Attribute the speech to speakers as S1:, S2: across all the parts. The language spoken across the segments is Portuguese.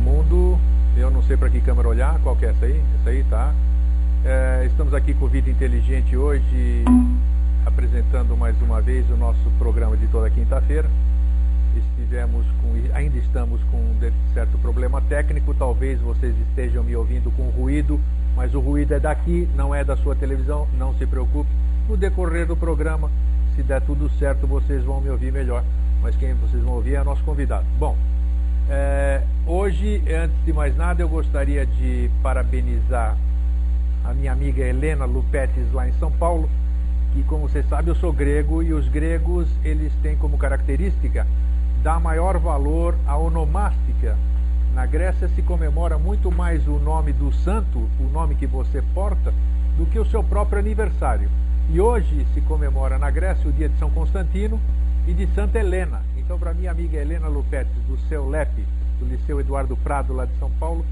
S1: Mundo. Eu não sei para que câmera olhar, qual que é essa aí? Essa aí, tá? É, estamos aqui com Vida Inteligente hoje, apresentando mais uma vez o nosso programa de toda quinta-feira. Estivemos com, ainda estamos com um certo problema técnico, talvez vocês estejam me ouvindo com ruído, mas o ruído é daqui, não é da sua televisão, não se preocupe. No decorrer do programa, se der tudo certo, vocês vão me ouvir melhor, mas quem vocês vão ouvir é nosso convidado. Bom, é, hoje, antes de mais nada, eu gostaria de parabenizar a minha amiga Helena Lupetes lá em São Paulo, que como você sabe eu sou grego e os gregos eles têm como característica dar maior valor à onomástica. Na Grécia se comemora muito mais o nome do santo, o nome que você porta, do que o seu próprio aniversário. E hoje se comemora na Grécia o dia de São Constantino e de Santa Helena. Então, para minha amiga Helena Lupetes, do seu LEP, do Liceu Eduardo Prado, lá de São Paulo,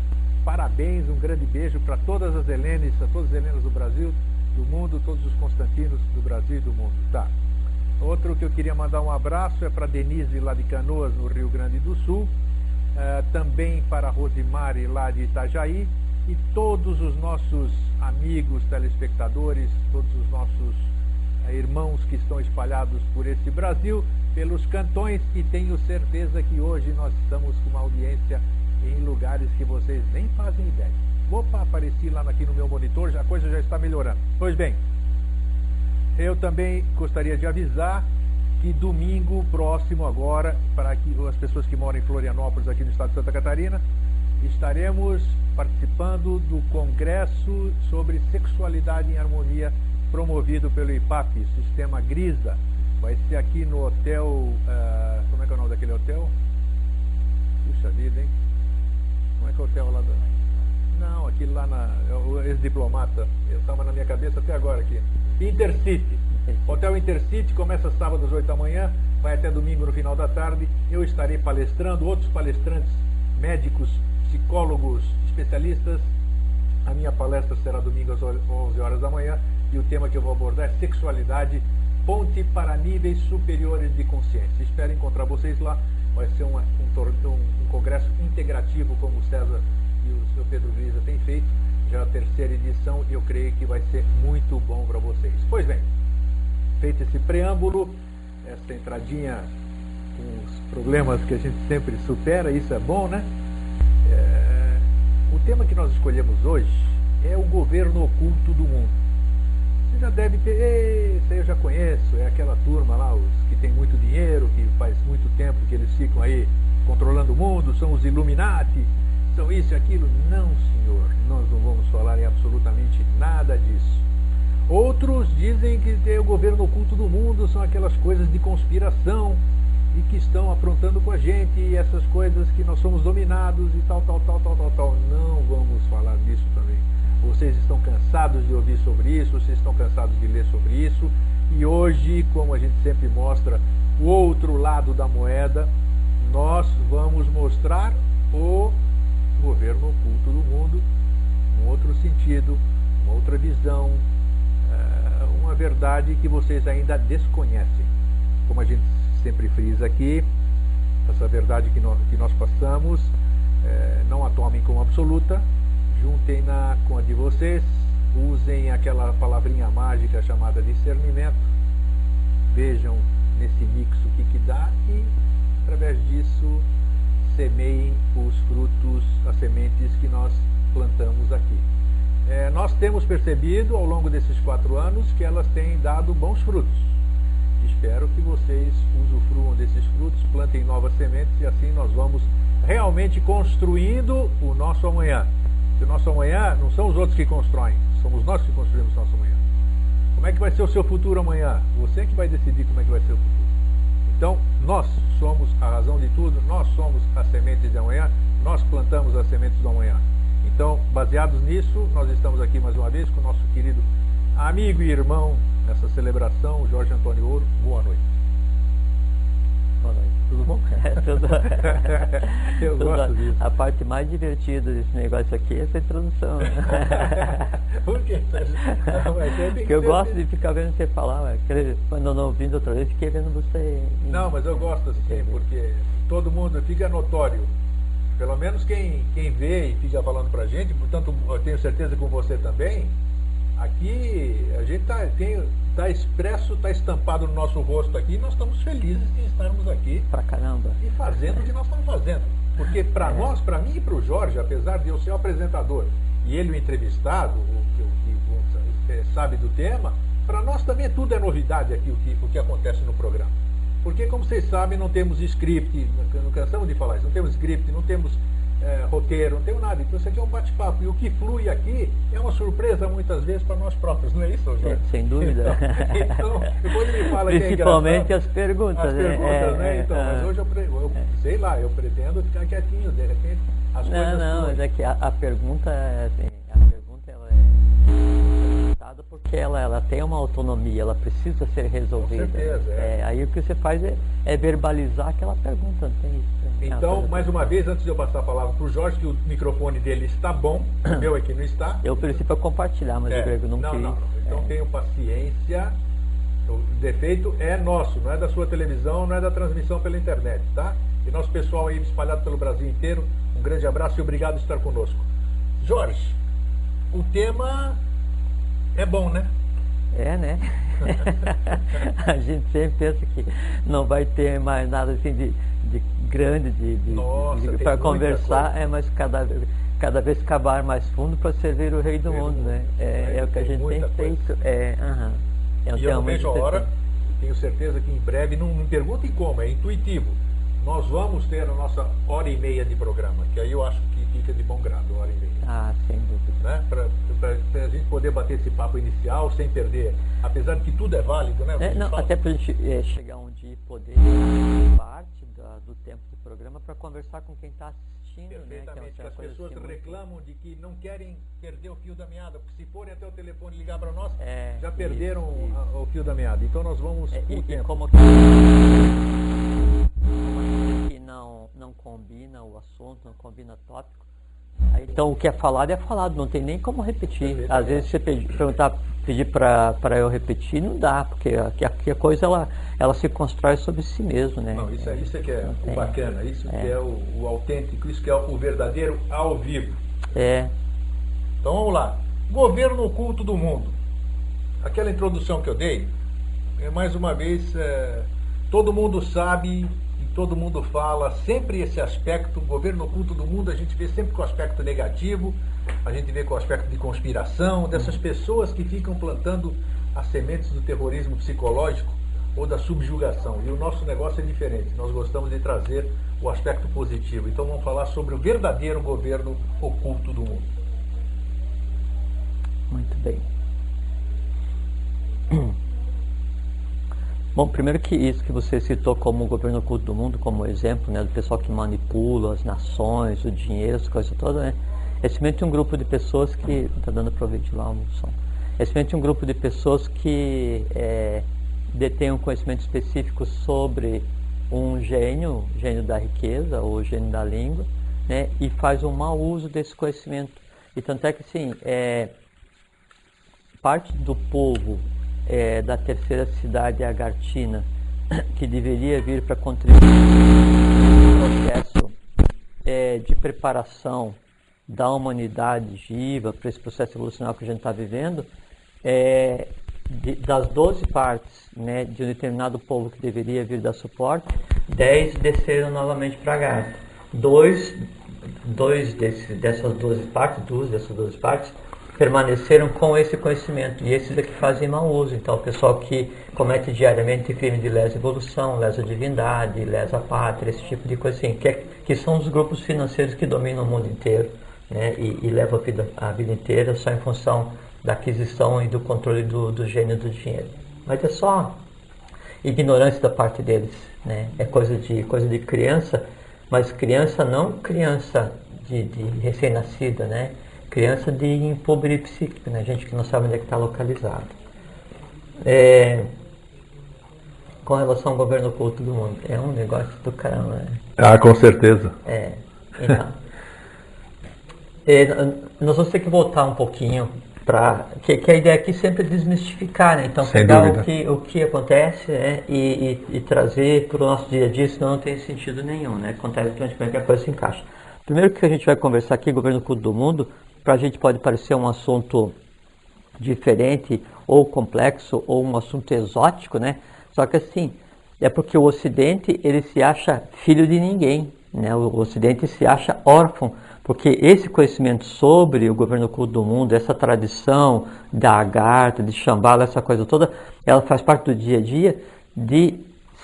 S1: parabéns, um grande beijo para todas as Helenes, a todas as Helenas do Brasil, do mundo, todos os Constantinos do Brasil e do mundo. Tá. Outro que eu queria mandar um abraço é para Denise, lá de Canoas, no Rio Grande do Sul, uh, também para Rosimari, lá de Itajaí, e todos os nossos amigos telespectadores, todos os nossos irmãos que estão espalhados por esse Brasil, pelos cantões e tenho certeza que hoje nós estamos com uma audiência em lugares que vocês nem fazem ideia. Opa, apareci lá aqui no meu monitor, a coisa já está melhorando. Pois bem, eu também gostaria de avisar que domingo próximo agora, para que as pessoas que moram em Florianópolis, aqui no estado de Santa Catarina, estaremos participando do congresso sobre sexualidade em harmonia promovido pelo IPAP, Sistema GRISA, Vai ser aqui no hotel. Uh, como é que é o nome daquele hotel? Puxa vida, hein? Como é que é o hotel lá da. Não, aquele lá na. O ex-diplomata. Eu estava na minha cabeça até agora aqui. Intercity. Hotel Intercity começa sábado às 8 da manhã, vai até domingo no final da tarde. Eu estarei palestrando, outros palestrantes, médicos, psicólogos, especialistas. A minha palestra será domingo às 11 horas da manhã e o tema que eu vou abordar é sexualidade Ponte para níveis superiores de consciência. Espero encontrar vocês lá. Vai ser um, um, congresso integrativo, como o César e o seu Pedro Grisa têm feito. Já é a terceira edição e eu creio que vai ser muito bom para vocês. Pois bem, feito esse preâmbulo, essa entradinha com os problemas que a gente sempre supera, isso é bom, né? É... O tema que nós escolhemos hoje é o governo oculto do mundo. Você já deve ter, esse aí eu já conheço, é aquela turma lá, os que tem muito dinheiro, que faz muito tempo que eles ficam aí controlando o mundo, são os Illuminati, são isso e aquilo. Não, senhor, nós não vamos falar em absolutamente nada disso. Outros dizem que o governo oculto do mundo são aquelas coisas de conspiração e que estão aprontando com a gente e essas coisas que nós somos dominados e tal, tal, tal, tal, tal, tal. Não vamos falar disso também. Vocês estão cansados de ouvir sobre isso, vocês estão cansados de ler sobre isso. E hoje, como a gente sempre mostra o outro lado da moeda, nós vamos mostrar o governo oculto do mundo, um outro sentido, uma outra visão, eh, uma verdade que vocês ainda desconhecem. Como a gente sempre frisa aqui, essa verdade que nós, que nós passamos, eh, não a tomem como absoluta, juntem-na com a de vocês, usem aquela palavrinha mágica chamada discernimento, vejam nesse mix o que, que dá e, através disso, semeiem os frutos, as sementes que nós plantamos aqui. É, nós temos percebido ao longo desses quatro anos que elas têm dado bons frutos. Espero que vocês usufruam desses frutos, plantem novas sementes e assim nós vamos realmente construindo o nosso amanhã. Que o nosso amanhã não são os outros que constroem, somos nós que construímos o nosso amanhã. Como é que vai ser o seu futuro amanhã? Você é que vai decidir como é que vai ser o futuro. Então, nós somos a razão de tudo, nós somos as sementes de amanhã, nós plantamos as sementes do amanhã. Então, baseados nisso, nós estamos aqui mais uma vez com o nosso querido amigo e irmão nessa celebração, Jorge Antônio Ouro. Boa noite.
S2: Boa noite. Tudo bom? É, tudo...
S1: Eu
S2: tudo...
S1: gosto disso.
S2: A parte mais divertida desse negócio aqui é essa introdução.
S1: Por quê? Não, é
S2: Porque eu gosto de ficar vendo você falar, mas quando eu não vindo outra vez, fiquei vendo você.
S1: Não, mas eu gosto assim, porque todo mundo fica notório. Pelo menos quem, quem vê e fica falando pra gente, portanto, eu tenho certeza com você também, aqui a gente tá, tem, tá expresso, tá estampado no nosso rosto aqui, e nós estamos felizes de estarmos aqui
S2: Pra caramba.
S1: e fazendo o que nós estamos fazendo. Porque para nós, para mim e para o Jorge, apesar de eu ser o apresentador e ele o entrevistado, o que, o que eh, sabe do tema, para nós também tudo é novidade aqui o que, o que acontece no programa. Porque, como vocês sabem, não temos script, não cansamos de falar isso, não temos script, não temos eh, roteiro, não temos nada. Então isso aqui é um bate-papo. E o que flui aqui é uma surpresa muitas vezes para nós próprios, não é isso, Jorge?
S2: Sem- sem dúvida.
S1: Então, então, depois ele fala que é
S2: Principalmente as perguntas.
S1: As
S2: né?
S1: perguntas,
S2: É,
S1: né?
S2: é,
S1: Então, mas
S2: é.
S1: hoje eu, eu sei lá, eu pretendo ficar quietinho, de repente as
S2: Não,
S1: coisas
S2: não,
S1: fluem.
S2: mas é que a, a pergunta é assim, a pergunta ela é porque ela, ela tem uma autonomia, ela precisa ser resolvida.
S1: certeza, é.
S2: aí o que você faz é, é verbalizar aquela pergunta, não tem isso. é uma
S1: Então,
S2: coisa-
S1: mais uma vez, antes de eu passar a palavra para o Jorge, que o microfone dele está bom, o meu aqui não está.
S2: Eu princípio é compartilhar, mas
S1: É,
S2: o Grego não,
S1: não,
S2: quis.
S1: não, não. Então
S2: É.
S1: tenham paciência. O defeito é nosso, não é da sua televisão, não é da transmissão pela internet, tá? E nosso pessoal aí espalhado pelo Brasil inteiro, um grande abraço e obrigado por estar conosco. Jorge, o tema é bom, né?
S2: É, né? a gente sempre pensa que não vai ter mais nada assim de, de grande de, de,
S1: tem
S2: para conversar, é, mas cada, vez- cada vez cavar mais fundo para servir o rei do
S1: Rei do
S2: mundo, né?
S1: mundo.
S2: É, é o que a gente tem
S1: coisa.
S2: feito. É, aham. É um
S1: E eu não vejo a hora, tenho certeza que em breve, não me perguntem como, é intuitivo. Nós vamos ter a nossa hora e meia de programa, que aí eu acho que de bom grado, hora e meia.
S2: Ah, sem dúvida.
S1: Né? Para a gente poder bater esse papo inicial sem perder, apesar de que tudo é válido, né?
S2: É, não,
S1: fala.
S2: até para a gente é, chegar um dia e poder parte da- do tempo do programa para conversar com quem está assistindo, né? É
S1: Perfeitamente, que
S2: uma
S1: as pessoas
S2: assim,
S1: reclamam de que não querem perder o fio da meada, porque se forem até o telefone ligar para nós,
S2: É,
S1: já
S2: isso,
S1: perderam
S2: isso.
S1: a- o fio da meada. Então nós vamos
S2: É, e, e como que, como que não, não combina o assunto, não combina tópico, então o que é falado é falado, não tem nem como repetir.
S1: Perfeitamente.
S2: Às vezes você pedir, perguntar, pedir para eu repetir, não dá, porque aqui, aqui a coisa ela, ela se constrói sobre si mesmo, né?
S1: Não, isso, é, isso é que é
S2: Não
S1: o
S2: tem.
S1: bacana, isso que é o, o autêntico, isso que é o verdadeiro ao vivo.
S2: É,
S1: Então vamos lá. Governo oculto do mundo. Aquela introdução que eu dei, é mais uma vez, é, todo mundo sabe todo mundo fala sempre esse aspecto, governo oculto do mundo, a gente vê sempre com o aspecto negativo, a gente vê com o aspecto de conspiração, dessas pessoas que ficam plantando as sementes do terrorismo psicológico ou da subjugação. E o nosso negócio é diferente, nós gostamos de trazer o aspecto positivo. Então vamos falar sobre o verdadeiro governo oculto do mundo.
S2: muito bem. Bom, primeiro que isso que você citou como o governo oculto do mundo, como exemplo, né, do pessoal que manipula as nações, o dinheiro, as coisas todas, né? É simplesmente um grupo de pessoas que. Está dando para ouvir de lá o som. É simplesmente um grupo de pessoas que é, detêm um conhecimento específico sobre um gênio, gênio da riqueza ou gênio da língua, né? E faz um mau uso desse conhecimento. E tanto é que, assim, é, parte do povo eh, da terceira cidade Agartina, que deveria vir para contribuir no processo eh, de preparação da humanidade viva para esse processo evolucional que a gente está vivendo, eh, de- das 12 partes né, de um determinado povo que deveria vir dar suporte, 10 desceram novamente para Agartha. Dois, dois desse, dessas 12 partes, duas dessas 12 partes, permaneceram com esse conhecimento e esses é que fazem mau uso. Então, o pessoal que comete diariamente crime de lesa evolução, lesa divindade, lesa pátria, esse tipo de coisa assim, que, é- que são os grupos financeiros que dominam o mundo inteiro né, e, e levam a vida, a vida inteira só em função da aquisição e do controle do, do gênio do dinheiro. Mas é só ignorância da parte deles, né? É coisa de coisa de criança, mas criança não criança de, de recém-nascida, né? Criança de impobrir psíquico, né? Gente que não sabe onde é que está localizado. É, com relação ao governo oculto do mundo, é um negócio do caramba, né?
S1: Ah, com certeza.
S2: É, então. é, nós vamos ter que voltar um pouquinho para que, que, a ideia aqui sempre é desmistificar, né? Então
S1: Sem
S2: pegar
S1: dúvida.
S2: o que, o que acontece né? e, e, e trazer para o nosso dia a dia, senão não tem sentido nenhum, né? Acontece que como é que a coisa se encaixa. Primeiro que a gente vai conversar aqui, governo oculto do mundo, para a gente pode parecer um assunto diferente ou complexo ou um assunto exótico, né? Só que assim, é porque o Ocidente ele se acha filho de ninguém, né? O Ocidente se acha órfão, porque esse conhecimento sobre o governo oculto do mundo, essa tradição da Agartha, de Shambhala, essa coisa toda, ela faz parte do dia a dia de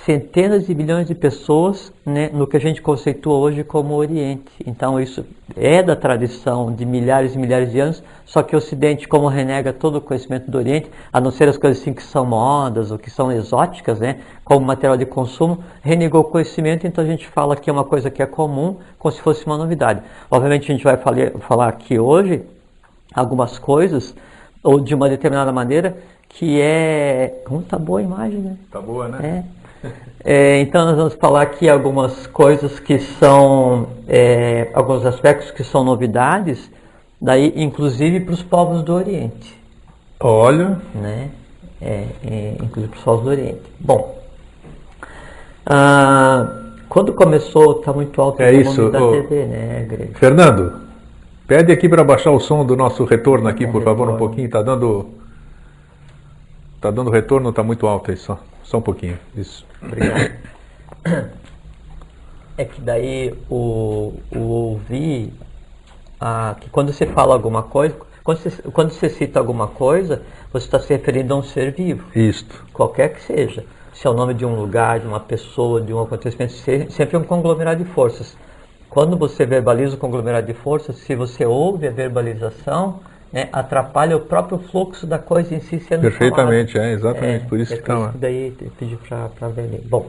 S2: centenas de milhões de pessoas né, no que a gente conceitua hoje como Oriente. Então isso é da tradição de milhares e milhares de anos, só que o Ocidente, como renega todo o conhecimento do Oriente, a não ser as coisas assim que são modas ou que são exóticas, né, como material de consumo, renegou o conhecimento, então a gente fala que é uma coisa que é comum, como se fosse uma novidade. Obviamente a gente vai falar aqui hoje algumas coisas, ou de uma determinada maneira, que é... Como tá boa a imagem, né?
S1: Tá boa, né?
S2: É. É, então nós vamos falar aqui algumas coisas que são, é, alguns aspectos que são novidades, daí inclusive para os povos do Oriente.
S1: Olha.
S2: Né? É, é, inclusive para os povos do Oriente. Bom, ah, quando começou, está muito alto
S1: é
S2: o
S1: isso,
S2: da
S1: ô,
S2: TV, né, Greg?
S1: Fernando, pede aqui para baixar o som do nosso retorno aqui, por favor, um
S2: retorno.
S1: pouquinho. Tá dando. Tá dando retorno, tá muito alto aí só. Só um pouquinho. Isso.
S2: Obrigado. É que daí o, o ouvir, ah, que quando você fala alguma coisa, quando você, quando você cita alguma coisa, você está se referindo a um ser vivo,
S1: Isto.
S2: qualquer que seja. Se é o nome de um lugar, de uma pessoa, de um acontecimento, se- sempre é um conglomerado de forças. Quando você verbaliza o conglomerado de forças, se você ouve a verbalização, né, atrapalha o próprio fluxo da coisa em si sendo
S1: Perfeitamente,
S2: falada.
S1: é, exatamente, por isso
S2: é
S1: que
S2: por
S1: tá
S2: isso
S1: lá.
S2: que daí eu pedi para ver ali. Bom,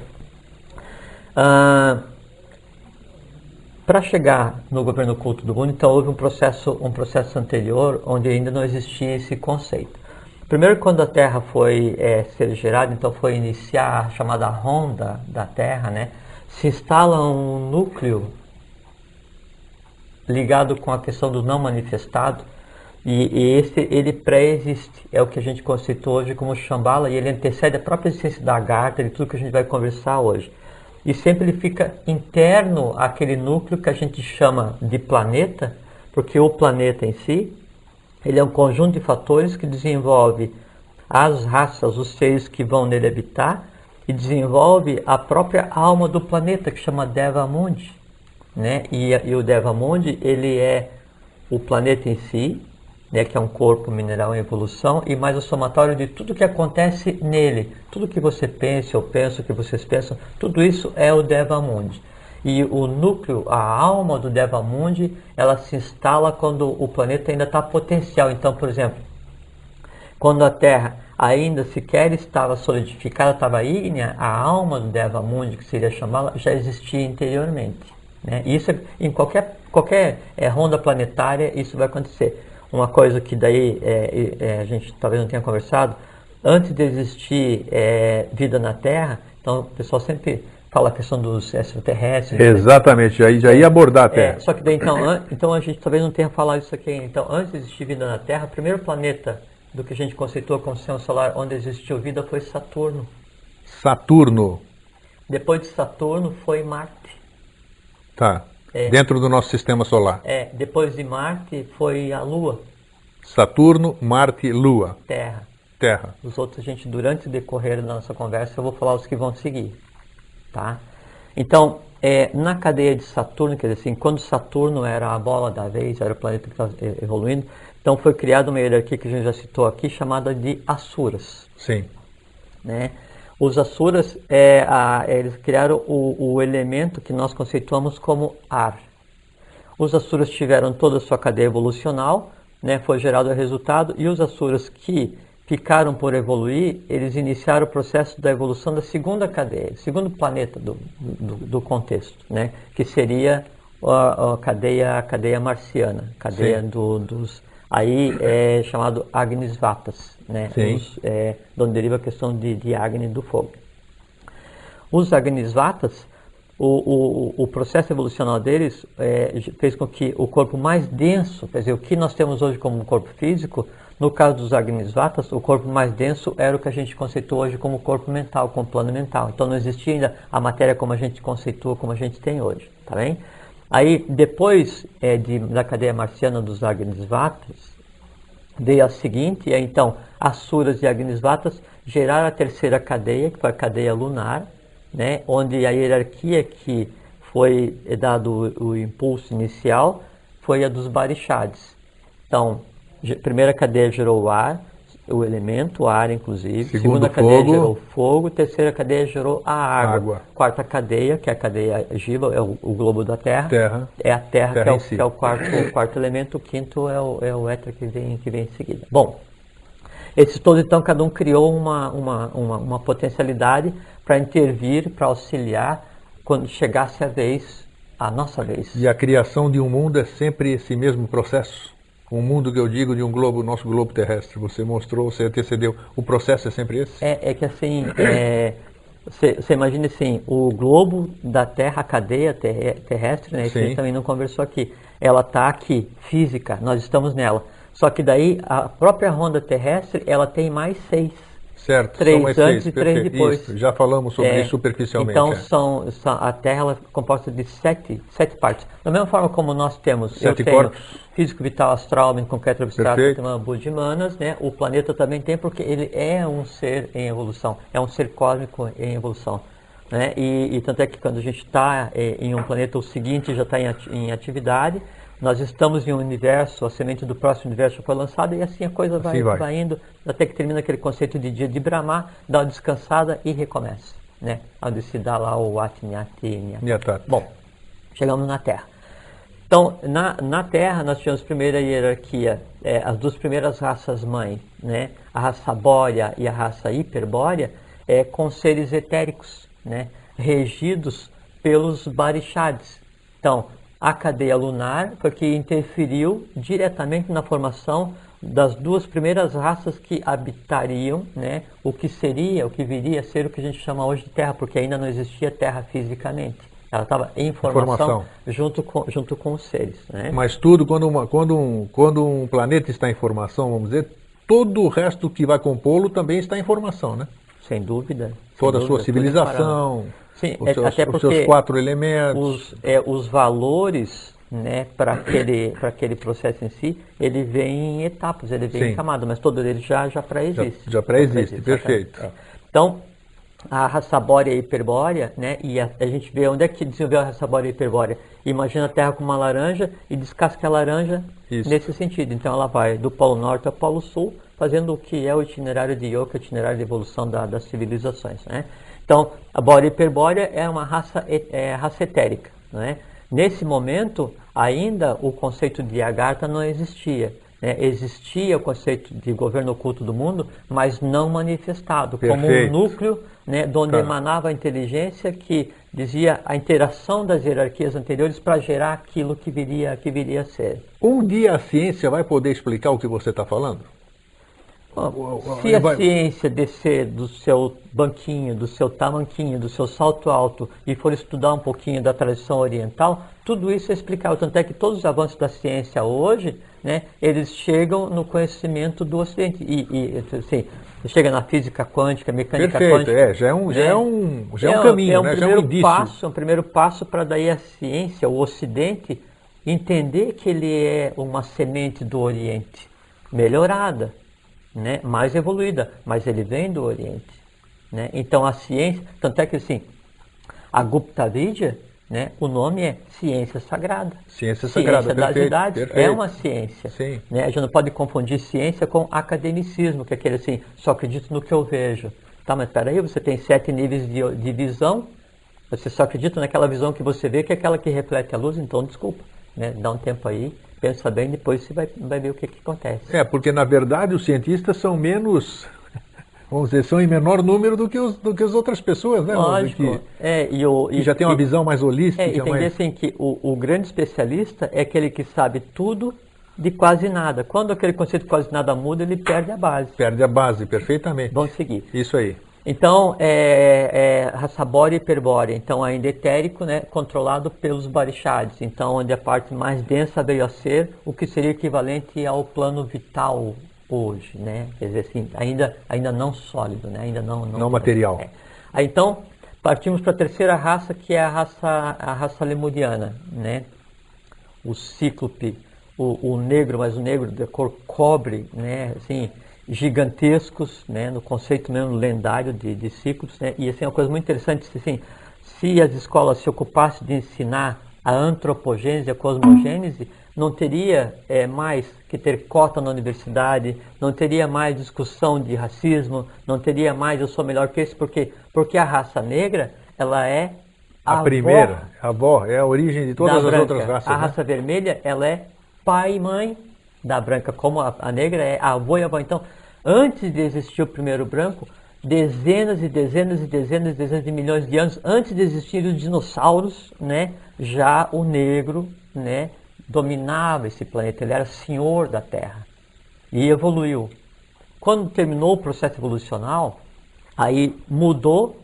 S2: para chegar no governo oculto do mundo, então houve um processo, um processo anterior onde ainda não existia esse conceito. Primeiro, quando a Terra foi é, ser gerada, então foi iniciar a chamada ronda da Terra, né? Se instala um núcleo ligado com a questão do não manifestado e, e esse ele pré-existe é o que a gente conceitou hoje como Shambhala e ele antecede a própria existência da Agartha e tudo que a gente vai conversar hoje e sempre ele fica interno àquele núcleo que a gente chama de planeta porque o planeta em si ele é um conjunto de fatores que desenvolve as raças, os seres que vão nele habitar e desenvolve a própria alma do planeta que chama Deva Mundi né? E, e o Devamundi, ele é o planeta em si, né? que é um corpo mineral em evolução, e mais o somatório de tudo que acontece nele. Tudo que você pensa, eu penso, que vocês pensam, tudo isso é o Devamundi. E o núcleo, a alma do Devamundi, ela se instala quando o planeta ainda está potencial. Então, por exemplo, quando a Terra ainda sequer estava solidificada, estava ígnea, a alma do Deva Mundi, que seria chamá-la, já existia interiormente. Né? Isso é- em qualquer, qualquer eh, ronda planetária isso vai acontecer. Uma coisa que daí eh, eh, a gente talvez não tenha conversado, antes de existir eh, vida na Terra, então o pessoal sempre fala a questão dos extraterrestres,
S1: Exatamente, já, já ia abordar até.
S2: é, só que daí então, an- então a gente talvez não tenha falado isso aqui. Então, antes de existir vida na Terra, o primeiro planeta do que a gente conceitou como sistema solar onde existiu vida foi Saturno.
S1: Saturno.
S2: Depois de Saturno foi Marte.
S1: Tá.
S2: É.
S1: Dentro do nosso sistema solar.
S2: É, depois de Marte foi a Lua,
S1: Saturno, Marte, Lua,
S2: Terra.
S1: Terra.
S2: Os outros a gente durante o decorrer da nossa conversa eu vou falar os que vão seguir, tá? Então, é, na cadeia de Saturno, quer dizer assim, quando Saturno era a bola da vez, era o planeta que estava eh, evoluindo, então foi criada uma hierarquia que a gente já citou aqui, chamada de Asuras.
S1: Sim.
S2: né? Os Asuras, é, a- eles criaram o, o elemento que nós conceituamos como ar. Os Asuras tiveram toda a sua cadeia evolucional, né? foi gerado o resultado, e os Asuras que ficaram por evoluir, eles iniciaram o processo da evolução da segunda cadeia, segundo planeta do, do, do contexto, né? que seria a, a, cadeia, a cadeia marciana, cadeia do, dos. Aí é chamado Agnis Vatas, né? Os, é, de onde deriva a questão de, de Agni do fogo. Os Agnis Vatas, o, o, o processo evolucional deles é, fez com que o corpo mais denso, quer dizer, o que nós temos hoje como corpo físico, no caso dos Agnisvatas, o corpo mais denso era o que a gente conceitua hoje como corpo mental, como plano mental. Então não existia ainda a matéria como a gente conceitua, como a gente tem hoje, tá bem? Aí, depois é, de, da cadeia marciana dos Agnisvatas, veio a seguinte, é, então, Asuras e Agnisvatas geraram a terceira cadeia, que foi a cadeia lunar, né, onde a hierarquia que foi dado o, o impulso inicial foi a dos Barixades. Então, primeira cadeia gerou o ar, o elemento, o ar inclusive.
S1: Segundo
S2: Segunda cadeia
S1: fogo.
S2: gerou fogo. Terceira cadeia gerou a água.
S1: Água.
S2: Quarta cadeia, que é a cadeia Giva, é o, o globo da Terra.
S1: Terra.
S2: É a Terra,
S1: Terra
S2: que, é o,
S1: si.
S2: que é o quarto, o quarto elemento. O quinto é o, é o éter que vem, que vem em seguida. Bom, esses todos, então, cada um criou uma, uma, uma, uma potencialidade para intervir, para auxiliar quando chegasse a vez, a nossa vez.
S1: E a criação de um mundo é sempre esse mesmo processo? O mundo que eu digo de um globo, nosso globo terrestre, você mostrou, você antecedeu, o processo é sempre esse?
S2: É, é que assim, é, você, você imagina assim, o globo da Terra, a cadeia ter- terrestre, né, isso a gente também não conversou aqui, ela está aqui, física, nós estamos nela. Só que daí a própria ronda terrestre, ela tem mais seis.
S1: Certo,
S2: Três
S1: são mais
S2: antes e três depois.
S1: Isso, já falamos sobre
S2: É,
S1: isso superficialmente.
S2: Então
S1: é.
S2: são, são- a Terra ela é composta de sete, sete partes. Da mesma forma como nós temos,
S1: Sete
S2: eu tenho
S1: corpos.
S2: físico, vital, astral, concreto, abstrato, budimanas, né? O planeta também tem porque ele é um ser em evolução, é um ser cósmico em evolução. Né? E, e tanto é que quando a gente está em um planeta, o seguinte já está em, ati- em atividade, nós estamos em um universo, a semente do próximo universo foi lançada e assim a coisa vai,
S1: Assim vai.
S2: vai indo até que termina aquele conceito de dia de Brahma, dá uma descansada e recomeça. Né? Onde se dá lá o Atnyati. Bom, chegamos na Terra. Então, na, na Terra, nós tínhamos primeira hierarquia, é, as duas primeiras raças mãe, né? a raça bórea e a raça hiperbórea, é, com seres etéricos, né? regidos pelos barixades. Então, a cadeia lunar foi que interferiu diretamente na formação das duas primeiras raças que habitariam né, o que seria, o que viria a ser o que a gente chama hoje de Terra, porque ainda não existia Terra fisicamente. Ela estava em formação,
S1: Formação.
S2: Junto, com, junto com os seres. Né?
S1: Mas tudo, quando, uma- quando um, quando um planeta está em formação, vamos dizer, todo o resto que vai compô-lo também está em formação, né?
S2: Sem dúvida. sem
S1: Toda a sua
S2: dúvida, separado.
S1: civilização,
S2: Sim,
S1: os,
S2: é-
S1: seus,
S2: até
S1: os seus
S2: porque
S1: quatro elementos.
S2: os, é, os valores né, para aquele, aquele processo em si, ele vem em etapas, ele vem
S1: Sim.
S2: em camadas, mas todo ele já, já pré-existe.
S1: Já- já pré-existe, perfeito.
S2: é. Então, a raça bórea e hiperbórea, né, e a, a gente vê onde é que desenvolveu a raça bórea e hiperbórea. Imagina a Terra com uma laranja e descasca a laranja
S1: Isso.
S2: nesse sentido. Então ela vai do Polo Norte ao Polo Sul, fazendo o que é o itinerário de Yoga, o itinerário de evolução da- das civilizações. Né? Então, a e hiperbórea é uma raça, é, raça etérica. Né? Nesse momento, ainda o conceito de Agartha não existia. né? Existia o conceito de governo oculto do mundo, mas não manifestado, como um
S1: Perfeito.
S2: núcleo né, de onde
S1: Tá.
S2: emanava a inteligência que dizia a interação das hierarquias anteriores para gerar aquilo que viria, que viria a ser.
S1: Um dia a ciência vai poder explicar o que você está falando?
S2: Se a ciência descer do seu banquinho, do seu tamanquinho, do seu salto alto e for estudar um pouquinho da tradição oriental, tudo isso é explicável. Tanto é que todos os avanços da ciência hoje, né, eles chegam no conhecimento do Ocidente. E, e assim, chega na física quântica, mecânica
S1: Perfeito,
S2: quântica.
S1: é, já é um, já
S2: né?
S1: é um, já é um caminho,
S2: é um
S1: né? já é
S2: primeiro
S1: um
S2: passo, é um primeiro passo para daí a ciência, o Ocidente, entender que ele é uma semente do Oriente, melhorada, né? mais evoluída, mas ele vem do Oriente. Né? Então a ciência, tanto é que assim, a Gupta Vidya, né? o nome é ciência sagrada.
S1: Ciência sagrada,
S2: das
S1: perfeito,
S2: idades é
S1: perfeito.
S2: uma ciência.
S1: Sim.
S2: Né? A gente não pode confundir ciência com academicismo, que é aquele assim, só acredito no que eu vejo. Tá, mas peraí, você tem sete níveis de, de visão, você só acredita naquela visão que você vê, que é aquela que reflete a luz, então desculpa. né? Dá um tempo aí, pensa bem, depois você vai, vai ver o que, que acontece.
S1: É, porque na verdade os cientistas são menos, vamos dizer, são em menor número do que, os, do que as outras pessoas, né?
S2: Lógico.
S1: Que,
S2: é, e, o,
S1: que já tem uma
S2: e,
S1: visão mais holística.
S2: É, e tem
S1: mais...
S2: assim que o, o grande especialista é aquele que sabe tudo de quase nada. Quando aquele conceito de quase nada muda, ele perde a base.
S1: Perde a base, perfeitamente.
S2: Vamos seguir.
S1: Isso aí.
S2: Então, é, é raça bórea e hiperbórea. Então, ainda etérico, né, controlado pelos barixades. Então, onde a parte mais densa veio a ser o que seria equivalente ao plano vital hoje, né? Quer dizer assim, ainda, ainda não sólido, né? Ainda não...
S1: Não, não material.
S2: É. Aí, então, partimos para a terceira raça, que é a raça, a raça lemuriana, né? O cíclope, o, o negro, mas o negro da cor cobre, né? Assim, gigantescos, né, no conceito mesmo lendário de, de ciclos, né, e assim, uma coisa muito interessante, assim, se as escolas se ocupassem de ensinar a antropogênese, a cosmogênese, não teria é, mais que ter cota na universidade, não teria mais discussão de racismo, não teria mais eu sou melhor que esse, porque, porque a raça negra, ela é
S1: a, a primeira, a avó, é a origem de todas as
S2: branca.
S1: outras raças.
S2: A
S1: né?
S2: raça vermelha, ela é pai e mãe da branca, como a, a negra é a avó e. Então, antes de existir o primeiro branco, dezenas e dezenas e dezenas e dezenas de milhões de anos antes de existirem os dinossauros, né, já o negro, né, dominava esse planeta, ele era senhor da Terra e evoluiu. Quando terminou o processo evolucional, aí mudou,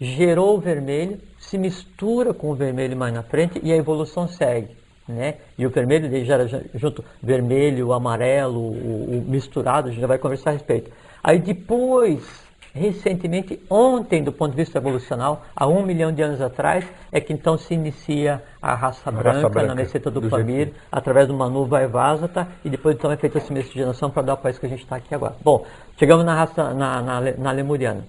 S2: gerou o vermelho, se mistura com o vermelho mais na frente e a evolução segue né? E o vermelho ele gera junto vermelho, amarelo, o, o, misturado, a gente já vai conversar a respeito. Aí depois, recentemente, ontem, do ponto de vista evolucional, há um milhão de anos atrás, é que então se inicia a raça, a branca, raça branca, na meseta do, do Pamir, jeito. através do Manu Vaivasata, e depois então é feita essa miscigenação para dar o país que a gente está aqui agora. Bom, chegamos na raça, na, na, na lemuriana.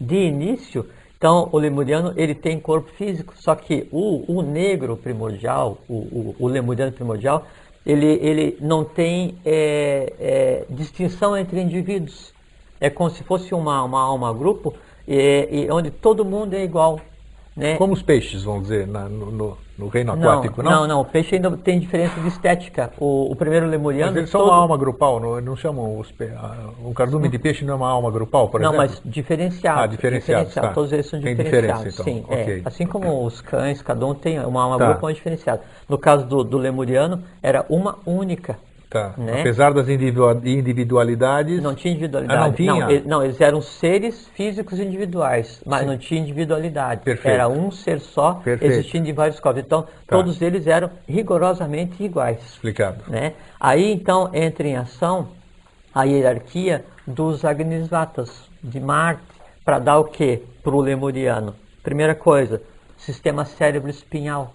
S2: De início, então, o lemuriano ele tem corpo físico, só que o, o negro primordial, o, o, o, lemuriano primordial, ele, ele não tem é, é, distinção entre indivíduos. É como se fosse uma, uma alma grupo, e, e onde todo mundo é igual. Né?
S1: Como os peixes, vamos dizer, na, no, no, reino aquático, não?
S2: Não, não, o peixe ainda tem diferença de estética. O, o primeiro lemuriano...
S1: Mas eles são todo... uma alma grupal, não, não chamam os pe... um cardume de peixe não é uma alma grupal, por
S2: não,
S1: exemplo?
S2: Não, mas diferenciado.
S1: Ah, diferenciado,
S2: diferenciado.
S1: Tá.
S2: Todos eles são
S1: tem
S2: diferenciados.
S1: Diferença, então.
S2: Sim,
S1: okay.
S2: é. Assim como os cães, cada um tem uma alma tá. grupal diferenciada. No caso do, do lemuriano, era uma única
S1: Tá.
S2: Né?
S1: Apesar das individualidades.
S2: Não tinha individualidade.
S1: Ah, não, tinha?
S2: Não, não, eles eram seres físicos individuais, mas Sim. não tinha individualidade.
S1: Perfeito.
S2: Era um ser só,
S1: Perfeito.
S2: existindo em vários corpos. Então, tá. todos eles eram rigorosamente iguais.
S1: Explicado.
S2: Né? Aí, então, entra em ação a hierarquia dos Agnisvatas, de Marte, para dar o quê para o lemuriano? Primeira coisa, sistema cérebro-espinhal,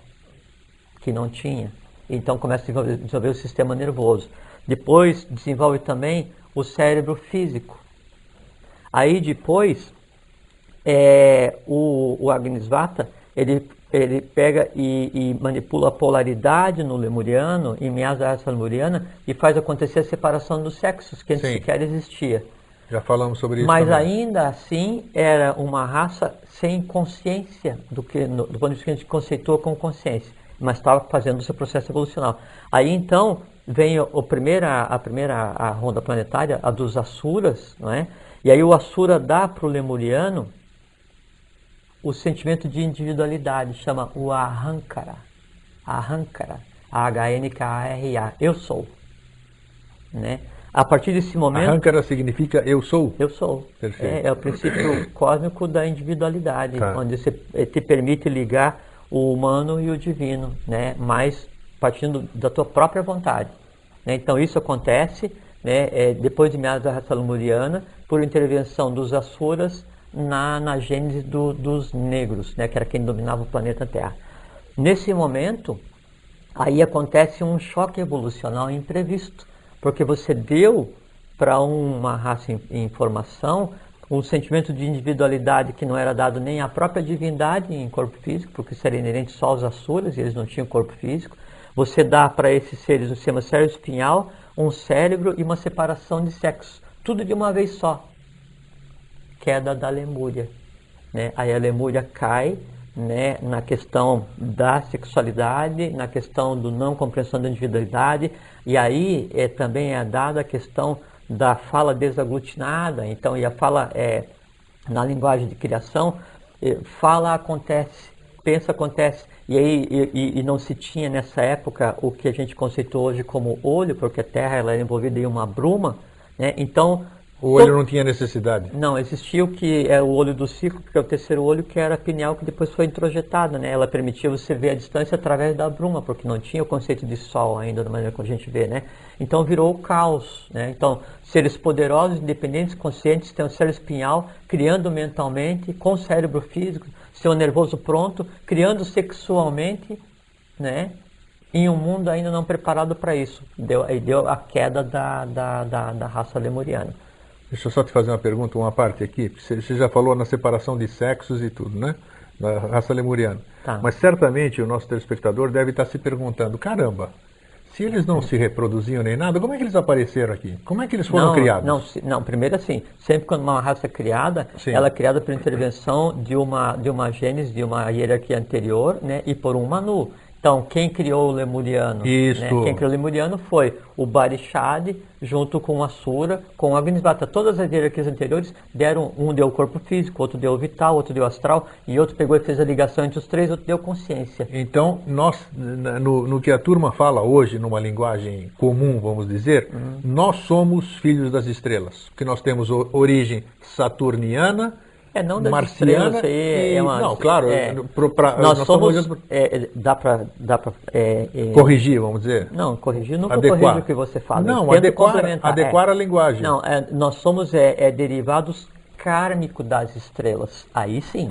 S2: que não tinha. Então começa a desenvolver, desenvolver, o sistema nervoso. Depois desenvolve também o cérebro físico. Aí depois é, o, o Agnisvata ele, ele pega e, e, manipula a polaridade no lemuriano, em raça lemuriana, e faz acontecer a separação dos sexos, que antes
S1: Sim.
S2: sequer existia.
S1: Já falamos sobre isso.
S2: Mas
S1: também.
S2: ainda assim era uma raça sem consciência do que no, do ponto de vista que a gente conceitua como consciência mas estava fazendo o seu processo evolucional. Aí então vem o, primeira, a primeira a ronda planetária, a dos Asuras, não é? E aí o Asura dá para o Lemuriano o sentimento de individualidade, chama o Ahankara. Ahankara, A-H-N-K-A-R-A, eu sou. Né? A partir desse momento...
S1: Ahankara significa eu sou?
S2: Eu sou. É, é o princípio cósmico da individualidade,
S1: Tá.
S2: onde você eh, te permite ligar o humano e o divino, né? mas partindo da tua própria vontade. Né? Então isso acontece né, é, depois de meados da raça lemuriana, por intervenção dos Asuras na, na gênese do, dos negros, né, que era quem dominava o planeta Terra. Nesse momento, aí acontece um choque evolucional imprevisto, porque você deu para uma raça em, em formação um sentimento de individualidade que não era dado nem à própria divindade em corpo físico, porque isso era inerente só aos Asuras, e eles não tinham corpo físico. Você dá para esses seres o sistema cérebro espinhal, um cérebro e uma separação de sexo. Tudo de uma vez só. Queda da Lemúria. Né? Aí a Lemúria cai né, na questão da sexualidade, na questão do não compreensão da individualidade, e aí é, também é dada a questão da fala desaglutinada, então, e a fala é, na linguagem de criação, é, fala acontece, pensa acontece, e aí e, e, não se tinha nessa época o que a gente conceitou hoje como olho, porque a Terra ela era envolvida em uma bruma, né? então
S1: o olho não tinha necessidade?
S2: Não, existia o que é o olho do ciclo, que é o terceiro olho, que era a pineal, que depois foi introjetada. Né? Ela permitia você ver a distância através da bruma, porque não tinha o conceito de sol ainda, da maneira que a gente vê. Né? Então virou o caos. Né? Então, seres poderosos, independentes, conscientes, têm o cérebro espinhal, criando mentalmente, com o cérebro físico, seu nervoso pronto, criando sexualmente, né? em um mundo ainda não preparado para isso. Deu, aí deu a queda da, da, da, da raça lemuriana.
S1: Deixa eu só te fazer uma pergunta, uma parte aqui. Você já falou na separação de sexos e tudo, né? Da raça lemuriana. Tá. Mas certamente o nosso telespectador deve estar se perguntando: caramba, se eles não se reproduziam nem nada, como é que eles apareceram aqui? Como é que eles foram
S2: não,
S1: criados?
S2: Não, não, primeiro assim, sempre quando uma raça é criada, Sim. ela é criada por intervenção de uma, de uma gênese, de uma hierarquia anterior, né, e por um Manu. Então, quem criou o lemuriano? Né?
S1: Isso. Né?
S2: Quem criou o lemuriano foi o Barishad, junto com o Asura, com o Agnisvata. Todas as hierarquias anteriores deram, um deu o corpo físico, outro deu o vital, outro deu astral, e outro pegou e fez a ligação entre os três, outro deu consciência.
S1: Então, nós, no, no que a turma fala hoje, numa linguagem comum, vamos dizer, uhum. nós somos filhos das estrelas, porque nós temos origem saturniana,
S2: é, não das marciana
S1: aí e, é uma, não, claro,
S2: é,
S1: pro, pra,
S2: nós, nós somos, é, é, dá para dá pra, é, é,
S1: corrigir, vamos dizer?
S2: Não, corrigir nunca adequar. corrige o que você fala.
S1: Não, adequar, adequar a linguagem.
S2: Não, nós somos é, derivados kármicos das estrelas. Aí sim.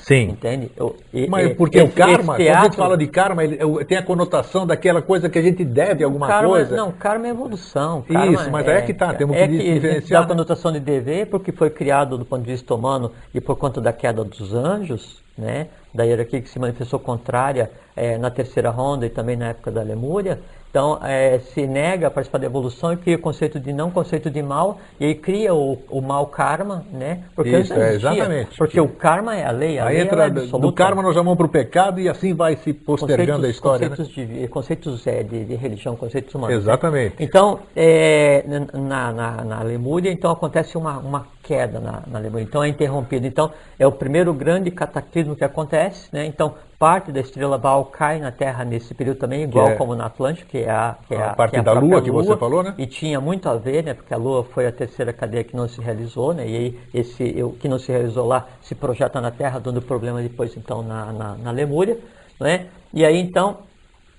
S1: Sim.
S2: Entende? Eu,
S1: Mas porque esse, o karma, teatro, quando a gente fala de karma, ele, tem a conotação daquela coisa que a gente deve alguma
S2: karma,
S1: coisa.
S2: Não, karma é evolução.
S1: Karma Isso, mas é, é que tá, temos
S2: é
S1: que,
S2: que
S1: diferenciar.
S2: Dá a conotação de dever porque foi criado do ponto de vista humano e por conta da queda dos anjos, né? Da hierarquia que se manifestou contrária é, na terceira ronda e também na época da Lemúria. Então, é, se nega a participar da evolução e cria o conceito de não conceito de mal, e aí cria o, o mal karma, né?
S1: Porque Isso, é, exatamente.
S2: Porque o karma é a lei, a
S1: aí
S2: lei
S1: entra, é do karma nós vamos para o pecado e assim vai se postergando
S2: conceitos,
S1: a história.
S2: Conceitos,
S1: né?
S2: de, conceitos é, de, de, religião, conceitos humanos.
S1: Né? Exatamente.
S2: Né? Então, é, na, na, na Lemúria, então acontece uma, uma queda na, na Lemúria. Então é interrompido. Então, é o primeiro grande cataclismo que acontece, né? Então, parte da estrela Baal cai na Terra nesse período também, igual é, como na Atlântica, que é a, que é
S1: a, a parte que é a da Lua, Lua que você falou, né?
S2: E tinha muito a ver, né? Porque a Lua foi a terceira cadeia que não se realizou, né? E aí esse o que não se realizou lá se projeta na Terra, dando problema depois então na, na, na Lemúria, né? E aí então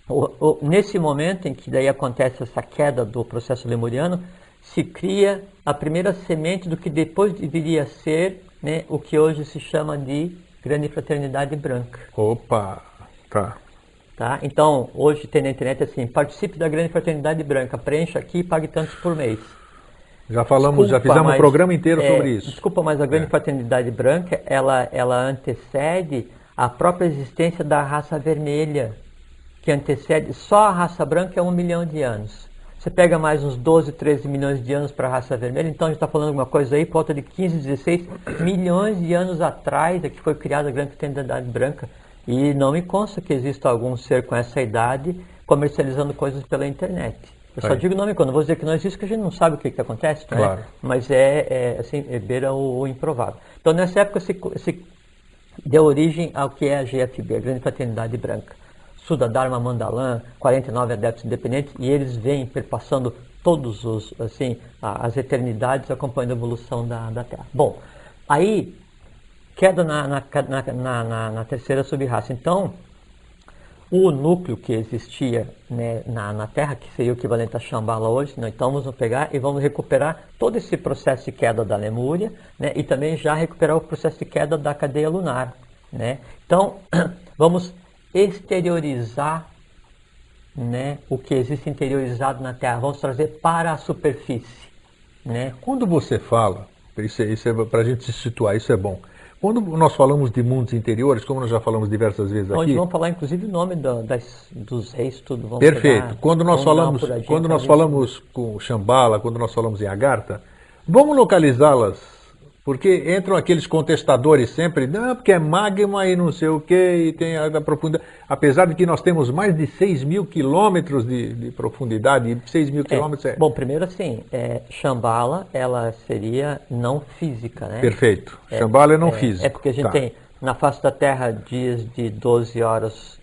S2: o, o, nesse momento em que daí acontece essa queda do processo lemuriano, se cria a primeira semente do que depois deveria ser né, o que hoje se chama de Grande Fraternidade Branca.
S1: Opa, tá.
S2: Tá? Então, hoje tem na internet assim, participe da Grande Fraternidade Branca, preencha aqui e pague tantos por mês.
S1: Já falamos, desculpa, já fizemos mas, um programa inteiro
S2: é,
S1: sobre isso.
S2: Desculpa, mas a Grande é. Fraternidade Branca, ela, ela antecede a própria existência da raça vermelha, que antecede, só a raça branca é um milhão de anos. Você pega mais uns 12, 13 milhões de anos para a raça vermelha, então a gente está falando de uma coisa aí, por volta de 15, 16 milhões de anos atrás é que foi criada a grande fraternidade branca. E não me consta que exista algum ser com essa idade comercializando coisas pela internet. Eu só digo nome quando vou dizer que não existe, porque a gente não sabe o que, que acontece, né? claro. Mas é, é, assim, é beira o, o, improvável. Então nessa época se, se deu origem ao que é a GFB, a Grande Fraternidade Branca. Suda Dharma Mandalam, 49 adeptos independentes, e eles vêm perpassando todos os, assim, as eternidades acompanhando a evolução da, da Terra. Bom, aí, queda na, na, na, na, na terceira subraça. Então, o núcleo que existia né, na, na, Terra, que seria o equivalente a Shambhala hoje, né, então vamos pegar e vamos recuperar todo esse processo de queda da Lemúria né, e também já recuperar o processo de queda da cadeia lunar. Né? Então, vamos exteriorizar né, o que existe interiorizado na Terra, vamos trazer para a superfície. Né?
S1: Quando você fala, isso, é, isso é, para a gente se situar, isso é bom. Quando nós falamos de mundos interiores, como nós já falamos diversas vezes aqui. Nós
S2: vamos falar inclusive o nome do, das, dos reis, tudo. Vamos
S1: perfeito. Pegar, quando nós falamos, quando nós falamos com Shambhala, quando nós falamos em Agartha, vamos localizá-las Porque entram aqueles contestadores sempre, não, porque é magma e não sei o que, e tem a, a profundidade. Apesar de que nós temos mais de 6 mil quilômetros de, de profundidade, e 6 mil quilômetros é,
S2: Bom, primeiro assim, é, Shambhala, ela seria não física, né?
S1: Perfeito. Shambhala é não
S2: é,
S1: física.
S2: É porque a gente
S1: Tá.
S2: tem na face da Terra dias de 12 horas,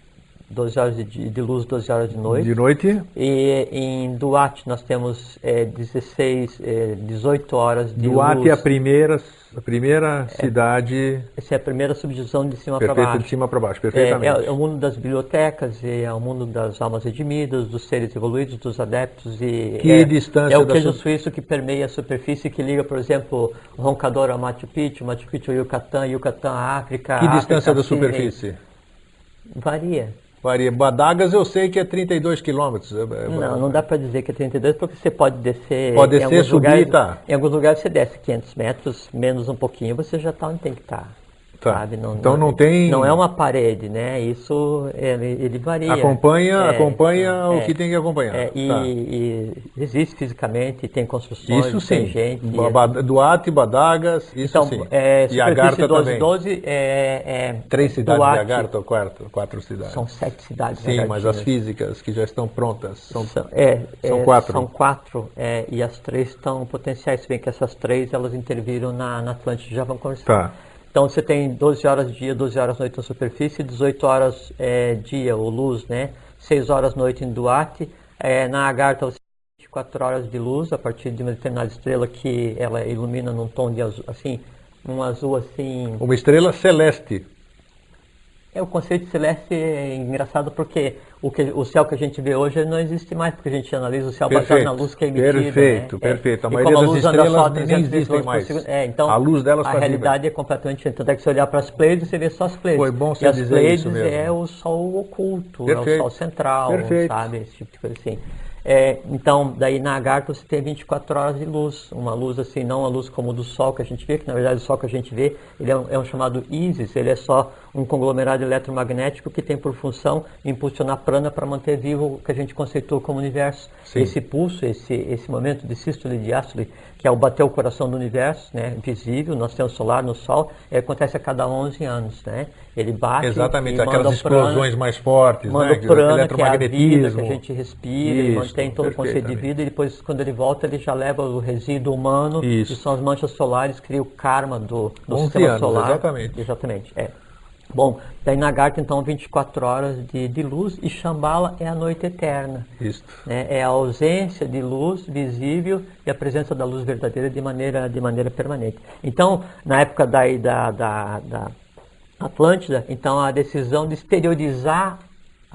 S2: 12 horas de, de luz, 12 horas de noite.
S1: De noite,
S2: E em Duarte nós temos é, 16, é, 18 horas de
S1: Duarte
S2: luz.
S1: é a primeira, a primeira cidade
S2: Essa é a primeira subdivisão de cima para baixo.
S1: de cima para baixo,
S2: É,
S1: perfeitamente.
S2: é o mundo das bibliotecas, e é o mundo das almas redimidas, dos seres evoluídos, dos adeptos e
S1: Que
S2: é,
S1: distância
S2: é o queijo
S1: su-
S2: suíço que permeia a superfície, que liga, por exemplo, Roncador a Machu Picchu, Machu Picchu ao Yucatán, Yucatán à África.
S1: Que
S2: África
S1: distância da superfície?
S2: Varia.
S1: Varia. Badagas eu sei que é 32 quilômetros. É- é-
S2: Não, não dá para dizer que é 32, porque você pode descer.
S1: Pode descer, subir,
S2: lugares,
S1: tá.
S2: Em alguns lugares você desce 500 metros, menos um pouquinho, você já está onde tem que estar.
S1: Tá.
S2: Sabe?
S1: Então não tem-
S2: Não é uma parede, né? Isso ele, ele varia.
S1: Acompanha,
S2: É,
S1: acompanha o
S2: é,
S1: que tem que acompanhar.
S2: é, e,
S1: Tá.
S2: e existe fisicamente, tem construções,
S1: Isso
S2: tem
S1: sim.
S2: gente.
S1: Ba- Ba- Duarte, Badagas, isso
S2: então,
S1: sim.
S2: é,
S1: e Agartha
S2: 12,
S1: também.
S2: 12 é, é
S1: Três cidades
S2: Duarte,
S1: de Agartha ou quatro, quatro cidades.
S2: São sete cidades.
S1: sim, mas as físicas que já estão prontas são,
S2: São, é,
S1: são
S2: é,
S1: quatro.
S2: São quatro, é, e as três estão potenciais, se bem que essas três elas interviram na, na Atlântida, já vão conversar.
S1: Tá.
S2: Então você tem 12 horas dia, 12 horas noite na superfície, 18 horas é, dia ou luz, né? 6 horas noite em Duarte. É, na Agartha você tem 24 horas de luz a partir de uma determinada estrela que ela ilumina num tom de azul, assim, um azul assim.
S1: Uma estrela celeste.
S2: É, o conceito celeste é engraçado porque o, que, o céu que a gente vê hoje não existe mais, porque a gente analisa o céu baseado
S1: Perfeito.
S2: na luz que é emitida.
S1: Perfeito,
S2: né?
S1: perfeito. A
S2: E
S1: maioria
S2: como
S1: das estrelas
S2: só
S1: nem
S2: 300
S1: existem mais.
S2: É, então,
S1: A luz delas
S2: a realidade é completamente diferente. Tanto é que se olhar para as Pleiades, você vê só as Pleiades.
S1: Foi bom você
S2: e as
S1: dizer
S2: Pleiades
S1: isso mesmo.
S2: é o Sol oculto, é o
S1: Perfeito.
S2: Sol central,
S1: Perfeito.
S2: sabe? Esse tipo de coisa assim. É, então, daí na Agartha você tem 24 horas de luz, uma luz assim, não a luz como do Sol que a gente vê, que na verdade o Sol que a gente vê, ele é um, é um chamado ISIS, ele é só um conglomerado eletromagnético que tem por função impulsionar prana para manter vivo o que a gente conceitou como universo.
S1: Sim.
S2: Esse pulso, esse, esse momento de sístole e diástole, que é o bater o coração do universo, né, visível, nós temos solar no Sol, ele acontece a cada 11 anos, né? Ele bate
S1: Exatamente, aquelas
S2: prana-
S1: explosões mais fortes,
S2: Manda
S1: né?
S2: o prana, que é a vida
S1: eletromagnetismo.
S2: que a gente respira, mantém todo o conceito de vida e depois, quando ele volta, ele já leva o resíduo humano,
S1: Isso.
S2: que são as manchas solares, cria o karma do, do
S1: 11
S2: sistema
S1: anos,
S2: solar.
S1: exatamente.
S2: Exatamente, é. Bom, daí na Garta, então, 24 horas de, de luz e Shambhala é a noite eterna.
S1: Isso.
S2: né? É a ausência de luz visível e a presença da luz verdadeira de maneira, de maneira permanente. Então, na época da, da, da, da Atlântida, então a decisão de exteriorizar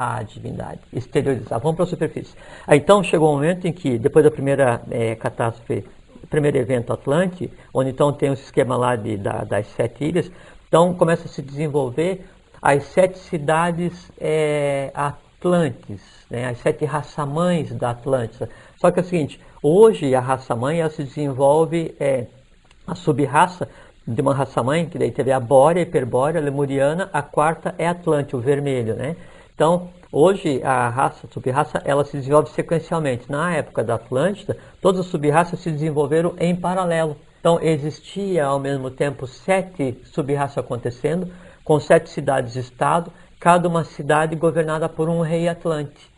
S2: a divindade, exteriorizar, vamos para a superfície. Aí, então chegou um momento em que, depois da primeira eh, catástrofe, primeiro evento Atlante, onde então tem esse esquema lá de, da- das sete ilhas, então começa a se desenvolver as sete cidades eh, Atlantes, né, as sete raça-mães da Atlântida. Só que é o seguinte, hoje a raça-mãe se desenvolve, eh, a sub-raça de uma raça-mãe, que daí teve a Bórea, a Hiperbórea, a Lemuriana, a quarta é Atlante, o vermelho, né? Então, hoje a raça, a sub-raça, ela se desenvolve sequencialmente. Na época da Atlântida, todas as sub-raças se desenvolveram em paralelo. Então, existia ao mesmo tempo sete sub-raças acontecendo, com sete cidades-estado, cada uma cidade governada por um rei Atlante.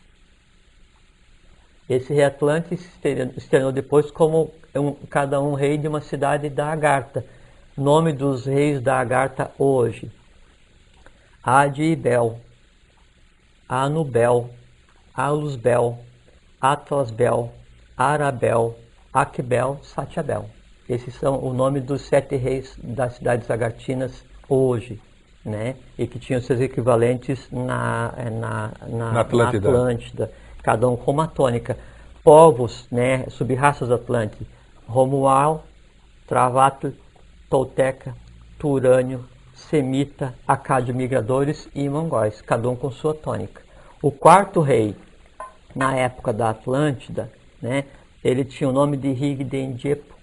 S2: Esse rei Atlante se externou- depois como um- cada um rei de uma cidade da Agartha. Nome dos reis da Agartha hoje. Adibel, Anubel, Alusbel, Atlasbel, Arabel, Aquebel, Satiabel. Esses são o nome dos sete reis das cidades agartinas hoje, né? E que tinham seus equivalentes na, eh, na, na,
S1: Na Atlântida.
S2: Atlântida, cada um com uma tônica. Povos, né? Sub-raças do Atlante. Romual, Travato, Tolteca, Turânio, Semita, Acádio Migradores e Mongóis, cada um com sua tônica. O quarto rei, na época da Atlântida, né, ele tinha o nome de Rigdenjepo,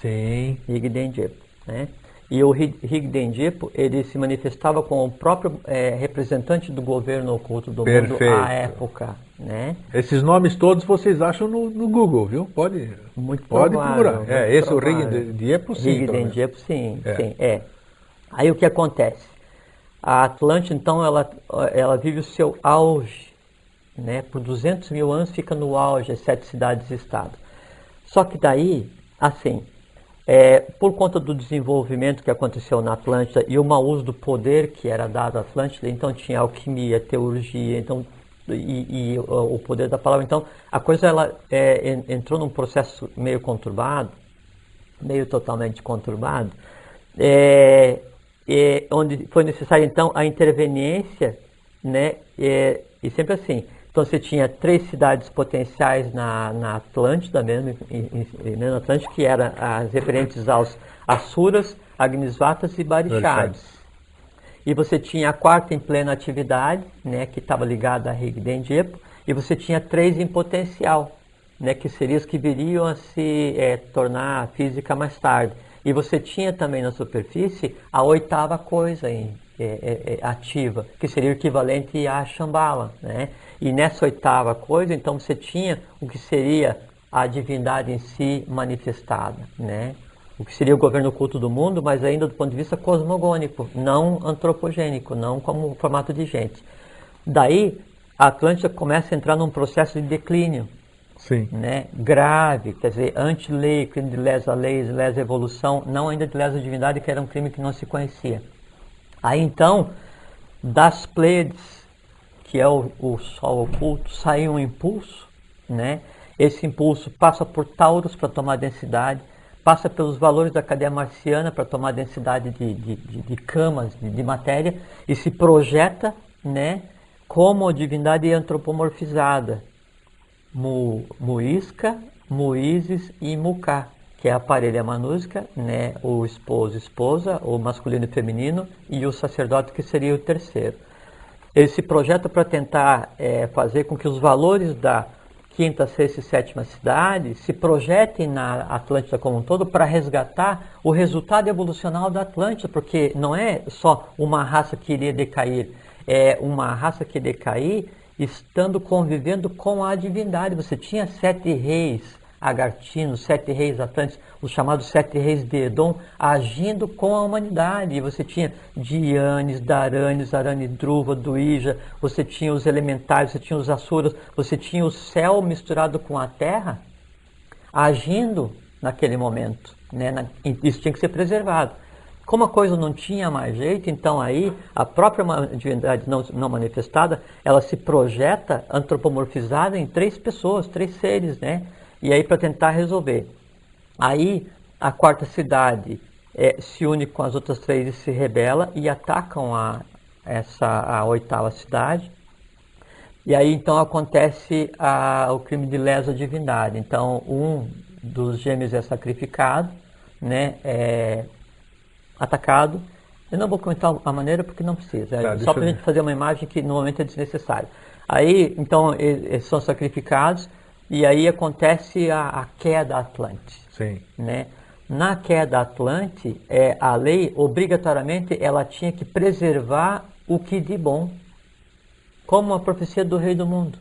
S1: Sim.
S2: Rigdenjepo, né? E o Higdendipo, ele se manifestava como o próprio é, representante do governo oculto do Perfeito. mundo à época. Né?
S1: Esses nomes todos vocês acham no, no Google, viu? Pode,
S2: muito
S1: pode
S2: provável,
S1: procurar. É, esse provável. o Higdendipo, sim.
S2: Higdendipo, sim, é. sim, é. Aí o que acontece? A Atlântida, então, ela, ela vive o seu auge, né? Por 200 mil anos fica no auge, as sete cidades-estado. Só que daí, assim, é, por conta do desenvolvimento que aconteceu na Atlântida e o mau uso do poder que era dado à Atlântida, então tinha alquimia, teurgia, então e, e o poder da palavra. Então a coisa ela é, entrou num processo meio conturbado, meio totalmente conturbado, é, é, onde foi necessária então a interveniência, né? É, e sempre assim, então você tinha três cidades potenciais na, na Atlântida mesmo, em, em, na Atlântida, que eram as referentes aos Assuras, Agnisvatas e Barixades. E você tinha a quarta em plena atividade, né, que estava ligada a Rigdendipo, e você tinha três em potencial, né, que seriam as que viriam a se é, tornar física mais tarde. E você tinha também na superfície a oitava coisa em, é, é, é ativa, que seria o equivalente à Shambhala, né? E nessa oitava coisa, então você tinha o que seria a divindade em si manifestada, né? O que seria o governo oculto do mundo, mas ainda do ponto de vista cosmogônico, não antropogênico, não como formato de gente. Daí, a Atlântida começa a entrar num processo de declínio,
S1: Sim.
S2: Né, grave, quer dizer, anti-lei, crime de lesa leis, lesa evolução, não ainda de lesa divindade, que era um crime que não se conhecia. Aí então, das Pleiades, que é o, o Sol oculto, sai um impulso, né? Esse impulso passa por Taurus para tomar densidade, passa pelos valores da cadeia marciana para tomar densidade de, de, de, de camas, de, de, matéria, e se projeta né, como divindade antropomorfizada. Mu, Muisca, e Muká, que é a parelha manúsica, né, o esposo esposa, o masculino e feminino, e o sacerdote, que seria o terceiro. Ele se projeta para tentar é, fazer com que os valores da quinta, sexta e sétima cidade se projetem na Atlântida como um todo para resgatar o resultado evolucional da Atlântida, porque não é só uma raça que iria decair, é uma raça que decair estando convivendo com a divindade. Você tinha sete reis agartinos, sete reis atlantes, os chamados sete reis de Edom, agindo com a humanidade. Você tinha Dianes, Daranes, Aranidruva, Duija, você tinha os elementais, você tinha os Assuras, você tinha o céu misturado com a terra, agindo naquele momento. Né? Isso tinha que ser preservado. Como a coisa não tinha mais jeito, então aí a própria divindade não, não manifestada, ela se projeta antropomorfizada em três pessoas, três seres, né? e aí para tentar resolver. Aí a quarta cidade é, se une com as outras três e se rebela e atacam a, essa, a oitava cidade. E aí então acontece a, o crime de lesa divindade. Então um dos gêmeos é sacrificado, né, é atacado. Eu não vou comentar a maneira porque não precisa, é tá, só para a gente fazer uma imagem que no momento é desnecessário. Aí então eles são sacrificados e aí acontece a, a queda Atlante.
S1: Sim.
S2: Né? Na queda Atlante, é, a lei, obrigatoriamente, ela tinha que preservar o que de bom, como a profecia do rei do mundo.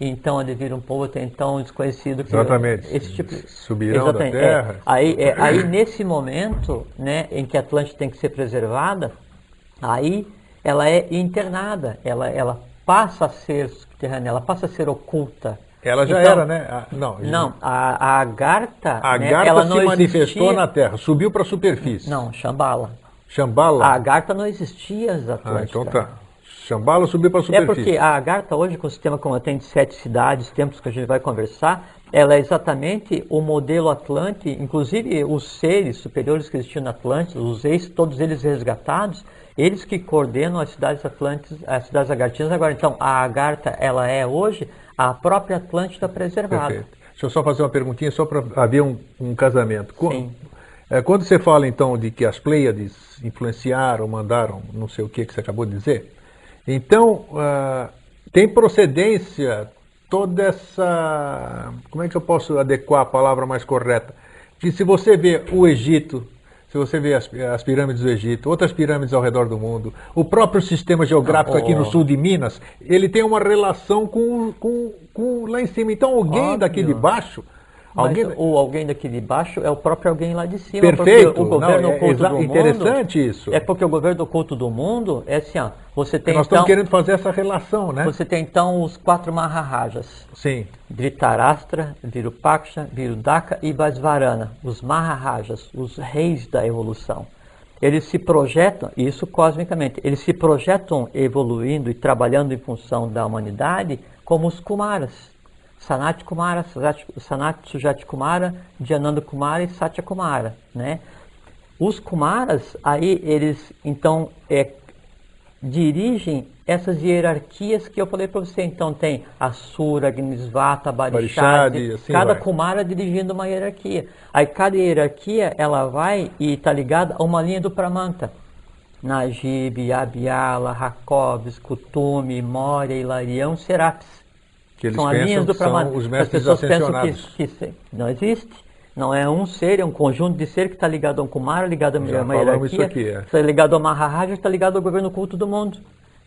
S2: Então, ele vira um povo até então desconhecido. Que
S1: Exatamente.
S2: Esse tipo,
S1: Subirão exatamente, da terra.
S2: É, aí, é, aí, nesse momento, né, em que a Atlante tem que ser preservada, aí ela é internada, ela, ela passa a ser subterrânea, ela passa a ser oculta.
S1: Ela já então, era, né? A, não,
S2: não a, a Agartha.
S1: A
S2: né,
S1: Agartha
S2: ela
S1: se
S2: não
S1: manifestou
S2: existia...
S1: na Terra, subiu para a superfície.
S2: Não, Shambhala.
S1: Shambhala?
S2: A Agartha não existia exatamente.
S1: Ah, então tá. Subiu para a superfície.
S2: É porque a Agartha hoje, com o sistema como tem de sete cidades, tempos que a gente vai conversar, ela é exatamente o modelo Atlante, inclusive os seres superiores que existiam na Atlântida, os ex, todos eles resgatados, eles que coordenam as cidades Atlantes, as cidades agartinas. Agora, então, a Agartha, ela é hoje a própria Atlântida preservada.
S1: Perfeito. Deixa eu só fazer uma perguntinha, só para haver um, um, casamento.
S2: Sim.
S1: É, quando você fala, então, de que as Pleiades influenciaram, mandaram, não sei o que que você acabou de dizer, então, uh, tem procedência toda essa... Como é que eu posso adequar a palavra mais correta? Que se você vê o Egito Se você vê as, as pirâmides do Egito, outras pirâmides ao redor do mundo, o próprio sistema geográfico
S2: Não,
S1: aqui no sul de Minas, ele tem uma relação com, com, com lá em cima. Então alguém
S2: Óbvio.
S1: daqui de baixo,
S2: Mas
S1: alguém
S2: o alguém daqui de baixo é o próprio alguém lá de cima.
S1: Perfeito.
S2: O governo
S1: Não, é
S2: oculto
S1: exa-
S2: do mundo.
S1: interessante isso.
S2: É porque o governo oculto do mundo é assim, ó. Você tem
S1: nós
S2: então.
S1: estamos querendo fazer essa relação, né?
S2: Você tem então os quatro Maharajas.
S1: Sim.
S2: Dhritarashtra, Virupaksha, Virudaka e Vaisvarana, os Maharajas, os reis da evolução. Eles se projetam, isso cosmicamente, eles se projetam evoluindo e trabalhando em função da humanidade como os Kumaras. Sanat Kumara, Sanat- Sanat Sujat Kumara, Dhananda Kumara e Satya Kumara, né? Os Kumaras, aí eles então é, dirigem essas hierarquias que eu falei para você. Então tem Asura, Agnisvata,
S1: Barishad,
S2: Barishad,
S1: assim
S2: cada
S1: vai.
S2: Kumara dirigindo uma hierarquia. Aí cada hierarquia ela vai e está ligada a uma linha do Pramanta. Najib, Abiala, Rakovs, Kutumi, Moria, Hilarião, Serapis.
S1: Que eles
S2: são as
S1: pensam
S2: linhas
S1: que são
S2: Pramanta.
S1: os
S2: As
S1: mestres
S2: pessoas pensam que,
S1: ascensionados.
S2: que não existe. Não é um ser, é um conjunto de ser que está ligado a um Kumara, ligado a uma uma hierarquia,
S1: isso aqui, é.
S2: está ligado ao Maharaja, está ligado ao governo culto do mundo,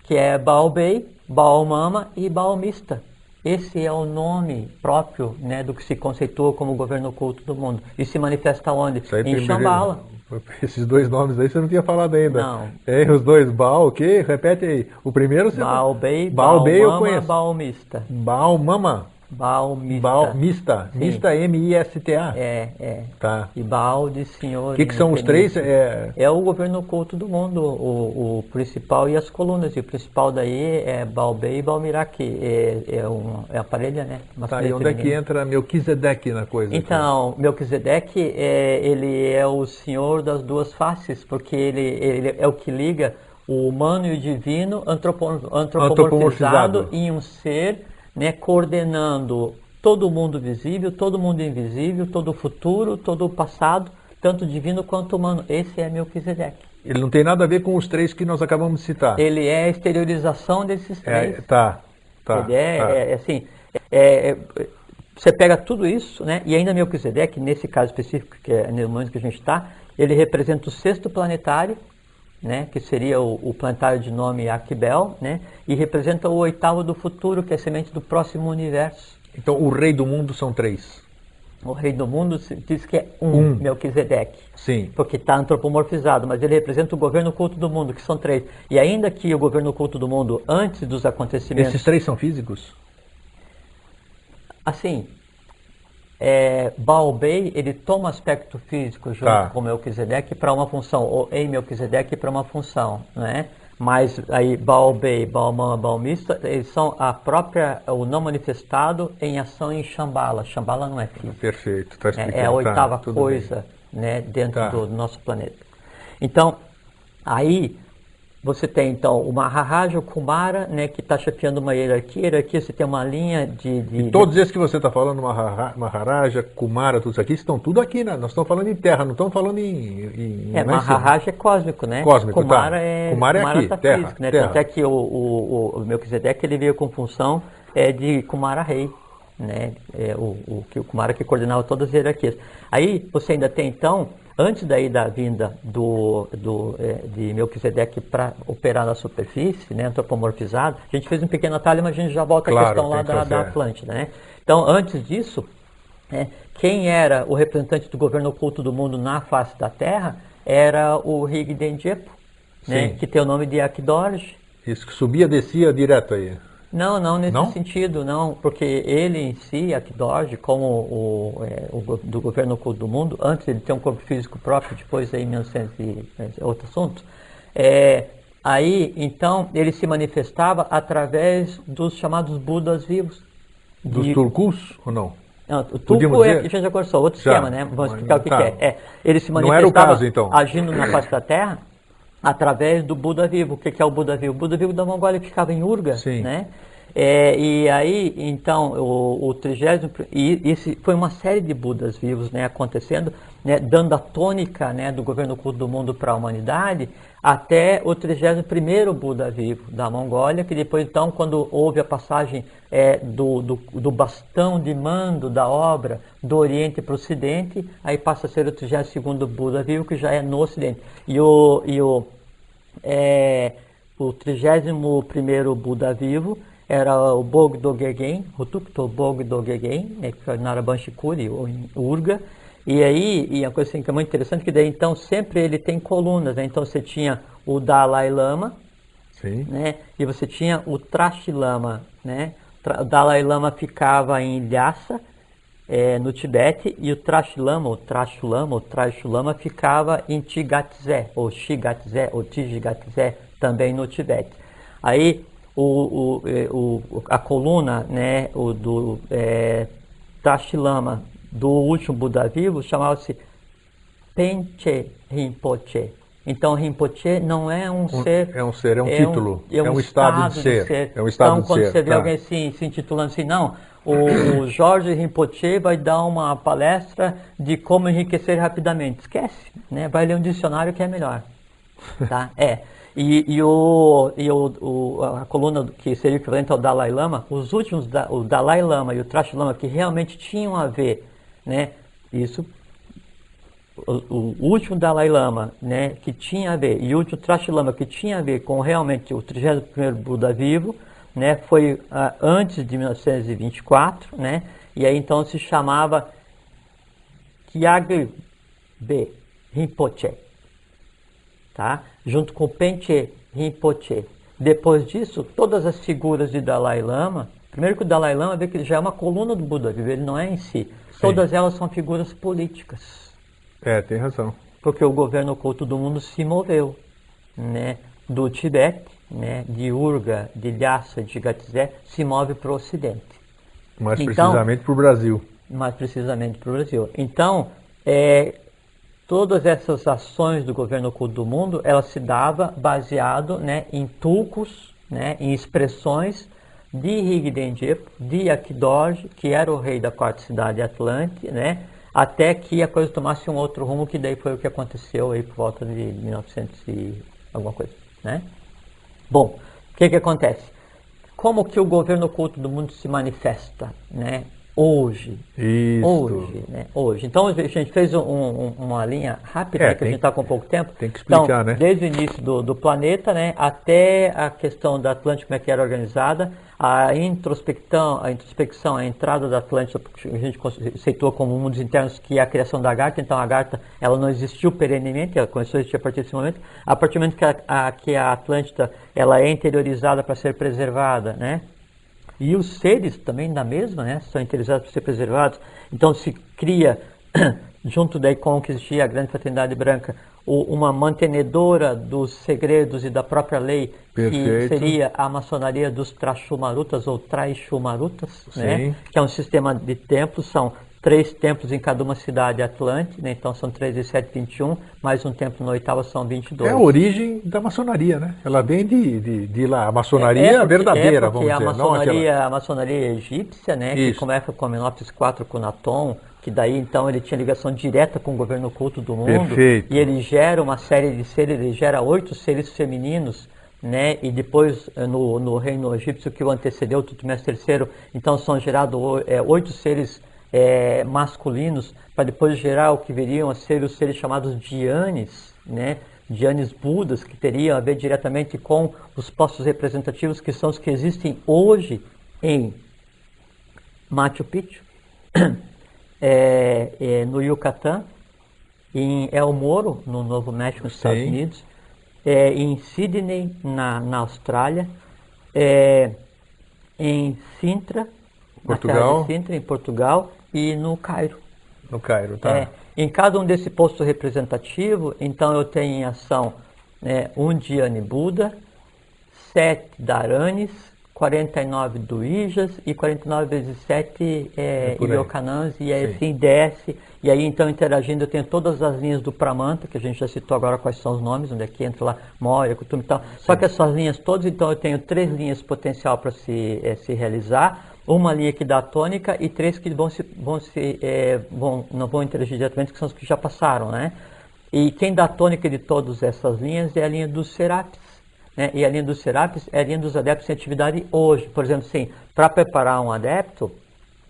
S2: que é Baal Bey, Baal Mama e Baal Mista. Esse é o nome próprio né, do que se conceitua como governo oculto do mundo. E se manifesta onde? Em Shambhala.
S1: Esses dois nomes aí você não tinha falado ainda.
S2: Não.
S1: Hein, os dois, Baal, o quê? Repete aí. O primeiro você
S2: Baal Bey,
S1: Baal Bey eu conheço.
S2: Baal Mista.
S1: Baal Mama.
S2: Baal Mista.
S1: Baal Mista.
S2: Sim.
S1: Mista M-I-S-T-A.
S2: É, é.
S1: Tá.
S2: E Baal de Senhor.
S1: O que, que são os três? É,
S2: É o governo oculto do mundo, o, o principal e as colunas. E o principal daí é Balbei e Balmirá, que é, é, um, é a parelha, né?
S1: tá,
S2: masculina
S1: e onde é que
S2: feminina.
S1: entra Melquisedeque na coisa? aqui?
S2: Então, Melquisedeque, é, ele é o senhor das duas faces, porque ele, ele é o que liga o humano e o divino antropo, antropomorfizado
S1: Antropomorfizado.
S2: em um ser, né, coordenando todo o mundo visível, todo o mundo invisível, todo o futuro, todo o passado, tanto divino quanto humano. Esse é Melquisedeque.
S1: Ele não tem nada a ver com os três que nós acabamos de citar.
S2: Ele é a exteriorização desses três.
S1: É, tá, tá.
S2: Ele é,
S1: tá.
S2: é, assim, é, é, você pega tudo isso, né? E ainda Melquisedeque, nesse caso específico, que é no momento que a gente está, ele representa o sexto planetário, né? Que seria o, o planetário de nome Akibel, né? E representa o oitavo do futuro, que é a semente do próximo universo.
S1: Então o rei do mundo são três.
S2: O rei do mundo diz que é um,
S1: Um.
S2: Melquisedeque.
S1: Sim.
S2: Porque está antropomorfizado, mas ele representa o governo oculto do mundo, que são três. E ainda que o governo oculto do mundo, antes dos acontecimentos.
S1: Esses três são físicos?
S2: Assim, é, Baal Bey, ele toma aspecto físico junto
S1: Tá.
S2: com Melquisedeque para uma função, ou em Melquisedeque para uma função, né? Mas aí Baal Bey, Baal Mama, Baal Mista, eles são a própria, o não manifestado em ação em Shambhala. Shambhala não é físico.
S1: Perfeito, tá explicando.
S2: É, é a oitava
S1: tá,
S2: coisa né, dentro
S1: Tá.
S2: do nosso planeta. Então, aí você tem então o Maharaja, o Kumara, né, que está chefiando uma hierarquia. Hierarquia você tem uma linha de. de-.
S1: E todos esses que você está falando, Mahara- Maharaja, Kumara, tudo isso aqui, estão tudo aqui, né? Nós estamos falando em terra, não estamos falando em. em
S2: É. Maharaja é cósmico, né?
S1: Cósmico,
S2: Kumara
S1: tá.
S2: é,
S1: Kumara é aqui,
S2: tá
S1: terra,
S2: físico, né?
S1: terra.
S2: Tanto é que o, o, o Melquisedeque ele veio com função é, de Kumara rei, né? É, o, o, o Kumara que coordenava todas as hierarquias. Aí você ainda tem então, antes daí da vinda do, do, é, de Melquisedeque para operar na superfície, né? Antropomorfizado, a gente fez um pequeno atalho, mas a gente já volta à
S1: Claro,
S2: questão lá
S1: tem que
S2: da, da Atlântida, né? Então, antes disso, né, quem era o representante do governo oculto do mundo na face da Terra era o Rigdenjepo, né,
S1: Sim.
S2: que tem o nome de Akdorj.
S1: Isso que subia, descia direto aí.
S2: Não, não nesse
S1: Não?
S2: sentido, não, porque ele em si, Akdorj, como o, é, o do governo oculto do mundo, antes ele tem um corpo físico próprio, depois aí em 1900 e é outro assunto, é, aí então ele se manifestava através dos chamados Budas vivos.
S1: Dos
S2: De-
S1: turcos ou não?
S2: Não, o tubo é a gente já conversou, outro
S1: Já.
S2: esquema, né? Vamos explicar o que,
S1: Tá.
S2: que é. é. Ele se manifestava
S1: caso, então.
S2: agindo na face da Terra através do Buda vivo. O que, é o Buda vivo? O Buda vivo da Mongólia que ficava em Urga,
S1: Sim.
S2: né? É, e aí, então, o, o 30 e esse foi uma série de Budas vivos, né, acontecendo, né, dando a tônica, né, do governo oculto do mundo para a humanidade, até o 31º Buda vivo da Mongólia, que depois, então, quando houve a passagem é, do, do, do, bastão de mando da obra do Oriente para o Ocidente, aí passa a ser o 32º Buda vivo, que já é no Ocidente. E o, e o, é, o 31º Buda vivo era o Bogdo Gegen, o Tukto Bogdo Gegen, né, que foi Narabanshikuri, ou em Urga, e aí, e a coisa assim, que é muito interessante, que daí então sempre ele tem colunas, né? então você tinha o Dalai Lama,
S1: Sim.
S2: né? e você tinha o Trashi Lama, né? o Dalai Lama ficava em Lhasa, é, no Tibete, e o Trashi Lama, o Trashi Lama, o Trashi Lama ficava em Tigatzé, ou Shigatzé, ou Tijigatzé, também no Tibete. Aí o, o, é, o, a coluna né, o do é, Lama do último Buda vivo chamava-se Penche Rinpoche. Então Rinpoche não é um, um, ser.
S1: É um ser, é um é título. Um, é, um, é um estado, estado, de, ser. de, ser. É um estado
S2: então,
S1: de
S2: quando
S1: ser.
S2: você vê tá. alguém assim, se intitulando assim, não, o, o Jorge Rinpoche vai dar uma palestra de como enriquecer rapidamente. Esquece, né? Vai ler um dicionário que é melhor. Tá? É. E, e, o, e o, o, a coluna que seria equivalente ao Dalai Lama, os últimos, o Dalai Lama e o Trash Lama, que realmente tinham a ver, né, isso, o, o último Dalai Lama, né, que tinha a ver, e o último Trash Lama, que tinha a ver com realmente o 31º Buda vivo, né, foi uh, antes de 1924, né, e aí então se chamava Kyagbe Rinpoche tá? Junto com Penche Rinpoche. Depois disso, todas as figuras de Dalai Lama, primeiro que o Dalai Lama vê que ele já é uma coluna do Buda, ele não é em si. Sim. Todas elas são figuras políticas.
S1: É, tem razão.
S2: Porque o governo oculto do mundo se moveu, né? Do Tibete, né? De Urga, de Lhasa, de Gatzé, se move para o Ocidente.
S1: Mais então, precisamente para o Brasil.
S2: Mais precisamente para o Brasil. Então, é, todas essas ações do governo oculto do mundo, ela se dava baseado né, em tulcos, né, em expressões de Rigdenjep, de Akdorj, que era o rei da quarta cidade Atlante, né, até que a coisa tomasse um outro rumo, que daí foi o que aconteceu aí por volta de 1900 e alguma coisa, né? Bom, o que que acontece? Como que o governo oculto do mundo se manifesta, né? Hoje.
S1: Isso.
S2: Hoje, né? Hoje. Então a gente fez um, um, uma linha rápida, é, que a gente está com pouco tempo.
S1: Tem que explicar,
S2: então,
S1: né?
S2: Desde o início do, do, planeta, né, até a questão da Atlântida, como é que era organizada, a introspecção, a introspecção, a entrada da Atlântida, a gente aceitou como mundos internos que é a criação da Garta, então a Garta ela não existiu perenemente, ela começou a existir a partir desse momento. A partir do momento que a, a, que a Atlântida ela é interiorizada para ser preservada, né? E os seres também da mesma, né, são interessados por ser preservados. Então se cria, junto daí com o que existia a grande fraternidade branca, uma mantenedora dos segredos e da própria lei, Perfeito. que seria a maçonaria dos Trashumarutas ou Traishumarutas, né? que é um sistema de templos, são três templos em cada uma cidade atlante, né? então são 3 e 7, 21, mais um templo no oitava são 22.
S1: É a origem da maçonaria, né? Ela vem de, de, de lá, a maçonaria é, é porque, verdadeira, é vamos
S2: a
S1: dizer.
S2: Maçonaria,
S1: aquela...
S2: A maçonaria egípcia, né? Isso. que começa com IV, com Natom, que daí então ele tinha ligação direta com o governo oculto do mundo.
S1: Perfeito.
S2: E ele gera uma série de seres, ele gera oito seres femininos, né? E depois eh, no, no reino egípcio que o antecedeu, Tutmés III, então são gerados é, oito seres é, masculinos para depois gerar o que viriam a ser os seres chamados Dianes, né? Dianes Budas, que teriam a ver diretamente com os postos representativos que são os que existem hoje em Machu Picchu, é, é, no Yucatán, em El Moro, no Novo México, nos Estados Unidos, é, em Sydney, na, na Austrália, é, em Sintra,
S1: Portugal.
S2: Sintra, em Portugal, e no Cairo.
S1: No Cairo, tá. É,
S2: em cada um desse posto representativo, então eu tenho em ação né, um Dhyani Buda, sete Dharanis, 49 do Ijas e 49 vezes 7 é,
S1: É por aí.
S2: Iocanãs, e aí
S1: Sim.
S2: assim desce. E aí então interagindo eu tenho todas as linhas do Pramanta, que a gente já citou agora quais são os nomes, onde é que entra lá, Moria, Kutum e tal. Só que essas linhas todas, então eu tenho três linhas potencial para se, eh, se realizar, uma linha que dá tônica e três que vão se, vão se eh, vão, não vão interagir diretamente, que são os que já passaram, né? E quem dá tônica de todas essas linhas é a linha dos Serapis. Né? E a linha dos Serapis é a linha dos adeptos em atividade hoje. Por exemplo, assim, para preparar um adepto,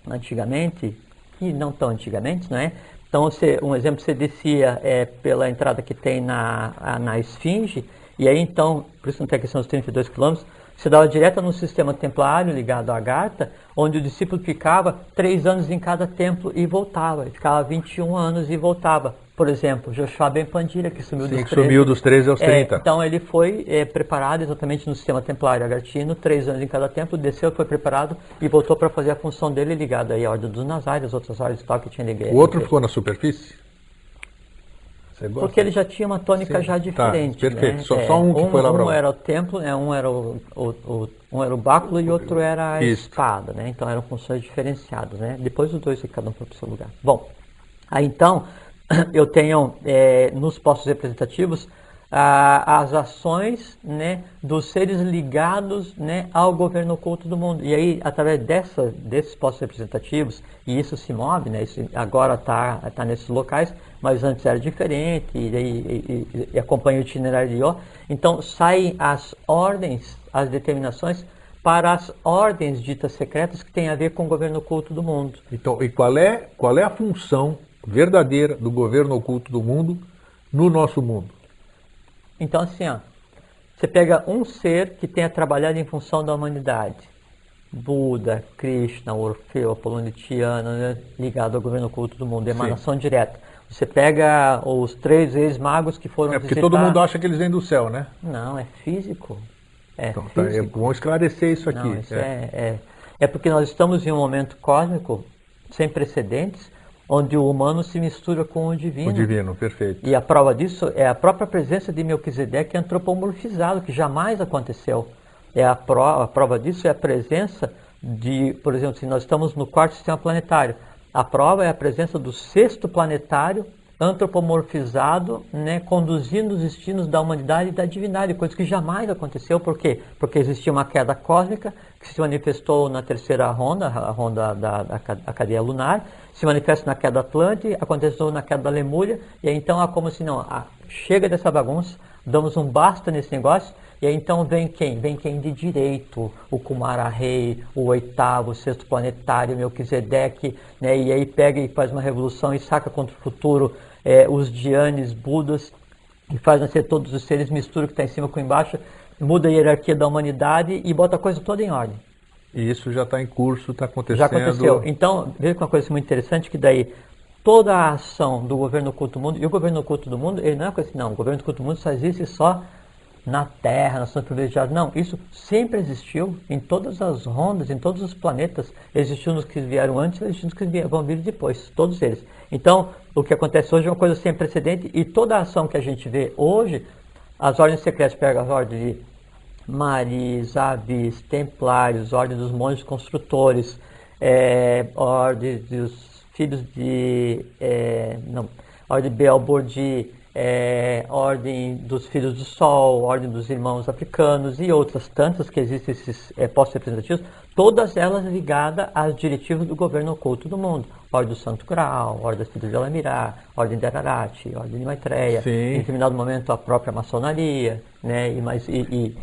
S2: antigamente, e não tão antigamente, não é? Então, você, um exemplo, você descia é, pela entrada que tem na, na Esfinge, e aí então, por isso não tem a questão dos 32 quilômetros, você dava direto no sistema templário ligado à Agartha, onde o discípulo ficava três anos em cada templo e voltava. Ele ficava 21 anos e voltava. Por exemplo, Joshua Ben Pandira, que sumiu
S1: Sim,
S2: dos
S1: que
S2: 13.
S1: sumiu dos 13 aos
S2: É,
S1: 30.
S2: então ele foi é, preparado exatamente no sistema templário agartino, três anos em cada templo, desceu, foi preparado e voltou para fazer a função dele ligada aí à Ordem dos Nazários, as outras ordens tal que tinha ligado.
S1: O outro ficou na superfície?
S2: Porque ele já tinha uma tônica
S1: Sim,
S2: já
S1: tá,
S2: diferente.
S1: perfeito.
S2: né?
S1: Só- só um que foi lá pra
S2: Um era o templo, né? um era o, o- o- um era o báculo e outro era a
S1: Isso.
S2: espada, né? Então eram funções diferenciadas, né? Depois os dois cada um foi para o seu lugar. Bom, aí então eu tenho eh, nos postos representativos ah, as ações né, dos seres ligados né, ao governo oculto do mundo. E aí, através dessa, desses postos representativos, e isso se move, né, isso agora está tá nesses locais, mas antes era diferente, e, e- e- acompanha o itinerário de Ió. Então, saem as ordens, as determinações para as ordens ditas secretas que têm a ver com o governo oculto do mundo.
S1: Então, e qual é, qual é a função verdadeira do governo oculto do mundo no nosso mundo?
S2: Então, assim, ó, você pega um ser que tenha trabalhado em função da humanidade. Buda, Krishna, Orfeu, Apolônio Tiana, né, ligado ao governo oculto do mundo, emanação direta. Você pega os três ex-magos que foram
S1: É porque
S2: visitar...
S1: todo mundo acha que eles vêm do céu, né?
S2: Não, é físico. É
S1: Então, tá, é
S2: físico.
S1: bom esclarecer isso aqui.
S2: Não, isso
S1: é.
S2: é, é, é porque nós estamos em um momento cósmico sem precedentes, onde o humano se mistura com o divino.
S1: O divino, perfeito.
S2: E a prova disso é a própria presença de Melquisedeque antropomorfizado, que jamais aconteceu. É a, prova, a prova disso é a presença de, por exemplo, se nós estamos no quarto sistema planetário, a prova é a presença do sexto planetário antropomorfizado, né, conduzindo os destinos da humanidade e da divindade, coisa que jamais aconteceu. Por quê? Porque existia uma queda cósmica que se manifestou na terceira ronda, a ronda da, da ca- a cadeia lunar, se manifesta na queda Atlante, aconteceu na queda da Lemúria, e então é como se não, ah, chega dessa bagunça, damos um basta nesse negócio, e aí então vem quem? Vem quem de direito, o Kumara Rei, o oitavo, o sexto planetário, Melquisedeque, né? e aí pega e faz uma revolução e saca contra o futuro eh, os Dianes, Budas, e faz nascer todos os seres, mistura o que está em cima com embaixo, muda a hierarquia da humanidade e bota a coisa toda em ordem.
S1: E isso já está em curso, está acontecendo.
S2: Já aconteceu. Então, veja que uma coisa muito interessante que daí toda a ação do governo oculto do mundo, e o governo oculto do mundo, ele não é coisa assim, não, o governo oculto do mundo só existe só na Terra, nós somos privilegiados. Não, isso sempre existiu em todas as rondas, em todos os planetas. Existiu nos que vieram antes, existiu nos que vão vir depois, todos eles. Então, o que acontece hoje é uma coisa sem precedente e toda a ação que a gente vê hoje, as ordens secretas pegam as ordens de Maris, Avis, Templários, Ordem dos Monges Construtores, é, Ordem dos Filhos de. é, não, Ordem de Belbordi, é, Ordem dos Filhos do Sol, Ordem dos Irmãos Africanos e outras tantas que existem esses é, postos representativos, todas elas ligadas às diretivas do governo oculto do mundo. Ordem do Santo Graal, Ordem das Filhas de Alamirá, Ordem de Ararat, Ordem de Maitreya,
S1: Sim.
S2: em determinado momento a própria maçonaria, né, e, mais, e, e-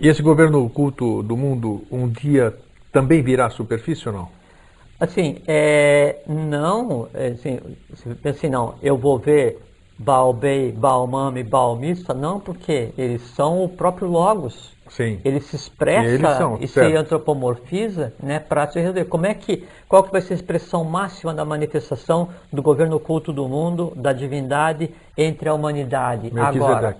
S1: E esse governo oculto do mundo um dia também virá à superfície ou não?
S2: Assim, é, não, é, assim, assim, não, eu vou ver Baobei, Baomami, Baomista, não, porque eles são o próprio Logos.
S1: Sim.
S2: Ele se expressa
S1: Eles são,
S2: e se antropomorfiza né, para se resolver. Como é que, qual que vai ser a expressão máxima da manifestação do governo oculto do mundo, da divindade entre a humanidade? Agora.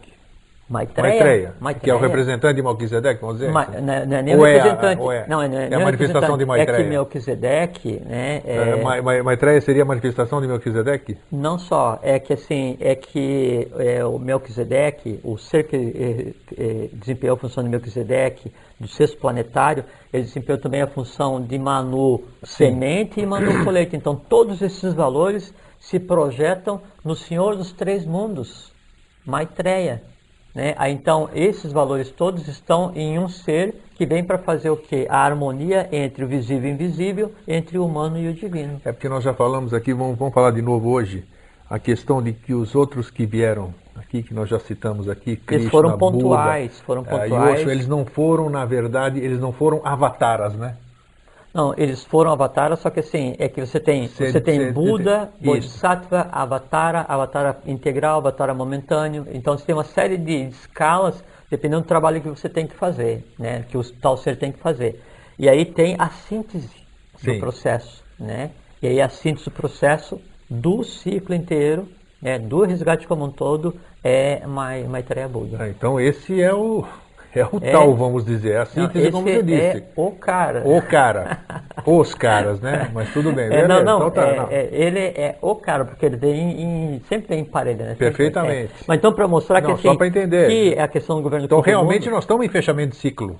S2: Maitreya.
S1: Maitreya,
S2: Maitreya.
S1: que é o representante de Melquisedeque, vamos dizer?
S2: Ma-
S1: assim?
S2: não, é- não é nem
S1: Ou é a-
S2: representante.
S1: ou é?
S2: Não, é,
S1: É a
S2: não é
S1: manifestação de
S2: representante. É
S1: Maitreya.
S2: que Melquisedeque, né?
S1: É,
S2: é-
S1: Ma- Ma- Maitreya seria a manifestação de Melquisedeque?
S2: Não só, é que assim, é que é, o Melquisedeque, o ser que eh, desempenhou a função de Melquisedeque, do sexto planetário, ele desempenhou também a função de Manu semente e Manu colheita. Então todos esses valores se projetam no Senhor dos Três Mundos, Maitreya. Né? Então esses valores todos estão em um ser que vem para fazer o quê? A harmonia entre o visível e o invisível, entre o humano e o divino.
S1: É porque nós já falamos aqui, vamos, vamos falar de novo hoje, a questão de que os outros que vieram aqui, que nós já citamos aqui, Krishna,
S2: foram
S1: Buda,
S2: pontuais, foram
S1: eh,
S2: pontuais.
S1: Yoshu, eles não foram, na verdade, eles não foram avataras, né?
S2: Não, eles foram avataras, só que assim, é que você tem,
S1: Cê-
S2: você tem
S1: cê-
S2: Buda,
S1: isso.
S2: Bodhisattva, Avatara, Avatara integral, Avatara momentâneo. Então você tem uma série de escalas, dependendo do trabalho que você tem que fazer, né? Que o tal ser tem que fazer. E aí tem a síntese
S1: Sim.
S2: do processo, né? E aí a síntese do processo do ciclo inteiro, né? Do resgate como um todo, é Mai- Maitreya Buda.
S1: Ah, Então esse é o, é o
S2: É.
S1: tal, vamos dizer, é a
S2: Não,
S1: síntese, como você disse.
S2: é o cara.
S1: O cara, os caras, né? Mas tudo bem,
S2: É, não, não,
S1: então tá,
S2: é-
S1: não.
S2: é- ele é o cara, porque ele vem em, sempre vem em parelha, né? Sempre-
S1: Perfeitamente.
S2: é. Mas então, para mostrar que,
S1: Não,
S2: assim,
S1: só pra entender.
S2: que a questão do governo
S1: Então
S2: do mundo,
S1: realmente nós estamos em fechamento de ciclo.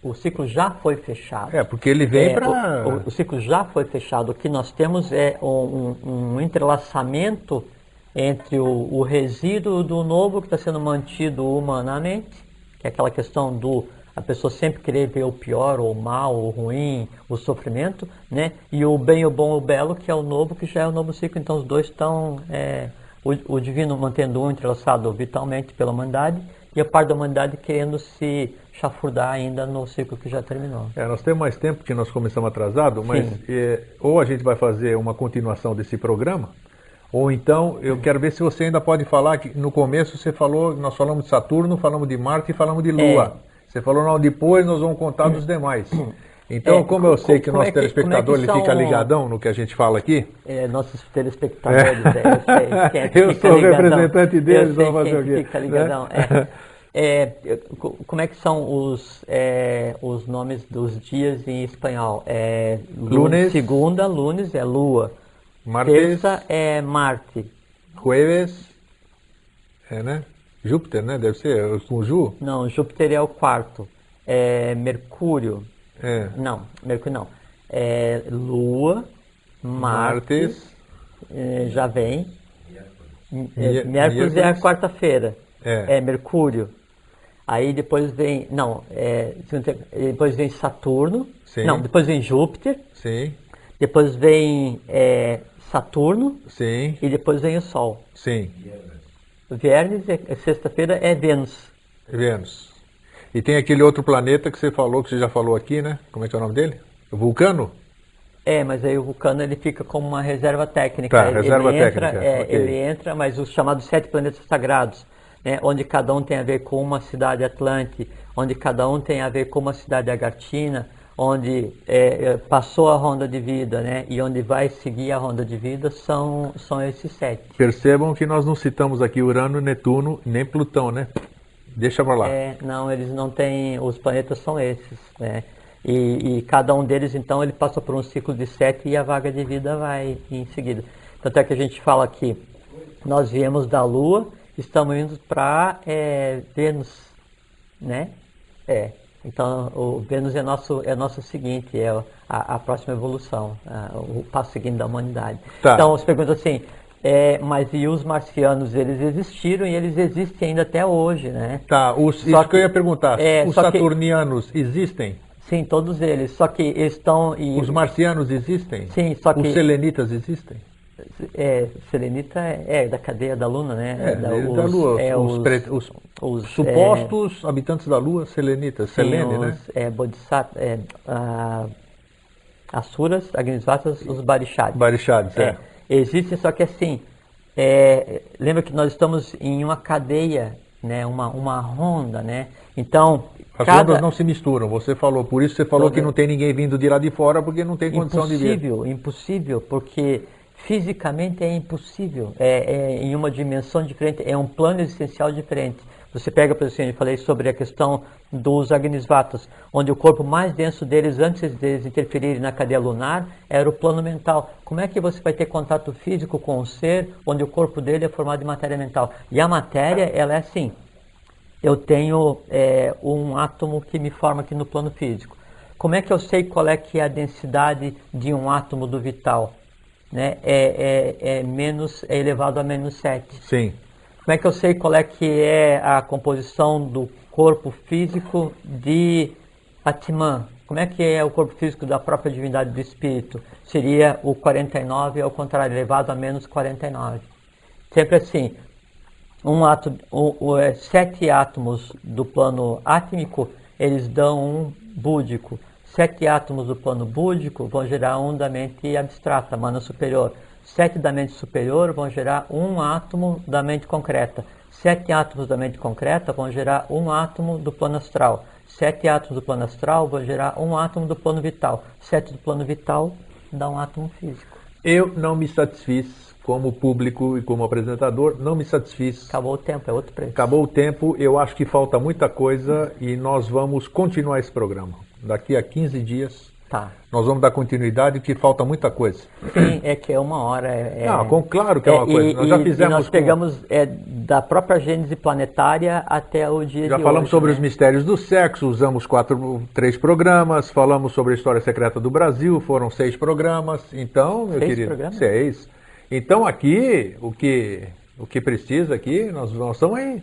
S2: o ciclo já foi fechado.
S1: É, porque ele vem
S2: É,
S1: para...
S2: o, o- o ciclo já foi fechado. O que nós temos é um, um- um entrelaçamento entre o, o resíduo do novo que está sendo mantido humanamente, que é aquela questão do a pessoa sempre querer ver o pior, ou o mal, o ruim, o sofrimento, né? E o bem, o bom, o belo, que é o novo, que já é o novo ciclo. Então os dois estão é, o, o divino mantendo um entrelaçado vitalmente pela humanidade e a parte da humanidade querendo se chafurdar ainda no ciclo que já terminou.
S1: É, nós temos mais tempo que nós começamos atrasado, mas é, ou a gente vai fazer uma continuação desse programa, ou então eu quero ver se você ainda pode falar que no começo você falou, nós falamos de Saturno, falamos de Marte e falamos de Lua.
S2: É.
S1: Você falou não, depois nós vamos contar dos demais. Então,
S2: É,
S1: como eu sei que o nosso
S2: é que-
S1: telespectador
S2: é
S1: ele fica ligadão no que a gente fala aqui,
S2: É, nossos telespectadores, é, eu é
S1: Eu sou o
S2: ligadão?
S1: representante deles, vamos fazer o quê?
S2: Fica ligadão. É. É, como é que são os, é, os nomes dos dias em espanhol? É, lu-
S1: Lunes.
S2: Segunda, lunes é lua.
S1: Martes,
S2: Terça é Marte.
S1: Jueves, é, né? Júpiter, né? Deve ser com Ju.
S2: Não, Júpiter é o quarto. É Mercúrio.
S1: É.
S2: Não, Mercúrio não. É Lua, Marte,
S1: Martes,
S2: é, já vem. É,
S1: Mi-
S2: Miércoles é a quarta-feira.
S1: É.
S2: Mercúrio. Aí depois vem. Não, é, depois vem Saturno.
S1: Sim.
S2: Não, depois vem Júpiter.
S1: sim,
S2: Depois vem é, Saturno.
S1: sim,
S2: E depois vem o Sol.
S1: sim.
S2: Viernes, é, é sexta-feira, é Vênus.
S1: Vênus. E tem aquele outro planeta que você falou, que você já falou aqui, né? Como é que é o nome dele? Vulcano?
S2: É, mas aí o Vulcano ele fica como uma reserva técnica.
S1: Tá,
S2: ele,
S1: reserva
S2: ele entra,
S1: técnica,
S2: é,
S1: ok.
S2: Ele entra, mas os chamados sete planetas sagrados, né, onde cada um tem a ver com uma cidade Atlante, onde cada um tem a ver com uma cidade Agartina, onde é, é, passou a ronda de vida, né, e onde vai seguir a ronda de vida são, são esses sete.
S1: Percebam que nós não citamos aqui Urano, Netuno, nem Plutão, né? Deixa pra lá.
S2: É, não, eles não têm, os planetas são esses, né? E, e cada um deles, então, ele passa por um ciclo de sete e a vaga de vida vai em seguida. Tanto é que a gente fala que nós viemos da Lua, estamos indo para Vênus, né? É. Então, o Vênus é nosso, é nosso seguinte, é a, a próxima evolução, a- o passo seguinte da humanidade.
S1: Tá.
S2: Então, você pergunta assim, é, mas e os marcianos, eles existiram e eles existem ainda até hoje, né?
S1: Tá, os,
S2: Só
S1: isso que eu
S2: que-
S1: ia perguntar.
S2: é,
S1: os
S2: só que-
S1: saturnianos existem?
S2: Sim, todos eles. Só que eles estão. E,
S1: Os marcianos existem?
S2: Sim, só que-
S1: Os selenitas existem?
S2: É, Selenita é, é da cadeia da Luna, né?
S1: É,
S2: da,
S1: eles da Lua.
S2: é,
S1: os,
S2: os,
S1: pre- os
S2: os,
S1: supostos habitantes da Lua, selenitas,
S2: é, sim,
S1: selene, né?
S2: os, é, Bodhisattva, é, ah, Asuras, Agnisvatas, os Barishads.
S1: Barishads, é.
S2: É, existem, só que assim, é, lembra que nós estamos em uma cadeia, né? Uma, uma ronda, né? Então,
S1: As
S2: cada...
S1: ondas não se misturam, você falou. Por isso você falou
S2: Toda-
S1: que não tem ninguém vindo de lá de fora, porque não tem condição de vir.
S2: Impossível, impossível, porque Fisicamente é impossível, é, é em uma dimensão diferente, é um plano existencial diferente. Você pega, por exemplo, eu falei sobre a questão dos Agnisvatas, onde o corpo mais denso deles, antes deles interferirem na cadeia lunar, era o plano mental. Como é que você vai ter contato físico com o ser, onde o corpo dele é formado de matéria mental? E a matéria, ela é assim. Eu tenho é, um átomo que me forma aqui no plano físico. Como é que eu sei qual é que é a densidade de um átomo do vital? Né? É, é, é menos, é elevado a menos 7.
S1: Sim.
S2: Como é que eu sei qual é que é a composição do corpo físico de Atman? Como é que é o corpo físico da própria divindade do espírito? Seria o 49 ao contrário, elevado a menos 49. Sempre assim, um átomo, o, o, é, sete átomos do plano átmico, eles dão um búdico. Sete átomos do plano búdico vão gerar um da mente abstrata, mana superior. Sete da mente superior vão gerar um átomo da mente concreta. Sete átomos da mente concreta vão gerar um átomo do plano astral. Sete átomos do plano astral vão gerar um átomo do plano vital. Sete do plano vital dá um átomo físico.
S1: Eu não me satisfiz como público e como apresentador, não me satisfiz.
S2: Acabou o tempo, é outro preço.
S1: Acabou o tempo, eu acho que falta muita coisa e nós vamos continuar esse programa. Daqui a 15 dias
S2: Tá.
S1: Nós vamos dar continuidade porque falta muita coisa.
S2: Sim, é que é uma hora. É,
S1: Não, com, claro que é uma coisa.
S2: E,
S1: nós já fizemos.
S2: Nós pegamos com... é, da própria gênese planetária até o dia
S1: já
S2: de
S1: falamos
S2: hoje,
S1: sobre
S2: né?
S1: os mistérios do sexo, usamos quatro, três programas, falamos sobre a história secreta do Brasil, foram seis programas. Então, meu
S2: Seis
S1: querido,
S2: programas?
S1: seis. Então aqui, o que, o que precisa aqui, nós, nós estamos aí.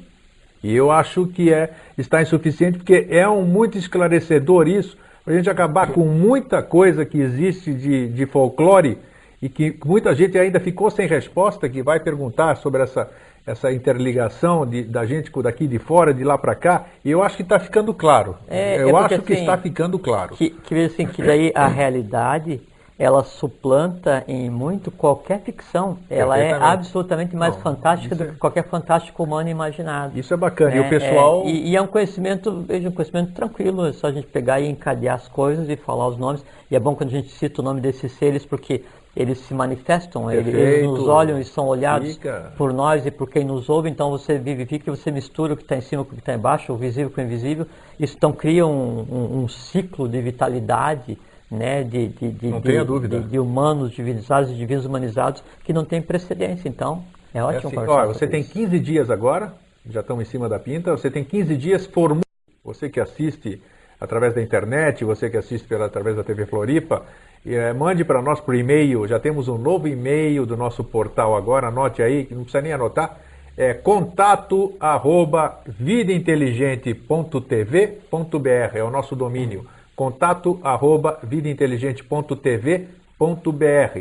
S1: E eu acho que é, está insuficiente, porque é um muito esclarecedor isso, para a gente acabar com muita coisa que existe de, de folclore e que muita gente ainda ficou sem resposta, que vai perguntar sobre essa, essa interligação de, da gente daqui de fora, de lá para cá, e eu acho que está ficando claro.
S2: É,
S1: eu
S2: é porque,
S1: acho que
S2: assim,
S1: está ficando claro.
S2: Que, que, assim, que daí a realidade ela suplanta em muito qualquer ficção. Ela é absolutamente mais
S1: Não,
S2: fantástica do
S1: é-
S2: que qualquer fantástico humano imaginado.
S1: Isso é bacana. e o
S2: É,
S1: pessoal.
S2: é, e, e é um conhecimento, veja, um conhecimento tranquilo, é só a gente pegar e encadear as coisas e falar os nomes. E é bom quando a gente cita o nome desses seres, porque eles se manifestam, eles, eles nos olham e são olhados
S1: Fica.
S2: por nós e por quem nos ouve, então você vivifica e você mistura o que está em cima com o que está embaixo, o visível com o invisível. Isso então cria um, um- um ciclo de vitalidade, né, de, de, de,
S1: Não
S2: de-
S1: tenha dúvida.
S2: de- de humanos divinizados e divinos humanizados que não tem precedência. Então, é
S1: É
S2: ótimo
S1: assim,
S2: conversar
S1: olha, você tem
S2: isso.
S1: 15 dias agora, já estamos em cima da pinta, você tem 15 dias formando. Você que assiste através da internet, você que assiste pela, através da TV Floripa, eh, mande para nós por e-mail, já temos um novo e-mail do nosso portal agora, anote aí, que não precisa nem anotar, é contato arroba vidainteligente.tv.br, é o nosso domínio, contato arroba vidainteligente.tv.br.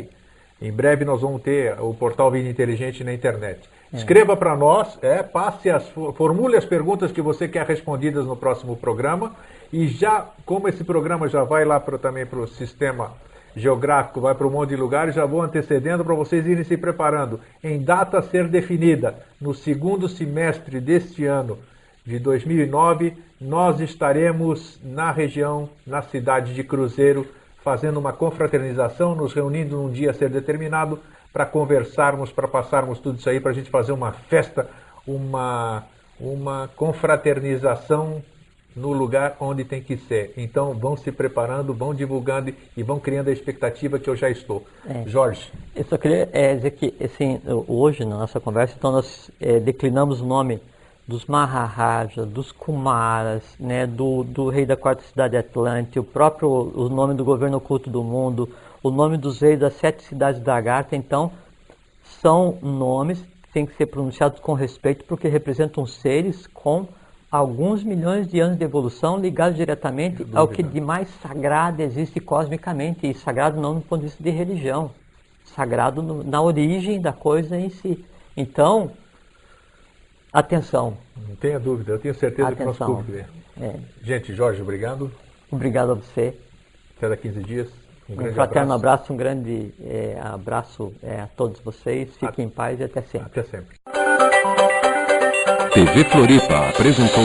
S1: Em breve nós vamos ter o portal Vida Inteligente na internet. Escreva para nós, é, passe as, formule as perguntas que você quer respondidas no próximo programa. E já, como esse programa já vai lá pro, também para o sistema geográfico, vai para um monte de lugares, já vou antecedendo para vocês irem se preparando. Em data a ser definida, no segundo semestre deste ano de 2009, nós estaremos na região, na cidade de Cruzeiro, fazendo uma confraternização, nos reunindo num dia a ser determinado para conversarmos, para passarmos tudo isso aí, para a gente fazer uma festa, uma, uma confraternização no lugar onde tem que ser. Então vão se preparando, vão divulgando e vão criando a expectativa que eu já estou.
S2: É.
S1: Jorge,
S2: Eu só queria é, dizer que, assim, hoje na nossa conversa, então nós é, declinamos o nome dos Maharajas, dos Kumaras, né, do, do rei da quarta cidade Atlante, o próprio o nome do governo oculto do mundo, o nome dos reis das sete cidades da Agartha. Então, são nomes que têm que ser pronunciados com respeito porque representam seres com alguns milhões de anos de evolução ligados diretamente ao que de mais sagrado existe cosmicamente. E sagrado não do ponto de vista de religião, sagrado no- na origem da coisa em si. Então, atenção,
S1: não tenha dúvida, eu tenho certeza que o nosso
S2: atenção.
S1: público vê.
S2: É,
S1: Gente, Jorge, obrigado.
S2: obrigado a você.
S1: Até daqui a 15 dias. Um
S2: Um
S1: grande
S2: fraterno
S1: abraço.
S2: abraço, um grande eh, abraço eh, a todos vocês. Fiquem em paz e até sempre.
S1: Até sempre.
S3: TV Floripa apresentou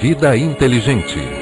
S3: Vida Inteligente.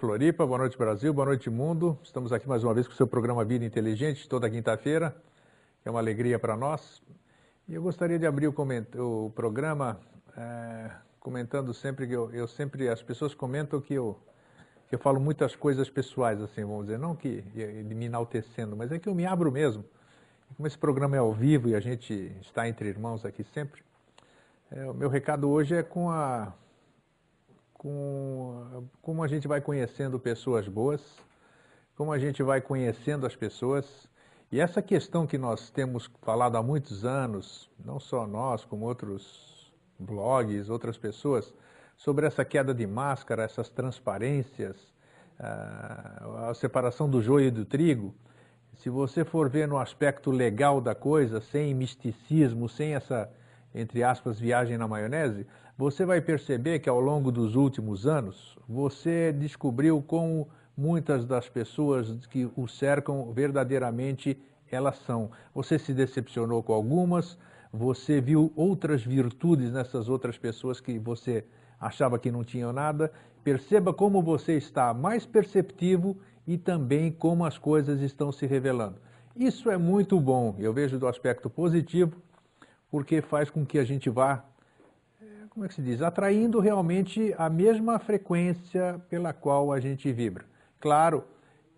S1: Floripa. Boa noite, Brasil. Boa noite, mundo. Estamos aqui mais uma vez com o seu programa Vida Inteligente, toda quinta-feira. É uma alegria para nós. E eu gostaria de abrir o, o programa é, comentando sempre que eu, eu, sempre as pessoas comentam que eu que eu falo muitas coisas pessoais assim, vamos dizer, não que me enaltecendo, mas é que eu me abro mesmo. Como esse programa é ao vivo e a gente está entre irmãos aqui sempre, é, o meu recado hoje é com a com como a gente vai conhecendo pessoas boas, como a gente vai conhecendo as pessoas. E essa questão que nós temos falado há muitos anos, não só nós, como outros blogs, outras pessoas, sobre essa queda de máscara, essas transparências, a separação do joio e do trigo. Se você for ver no aspecto legal da coisa, sem misticismo, sem essa, entre aspas, viagem na maionese, você vai perceber que ao longo dos últimos anos, você descobriu como muitas das pessoas que o cercam verdadeiramente elas são. Você se decepcionou com algumas, você viu outras virtudes nessas outras pessoas que você achava que não tinham nada. Perceba como você está mais perceptivo e também como as coisas estão se revelando. Isso é muito bom, eu vejo do aspecto positivo, porque faz com que a gente vá como é que se diz, atraindo realmente a mesma frequência pela qual a gente vibra. Claro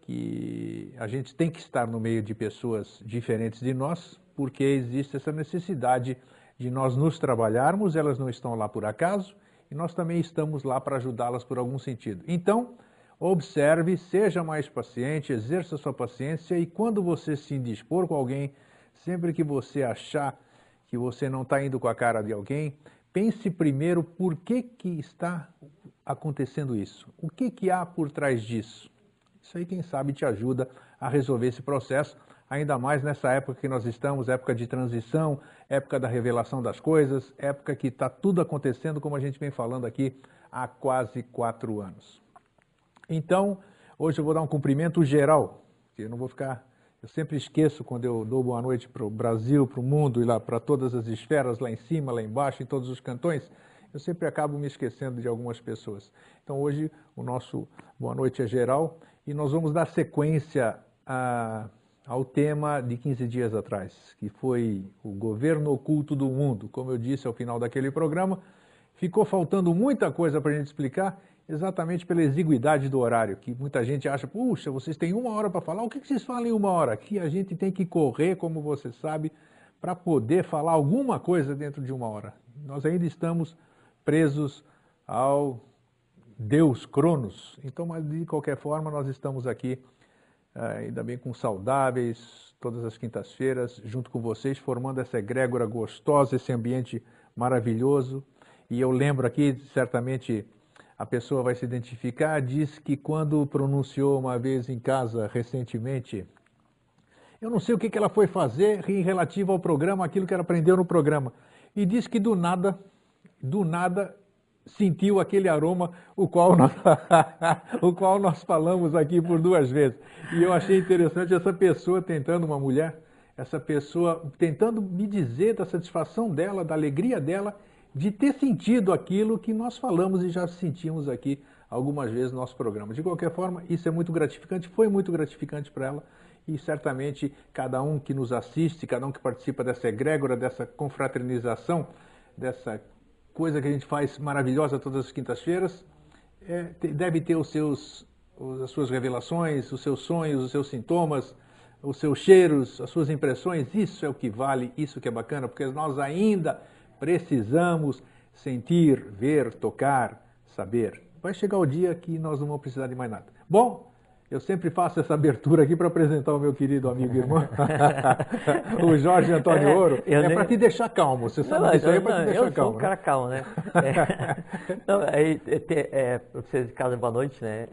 S1: que a gente tem que estar no meio de pessoas diferentes de nós, porque existe essa necessidade de nós nos trabalharmos, elas não estão lá por acaso, e nós também estamos lá para ajudá-las por algum sentido. Então, observe, seja mais paciente, exerça sua paciência e quando você se indispor com alguém, sempre que você achar que você não está indo com a cara de alguém, pense primeiro por que, que está acontecendo isso. O que, que há por trás disso? Isso aí, quem sabe, te ajuda a resolver esse processo, ainda mais nessa época que nós estamos, época de transição, época da revelação das coisas, época que está tudo acontecendo, como a gente vem falando aqui há quase quatro anos. Então, hoje eu vou dar um cumprimento geral, que eu não vou ficar eu sempre esqueço quando eu dou boa noite para o Brasil, para o mundo e lá para todas as esferas, lá em cima, lá embaixo, em todos os cantões, eu sempre acabo me esquecendo de algumas pessoas. Então hoje o nosso boa noite é geral e nós vamos dar sequência a, ao tema de 15 dias atrás, que foi o governo oculto do mundo. Como eu disse ao final daquele programa, ficou faltando muita coisa para a gente explicar exatamente pela exiguidade do horário, que muita gente acha, puxa, vocês têm uma hora para falar, o que, vocês falam em uma hora? Aqui a gente tem que correr, como você sabe, para poder falar alguma coisa dentro de uma hora. Nós ainda estamos presos ao Deus Cronos. Então, mas de qualquer forma, nós estamos aqui, eh, ainda bem com saudáveis, todas as quintas-feiras, junto com vocês, formando essa egrégora gostosa, esse ambiente maravilhoso. E eu lembro aqui, certamente, a pessoa vai se identificar, diz que quando pronunciou uma vez em casa recentemente, eu não sei o que, ela foi fazer em relativo ao programa, aquilo que ela aprendeu no programa, e diz que do nada, do nada, sentiu aquele aroma, o qual nós, o qual nós falamos aqui por duas vezes. E eu achei interessante essa pessoa tentando, uma mulher, essa pessoa tentando me dizer da satisfação dela, da alegria dela, de ter sentido aquilo que nós falamos e já sentimos aqui algumas vezes no nosso programa. De qualquer forma, isso é muito gratificante, foi muito gratificante para ela e certamente cada um que nos assiste, cada um que participa dessa egrégora, dessa confraternização, dessa coisa que a gente faz maravilhosa todas as quintas-feiras, é, deve ter os seus, as suas revelações, os seus sonhos, os seus sintomas, os seus cheiros, as suas impressões. Isso é o que vale, isso que é bacana, porque nós ainda precisamos sentir, ver, tocar, saber. Vai chegar o dia que nós não vamos precisar de mais nada. Bom, Eu sempre faço essa abertura aqui para apresentar o meu querido amigo e irmão, o Jorge Antônio
S2: É,
S1: Ouro.
S2: eu
S1: é
S2: nem-
S1: para te deixar calmo. Você sabe
S2: Não,
S1: que isso aí é
S2: eu-
S1: para te deixar
S2: eu sou
S1: calmo.
S2: um
S1: né?
S2: cara calmo, né? É. Não, é, te- é, pra vocês de casa, boa noite, né?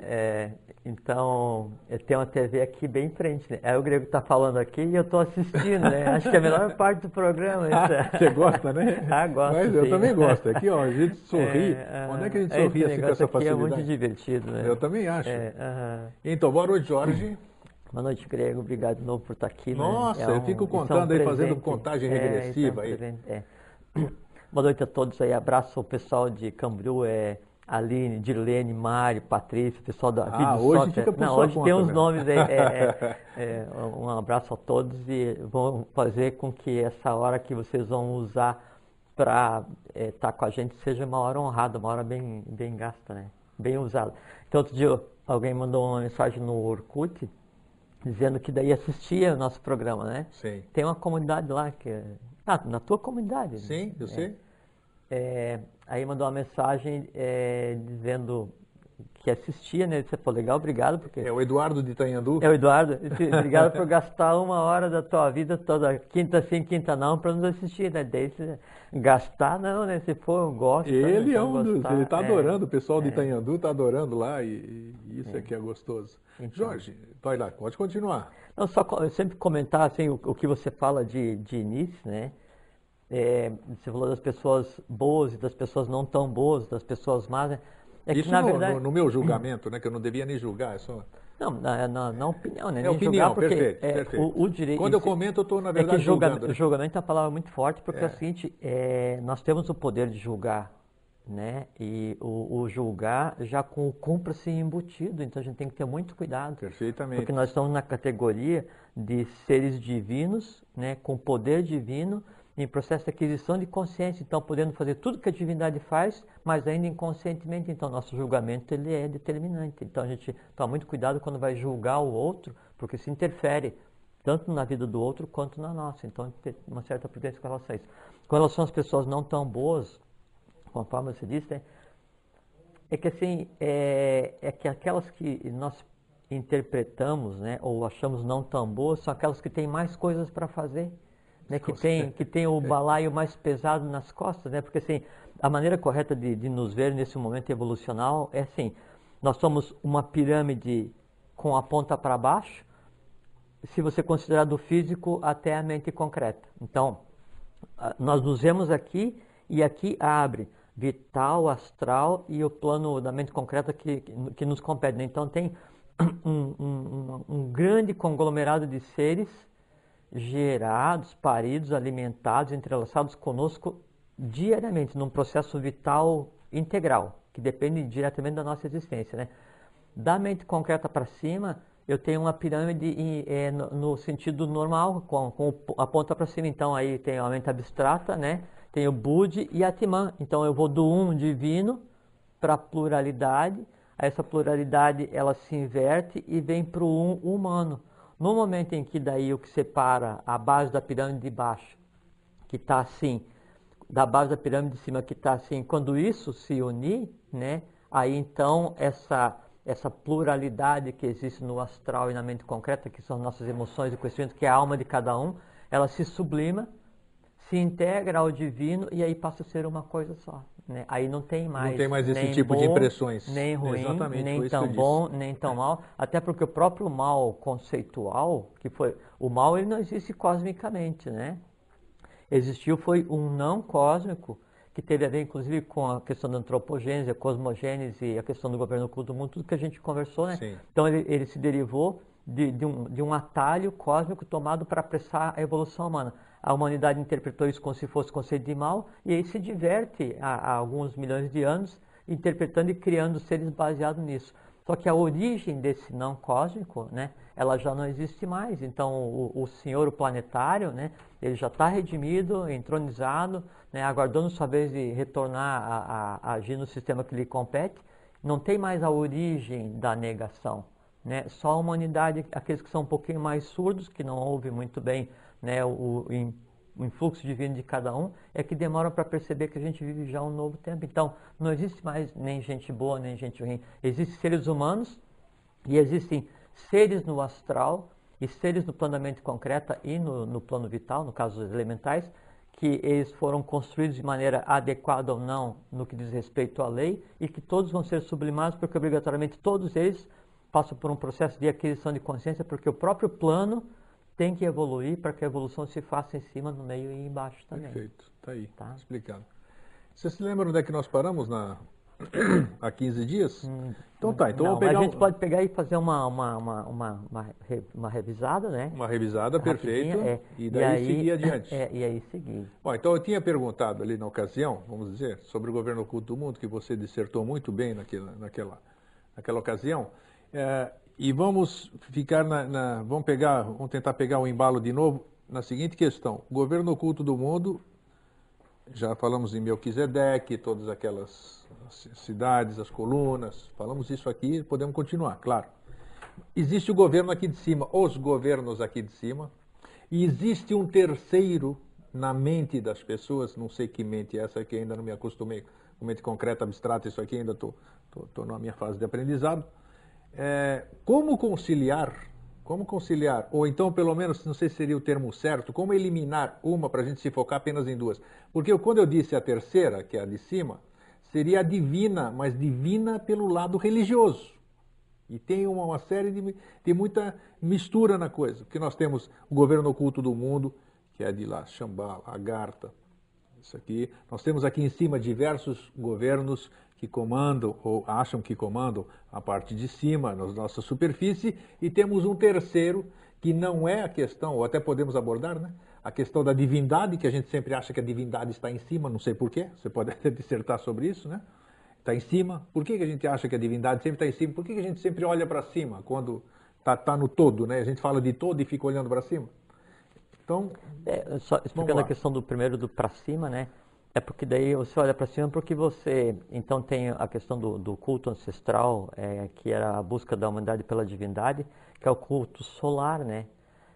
S2: É, então, é, tem uma TV aqui bem em frente, né? Aí o Grego tá falando aqui e eu tô assistindo, né? Acho que é a melhor parte do programa. essa.
S1: Você gosta, né?
S2: Ah, gosto,
S1: Mas eu
S2: sim.
S1: também gosto. Aqui, ó, a gente sorri.
S2: É,
S1: Onde é que a gente sorri assim com essa
S2: aqui é muito
S1: facilidade?
S2: divertido, né?
S1: Eu também acho.
S2: É, aham.
S1: Então, boa noite, Jorge.
S2: Boa noite, Grego. Obrigado de novo por estar aqui. né?
S1: Nossa, eu fico contando aí, fazendo
S2: presente.
S1: contagem
S2: É, isso é um
S1: regressiva aí.
S2: presente, é. Boa noite a todos aí. Abraço ao pessoal de Camboriú, é, Aline, Dirlene, Mário, Patrícia, pessoal da
S1: Ah,
S2: Vídeo
S1: hoje por
S2: Não, hoje
S1: conta
S2: tem uns nomes aí. é, é, é, um abraço a todos e vão fazer com que essa hora que vocês vão usar para estar com a gente seja uma hora honrada, uma hora bem, bem gasta, né? Bem usada. Então, outro dia alguém mandou uma mensagem no Orkut dizendo que daí assistia o nosso programa, né?
S1: Sim.
S2: Tem uma comunidade lá que é... Ah, na tua comunidade. né?
S1: Sim, eu sei.
S2: É, aí mandou uma mensagem é, dizendo que assistia, né? Você falou, legal, obrigado, porque...
S1: É o Eduardo de Itanhandu.
S2: É o Eduardo, disse, obrigado por gastar uma hora da tua vida toda, quinta sim, quinta não, para nos assistir, né? Daí, você- gastar não, né? Se for, eu gosto. né?
S1: Ele é
S2: Então,
S1: um dos. Ele está
S2: é.
S1: adorando, o pessoal de Itanhandu está adorando lá e, e isso é que é gostoso.
S2: Então.
S1: Jorge, vai lá, pode continuar.
S2: Não, só sempre comentar assim, o, o que você fala de, de início, né? É, você falou das pessoas boas e das pessoas não tão boas, das pessoas más, né? É
S1: isso
S2: que na
S1: no,
S2: verdade.
S1: no- no meu julgamento, né? Que eu não devia nem julgar, é só.
S2: Não, na, na- na opinião, né?
S1: É
S2: Nem
S1: opinião,
S2: julgar, porque
S1: perfeito,
S2: é,
S1: perfeito.
S2: O, o direito.
S1: Quando eu comento, eu estou, na
S2: É
S1: verdade,
S2: que julga-
S1: julgando. né?
S2: julgamento é uma palavra muito forte, porque é,
S1: É.
S2: o seguinte, é, nós temos o poder de julgar, né? E o, o julgar já com o cumpra-se embutido, então a gente tem que ter muito cuidado.
S1: Perfeitamente.
S2: Porque nós estamos na categoria de seres divinos, né, com poder divino, em processo de aquisição de consciência, então podendo fazer tudo que a divindade faz, mas ainda inconscientemente, então nosso julgamento ele é determinante. Então a gente toma muito cuidado quando vai julgar o outro, porque se interfere tanto na vida do outro quanto na nossa. Então tem uma certa prudência com relação a isso. Com relação às pessoas não tão boas, conforme você disse, né, é que assim, é, é que aquelas que nós interpretamos, né, ou achamos não tão boas, são aquelas que têm mais coisas para fazer, né, que tem, que tem o balaio mais pesado nas costas, né, porque assim, a maneira correta de, de nos ver nesse momento evolucional é assim, nós somos uma pirâmide com a ponta para baixo, se você considerar do físico até a mente concreta. Então, nós nos vemos aqui e aqui abre vital, astral e o plano da mente concreta que, que, nos compete. né? Então tem um- um- um grande conglomerado de seres gerados, paridos, alimentados, entrelaçados conosco diariamente, num processo vital integral, que depende diretamente da nossa existência. Né? Da mente concreta para cima, eu tenho uma pirâmide em- eh, no, sentido normal, com, com a ponta para cima. Então, aí tem a mente abstrata, né? tem o Budi e Atman. Então, eu vou do um divino para a pluralidade. Essa pluralidade ela se inverte e vem para o um humano. No momento em que daí o que separa a base da pirâmide de baixo, que está assim, da base da pirâmide de cima que está assim, quando isso se unir, né, aí então essa, essa pluralidade que existe no astral e na mente concreta, que são nossas emoções e conhecimentos, que é a alma de cada um, ela se sublima, se integra ao divino e aí passa a ser uma coisa só. Né? Aí não tem mais.
S1: tem mais esse tipo de
S2: bom,
S1: impressões.
S2: Nem ruim,
S1: Exatamente,
S2: nem tão bom, nem tão mal. Até porque o próprio mal conceitual, que foi. O mal ele não existe cosmicamente, né? Existiu foi um não cósmico que teve a ver inclusive com a questão da antropogênese, a cosmogênese, a questão do governo oculto do mundo, tudo que a gente conversou, né?
S1: Sim.
S2: Então ele, ele se derivou de, de um, de um atalho cósmico tomado para apressar a evolução humana. A humanidade interpretou isso como se fosse conceito de mal e aí se diverte há, há alguns milhões de anos interpretando e criando seres baseados nisso. Só que a origem desse não cósmico, né, ela já não existe mais. Então o, o senhor o planetário, né, ele já está redimido, entronizado, né, aguardando sua vez de retornar a, a- a agir no sistema que lhe compete. Não tem mais a origem da negação. Né? Só a humanidade, aqueles que são um pouquinho mais surdos, que não ouvem muito bem né, o, o in- o influxo divino de cada um, é que demoram para perceber que a gente vive já um novo tempo. Então, não existe mais nem gente boa, nem gente ruim. Existem seres humanos e existem seres no astral e seres no plano da mente concreta e no, no plano vital, no caso dos elementais, que eles foram construídos de maneira adequada ou não no que diz respeito à lei e que todos vão ser sublimados porque obrigatoriamente todos eles passam por um processo de aquisição de consciência porque o próprio plano tem que evoluir para que a evolução se faça em cima, no meio e embaixo também.
S1: Perfeito, está aí, tá? explicado. Você se lembra onde é que nós paramos na, há 15 dias? Hum, então tá, então
S2: não,
S1: pegar
S2: a gente
S1: um...
S2: pode pegar e fazer uma, uma, uma, uma, uma, uma revisada, né?
S1: Uma revisada, perfeito. É,
S2: e
S1: daí
S2: e aí,
S1: seguir adiante.
S2: É, e aí seguir.
S1: Bom, então eu tinha perguntado ali na ocasião, vamos dizer, sobre o governo oculto do mundo, que você dissertou muito bem naquela, naquela, naquela ocasião. É, e vamos ficar na, na, Vamos pegar, vamos tentar pegar o embalo de novo na seguinte questão. Governo oculto do mundo, já falamos em Melquisedeque, todas aquelas cidades, as colunas, falamos isso aqui, podemos continuar, claro. Existe o governo aqui de cima, os governos aqui de cima, e existe um terceiro na mente das pessoas, não sei que mente é essa que ainda não me acostumei, com mente concreta, abstrata, isso aqui ainda estou na minha fase de aprendizado é, como conciliar, como conciliar, ou então pelo menos, não sei se seria o termo certo, como eliminar uma para a gente se focar apenas em duas. Porque quando eu disse a terceira, que é a de cima, seria a divina, mas divina pelo lado religioso. E tem uma, uma série de. tem muita mistura na coisa. Porque nós temos o governo oculto do mundo, que é de lá, Shambhala, Agartha, isso aqui. Nós temos aqui em cima diversos governos que comandam ou acham que comandam a parte de cima, na nossa superfície, e temos um terceiro que não é a questão, ou até podemos abordar, né? A questão da divindade, que a gente sempre acha que a divindade está em cima, não sei porquê, você pode até dissertar sobre isso, né? Está em cima. Por que, que a gente acha que a divindade sempre está em cima? Por que, que a gente sempre olha para cima quando está tá no todo, né? A gente fala de todo e fica olhando para cima. Então,
S2: é, só explicando a questão do primeiro do para cima, né? É porque daí você olha para cima porque você então tem a questão do, do culto ancestral, é, que era a busca da humanidade pela divindade, que é o culto solar, né?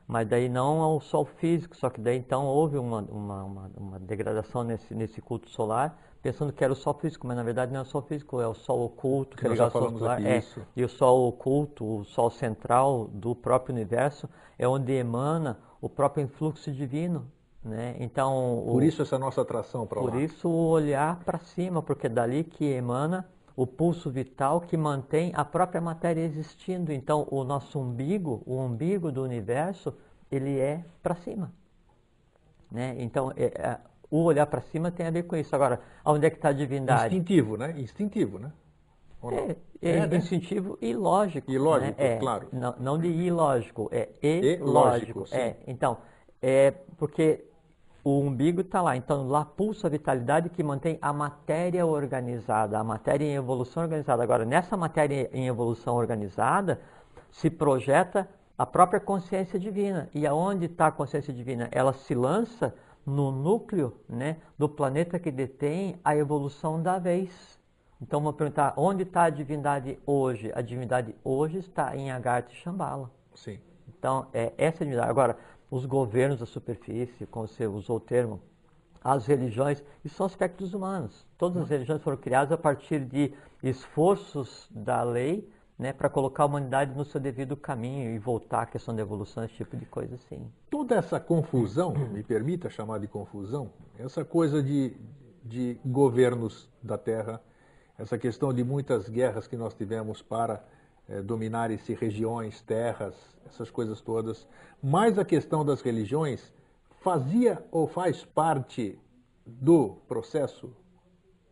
S2: Mas daí não ao sol físico, só que daí então houve uma, uma, uma, uma degradação nesse, nesse culto solar, pensando que era o sol físico, mas na verdade não é o sol físico, é o sol oculto,
S1: que, é
S2: ligado
S1: ao sol solar.
S2: É, e o sol oculto, o sol central do próprio universo, é onde emana o próprio influxo divino, né? Então,
S1: por isso essa nossa atração para
S2: lá. Por isso o olhar para cima, porque é dali que emana o pulso vital que mantém a própria matéria existindo. Então, o nosso umbigo, o umbigo do universo, ele é para cima. Né? Então, é, é, o olhar para cima tem a ver com isso. Agora, onde é que está a divindade?
S1: Instintivo, né? Instintivo, né?
S2: É, é, é né? instintivo e lógico.
S1: E lógico,
S2: né? é,
S1: claro.
S2: Não, não de ilógico, é e, lógico. É, então, é porque o umbigo está lá. Então, lá pulsa a vitalidade que mantém a matéria organizada, a matéria em evolução organizada. Agora, nessa matéria em evolução organizada, se projeta a própria consciência divina. E aonde está a consciência divina? Ela se lança no núcleo né, do planeta que detém a evolução da vez. Então, vamos perguntar, onde está a divindade hoje? A divindade hoje está em Agartha e Shambhala.
S1: Sim.
S2: Então, é essa divindade. Agora, os governos da superfície, como você usou o termo, as religiões, isso são aspectos humanos. Todas as religiões foram criadas a partir de esforços da lei né, para colocar a humanidade no seu devido caminho e voltar à questão da evolução, esse tipo de coisa assim.
S1: Toda essa confusão, me permita chamar de confusão, essa coisa de, de governos da Terra, essa questão de muitas guerras que nós tivemos para é, dominarem-se regiões, terras, essas coisas todas. Mas a questão das religiões fazia ou faz parte do processo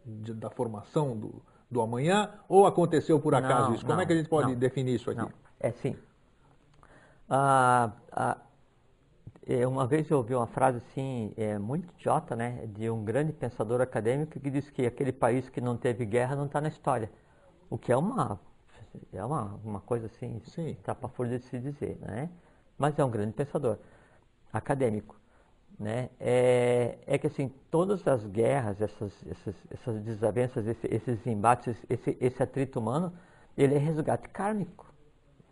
S1: de, da formação do, do amanhã ou aconteceu por acaso
S2: não,
S1: isso? Como
S2: não,
S1: é que a gente pode
S2: não,
S1: definir isso aqui?
S2: É sim. Ah, ah, uma vez eu ouvi uma frase assim, é, muito idiota, né, de um grande pensador acadêmico que disse que aquele país que não teve guerra não está na história. O que é uma é uma, uma coisa assim, está para fora de se dizer, né? Mas é um grande pensador, acadêmico, né? É, é que assim, todas as guerras, essas, essas, essas desavenças, esse, esses embates, esse, esse atrito humano, ele é resgate kármico.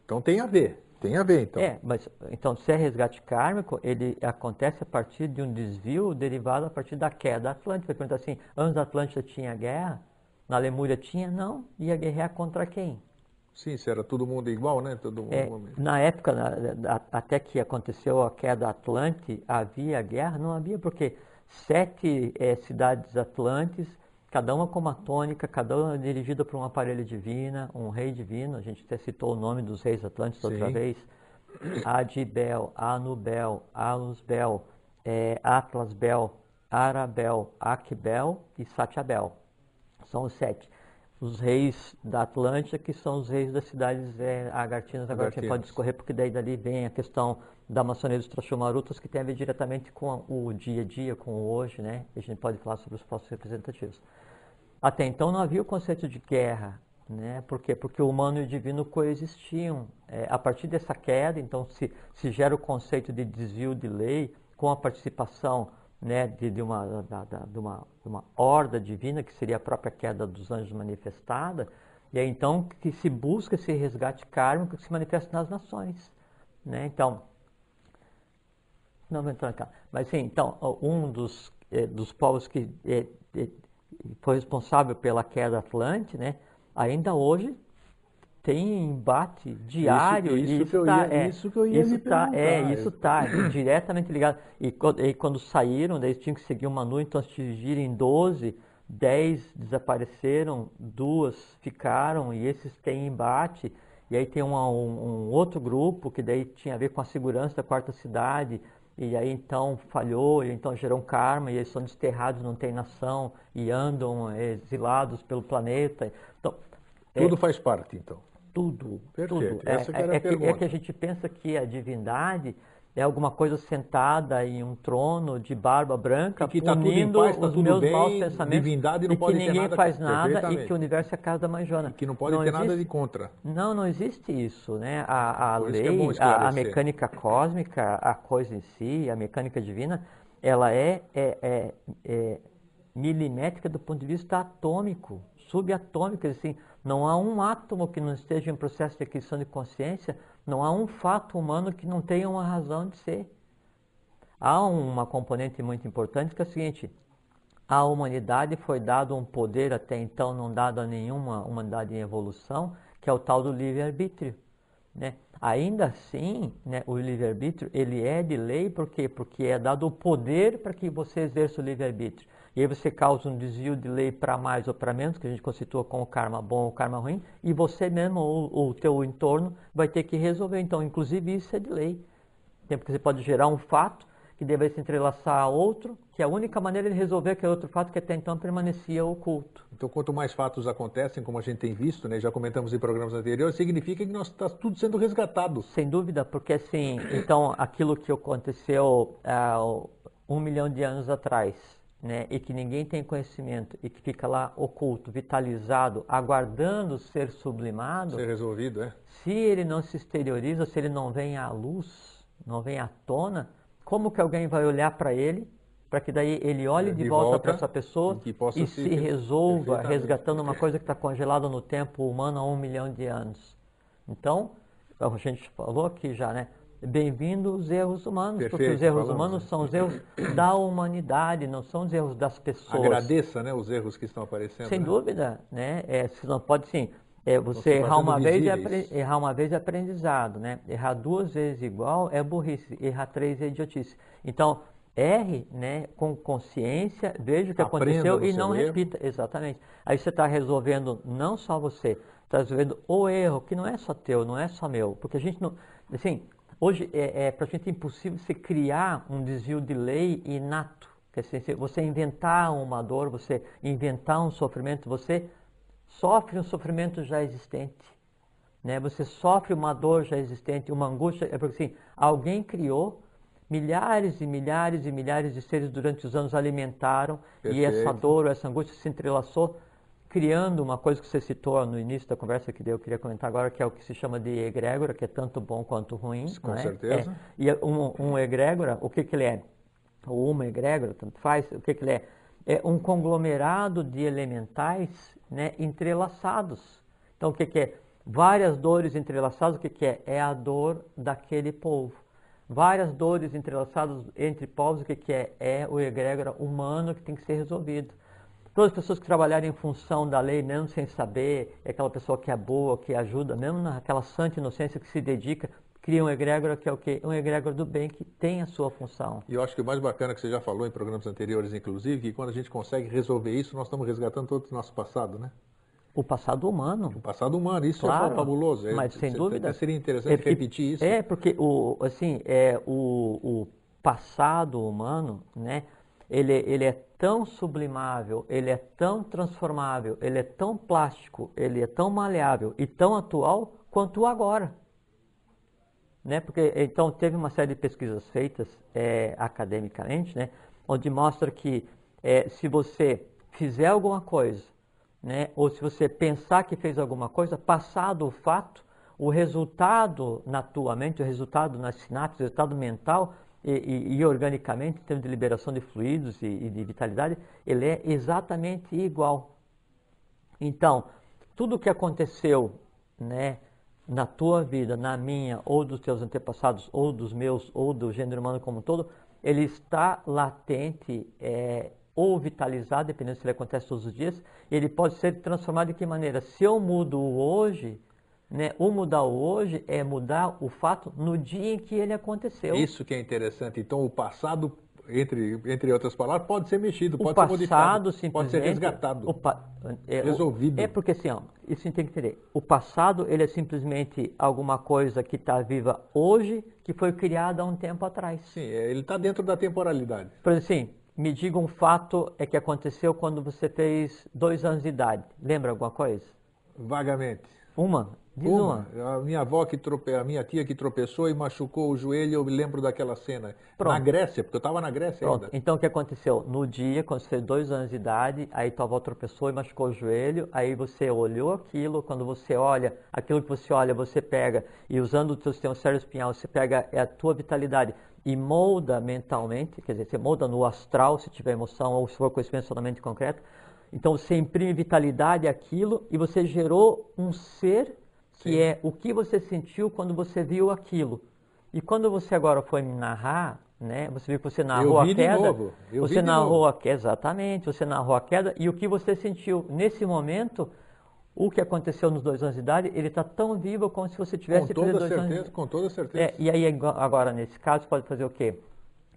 S1: Então tem a ver, tem a ver então.
S2: É, mas então se é resgate kármico, ele acontece a partir de um desvio derivado a partir da queda da Atlântida. Pergunta assim, antes da Atlântida tinha guerra? Na Lemúria tinha? Não. Ia guerrear contra quem?
S1: Sim, se era todo mundo igual, né? Todo mundo...
S2: É, na época, na, até que aconteceu a queda Atlante, havia guerra? Não havia, porque sete é, cidades atlantes, cada uma com uma tônica, cada uma dirigida por um aparelho divino, um rei divino. A gente até citou o nome dos reis atlantes outra
S1: Sim.
S2: vez. Adibel, Anubel, Alusbel, é, Atlasbel, Arabel, Aquibel e Satiabel. São os sete. Os reis da Atlântida, que são os reis das cidades é, agartinas. Agora a gente pode discorrer, porque daí dali vem a questão da maçonaria dos Trashumarutas, que tem a ver diretamente com o dia a dia, com o hoje, né? A gente pode falar sobre os postos representativos. Até então não havia o conceito de guerra, né? Por quê? Porque o humano e o divino coexistiam. É, a partir dessa queda, então, se, se gera o conceito de desvio de lei com a participação né, de, de, uma, da, da, de, uma, de uma horda divina, que seria a própria queda dos anjos manifestada, e é então que se busca esse resgate kármico que se manifesta nas nações. Né? Então, não vou entrar cá, mas sim, então, um dos, eh, dos povos que eh, eh, foi responsável pela queda Atlante, né, ainda hoje tem embate diário.
S1: Isso, isso,
S2: isso
S1: que, eu
S2: tá,
S1: ia,
S2: é,
S1: isso que eu ia
S2: isso
S1: me
S2: tá, É,
S1: perguntar.
S2: isso está diretamente ligado. E, quando- e quando saíram, daí tinham que seguir uma nuvem, então atingirem 12, 10 desapareceram, duas ficaram, e esses têm embate. E aí tem uma- um, um outro grupo que daí tinha a ver com a segurança da quarta cidade, e aí então falhou, e então gerou um karma, e eles são desterrados, não tem nação, e andam eh, exilados pelo planeta. Então, é-
S1: Tudo faz parte, então.
S2: Tudo,
S1: Perfeito,
S2: tudo.
S1: essa que era a
S2: é, que, é que a gente pensa que a divindade é alguma coisa sentada em um trono de barba branca,
S1: E que tá
S2: punindo
S1: paz, tá
S2: os meus
S1: bem,
S2: maus pensamentos,
S1: divindade não
S2: e
S1: pode
S2: que
S1: ter
S2: ninguém
S1: nada
S2: faz nada e que o universo é a casa da mãe Joana.
S1: Que não pode ter nada
S2: existe-
S1: de contra.
S2: não, não existe isso, né? A, a
S1: é
S2: lei,
S1: bom
S2: a, a mecânica cósmica, a coisa em si, a mecânica divina, ela é, é, é- é milimétrica do ponto de vista atômico, subatômico, assim, não há um átomo que não esteja em processo de aquisição de consciência, não há um fato humano que não tenha uma razão de ser. Há uma componente muito importante que é o seguinte: à humanidade foi dado um poder até então não dado a nenhuma humanidade em evolução, que é o tal do livre-arbítrio. Né? Ainda assim, né, o livre-arbítrio ele é de lei, por quê? Porque é dado o poder para que você exerça o livre-arbítrio. E aí você causa um desvio de lei para mais ou para menos, que a gente constitua com o karma bom ou o karma ruim, e você mesmo ou, o teu entorno vai ter que resolver. Então, inclusive, isso é de lei. Tem porque você pode gerar um fato que deve se entrelaçar a outro, que é a única maneira de resolver aquele outro fato que até então permanecia oculto.
S1: Então, quanto mais fatos acontecem, como a gente tem visto, né, já comentamos em programas anteriores, significa que nós está tudo sendo resgatado.
S2: Sem dúvida, porque assim, então aquilo que aconteceu há um milhão de anos atrás, né, e que ninguém tem conhecimento e que fica lá oculto, vitalizado, aguardando ser sublimado,
S1: Ser resolvido, é?
S2: se ele não se exterioriza, se ele não vem à luz, não vem à tona, como que alguém vai olhar para ele, para que daí ele olhe de,
S1: De
S2: volta,
S1: volta,
S2: para essa pessoa
S1: e que possa
S2: e
S1: se-
S2: se resolva resgatando uma coisa que está congelada no tempo humano há um milhão de anos. Então, a gente falou aqui já, né? Bem-vindo os erros humanos, porque
S1: Perfeito,
S2: os erros
S1: falamos,
S2: humanos são os erros da humanidade, não são os erros das pessoas.
S1: Agradeça né, os erros que estão aparecendo.
S2: Sem
S1: né?
S2: dúvida, né? É, você não pode sim. É, você
S1: se
S2: errar uma vez é
S1: visíveis.
S2: apre- errar uma vez é aprendizado, né? Errar duas vezes igual é burrice, errar três é idiotice. Então erre, né? Com consciência, veja o que
S1: Aprenda
S2: aconteceu e não
S1: erro.
S2: repita, exatamente. Aí você está resolvendo não só você, está resolvendo o erro que não é só teu, não é só meu, porque a gente não, assim, hoje é, é para a gente impossível você criar um desvio de lei inato. Quer dizer, você inventar uma dor, você inventar um sofrimento, você sofre um sofrimento já existente. Né? Você sofre uma dor já existente, uma angústia, é porque assim, alguém criou, milhares e milhares e milhares de seres durante os anos alimentaram, e essa
S1: Perfeito.
S2: dor, essa angústia se entrelaçou, criando uma coisa que você citou no início da conversa, que eu queria comentar agora, que é o que se chama de egrégora, que é tanto bom quanto ruim.
S1: Com
S2: não é?
S1: certeza.
S2: É. E um, um egrégora, o que, que ele é? Ou uma egrégora, tanto faz, o que, que ele é? É um conglomerado de elementais né, entrelaçados. Então, o que, que é? Várias dores entrelaçadas, o que, que é? É a dor daquele povo. Várias dores entrelaçadas entre povos, o que, que é? É o egrégora humano que tem que ser resolvido. Todas as pessoas que trabalharem em função da lei, mesmo sem saber, é aquela pessoa que é boa, que ajuda, mesmo naquela santa inocência que se dedica, cria um egrégora que é o quê? Um egrégora do bem que tem a sua função.
S1: E eu acho que o mais bacana que você já falou em programas anteriores, inclusive, que quando a gente consegue resolver isso, nós estamos resgatando todo o nosso passado, né?
S2: O passado humano.
S1: O passado humano, isso
S2: Claro,
S1: é fabuloso. É,
S2: mas sem dúvida.
S1: Seria interessante
S2: porque-
S1: repetir isso.
S2: É, porque o, assim, é, o, o passado humano, né, ele, ele é tão sublimável, ele é tão transformável, ele é tão plástico, ele é tão maleável e tão atual quanto o agora. Né? Porque, então, teve uma série de pesquisas feitas é, academicamente, né, onde mostra que é, se você fizer alguma coisa, né, ou se você pensar que fez alguma coisa, passado o fato, o resultado na tua mente, o resultado nas sinapses, o resultado mental e, e- e organicamente, em termos de liberação de fluidos e, e de vitalidade, ele é exatamente igual. Então, tudo o que aconteceu, né, na tua vida, na minha, ou dos teus antepassados, ou dos meus, ou do gênero humano como um todo, ele está latente, é, ou vitalizado, dependendo se ele acontece todos os dias, ele pode ser transformado de que maneira? Se eu mudo hoje, né, o mudar hoje é mudar o fato no dia em que ele aconteceu.
S1: Isso que é interessante. Então, o passado, entre, entre outras palavras, pode ser mexido,
S2: O
S1: pode ser
S2: passado
S1: modificado,
S2: simplesmente...
S1: pode ser resgatado.
S2: pa- é, o-
S1: Resolvido.
S2: É porque assim, ó, isso tem que entender. O passado, ele é simplesmente alguma coisa que está viva hoje, que foi criada há um tempo atrás.
S1: Sim, é, ele está dentro da temporalidade.
S2: Por exemplo, assim, me diga um fato é que aconteceu quando você fez dois anos de idade. Lembra alguma coisa?
S1: Vagamente.
S2: Uma? Diz uma.
S1: A minha avó que trope... a minha tia que tropeçou e machucou o joelho, eu me lembro daquela cena.
S2: Pronto.
S1: Na Grécia, porque eu estava na Grécia
S2: Pronto,
S1: ainda.
S2: então o que aconteceu? No dia, quando você fez dois anos de idade, aí tua avó tropeçou e machucou o joelho, aí você olhou aquilo, quando você olha, aquilo que você olha, você pega, e usando o teu sistema espinhal, você pega é a tua vitalidade e molda mentalmente, quer dizer, você molda no astral, se tiver emoção, ou se for conhecimento somente concreto, então você imprime vitalidade àquilo e você gerou um ser que
S1: Sim.
S2: é o que você sentiu quando você viu aquilo. E quando você agora foi me narrar, né, você viu que você narrou a queda,
S1: novo, eu vi
S2: você narrou a queda, exatamente, você narrou a queda e o que você sentiu nesse momento, o que aconteceu nos dois anos de idade, ele está tão vivo como se você
S1: Com
S2: tivesse
S1: toda
S2: feito dois anos
S1: certeza, com toda certeza.
S2: é, e aí ag- agora nesse caso pode fazer o quê?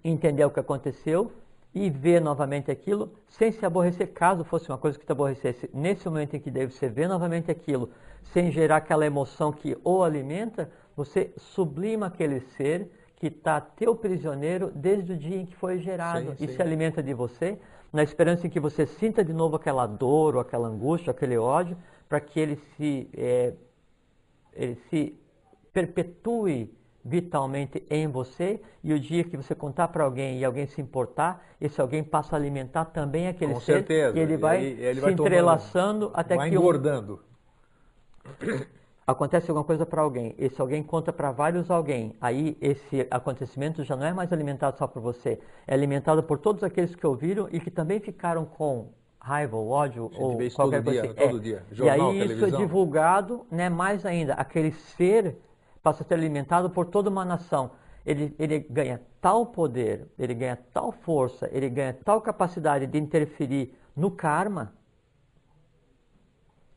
S2: Entender o que aconteceu e ver novamente aquilo sem se aborrecer, caso fosse uma coisa que te aborrecesse. Nesse momento em que daí você vê novamente aquilo, sem gerar aquela emoção que o alimenta, você sublima aquele ser que está teu prisioneiro desde o dia em que foi gerado
S1: Sim,
S2: e
S1: sim.
S2: se alimenta de você, na esperança em que você sinta de novo aquela dor, ou aquela angústia, aquele ódio, para que ele se eh, ele se perpetue vitalmente em você e o dia que você contar para alguém e alguém se importar, esse alguém passa a alimentar também aquele
S1: Com
S2: ser
S1: certeza.
S2: e ele vai
S1: E ele
S2: se
S1: vai tomando-
S2: entrelaçando até
S1: Vai
S2: que um-
S1: engordando.
S2: acontece alguma coisa para alguém, esse alguém conta para vários alguém, aí esse acontecimento já não é mais alimentado só por você, é alimentado por todos aqueles que ouviram e que também ficaram com raiva ou ódio ou qualquer
S1: todo
S2: coisa
S1: dia,
S2: assim.
S1: todo dia.
S2: e
S1: Jornal,
S2: aí isso é
S1: televisão.
S2: divulgado, né, mais ainda, aquele ser passa a ser alimentado por toda uma nação. Ele, ele ganha tal poder, ele ganha tal força, ele ganha tal capacidade de interferir no karma,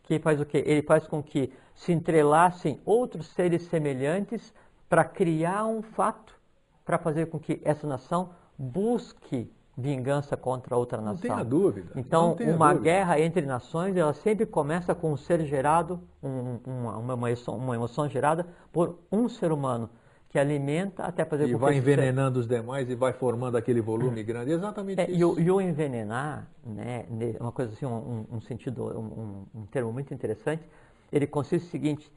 S2: que faz o quê? Ele faz com que se entrelacem outros seres semelhantes para criar um fato, para fazer com que essa nação busque vingança contra outra
S1: Não
S2: nação.
S1: tenha dúvida.
S2: Então,
S1: não
S2: uma
S1: dúvida.
S2: guerra entre nações, ela sempre começa com um ser gerado, um- uma, uma, emoção, uma emoção gerada por um ser humano, que alimenta até fazer
S1: E
S2: com
S1: vai envenenando os demais e vai formando aquele volume grande. Exatamente
S2: é,
S1: isso.
S2: e, o, e o envenenar, né, uma coisa assim, um, um- sentido, um, um- termo muito interessante, ele consiste no seguinte,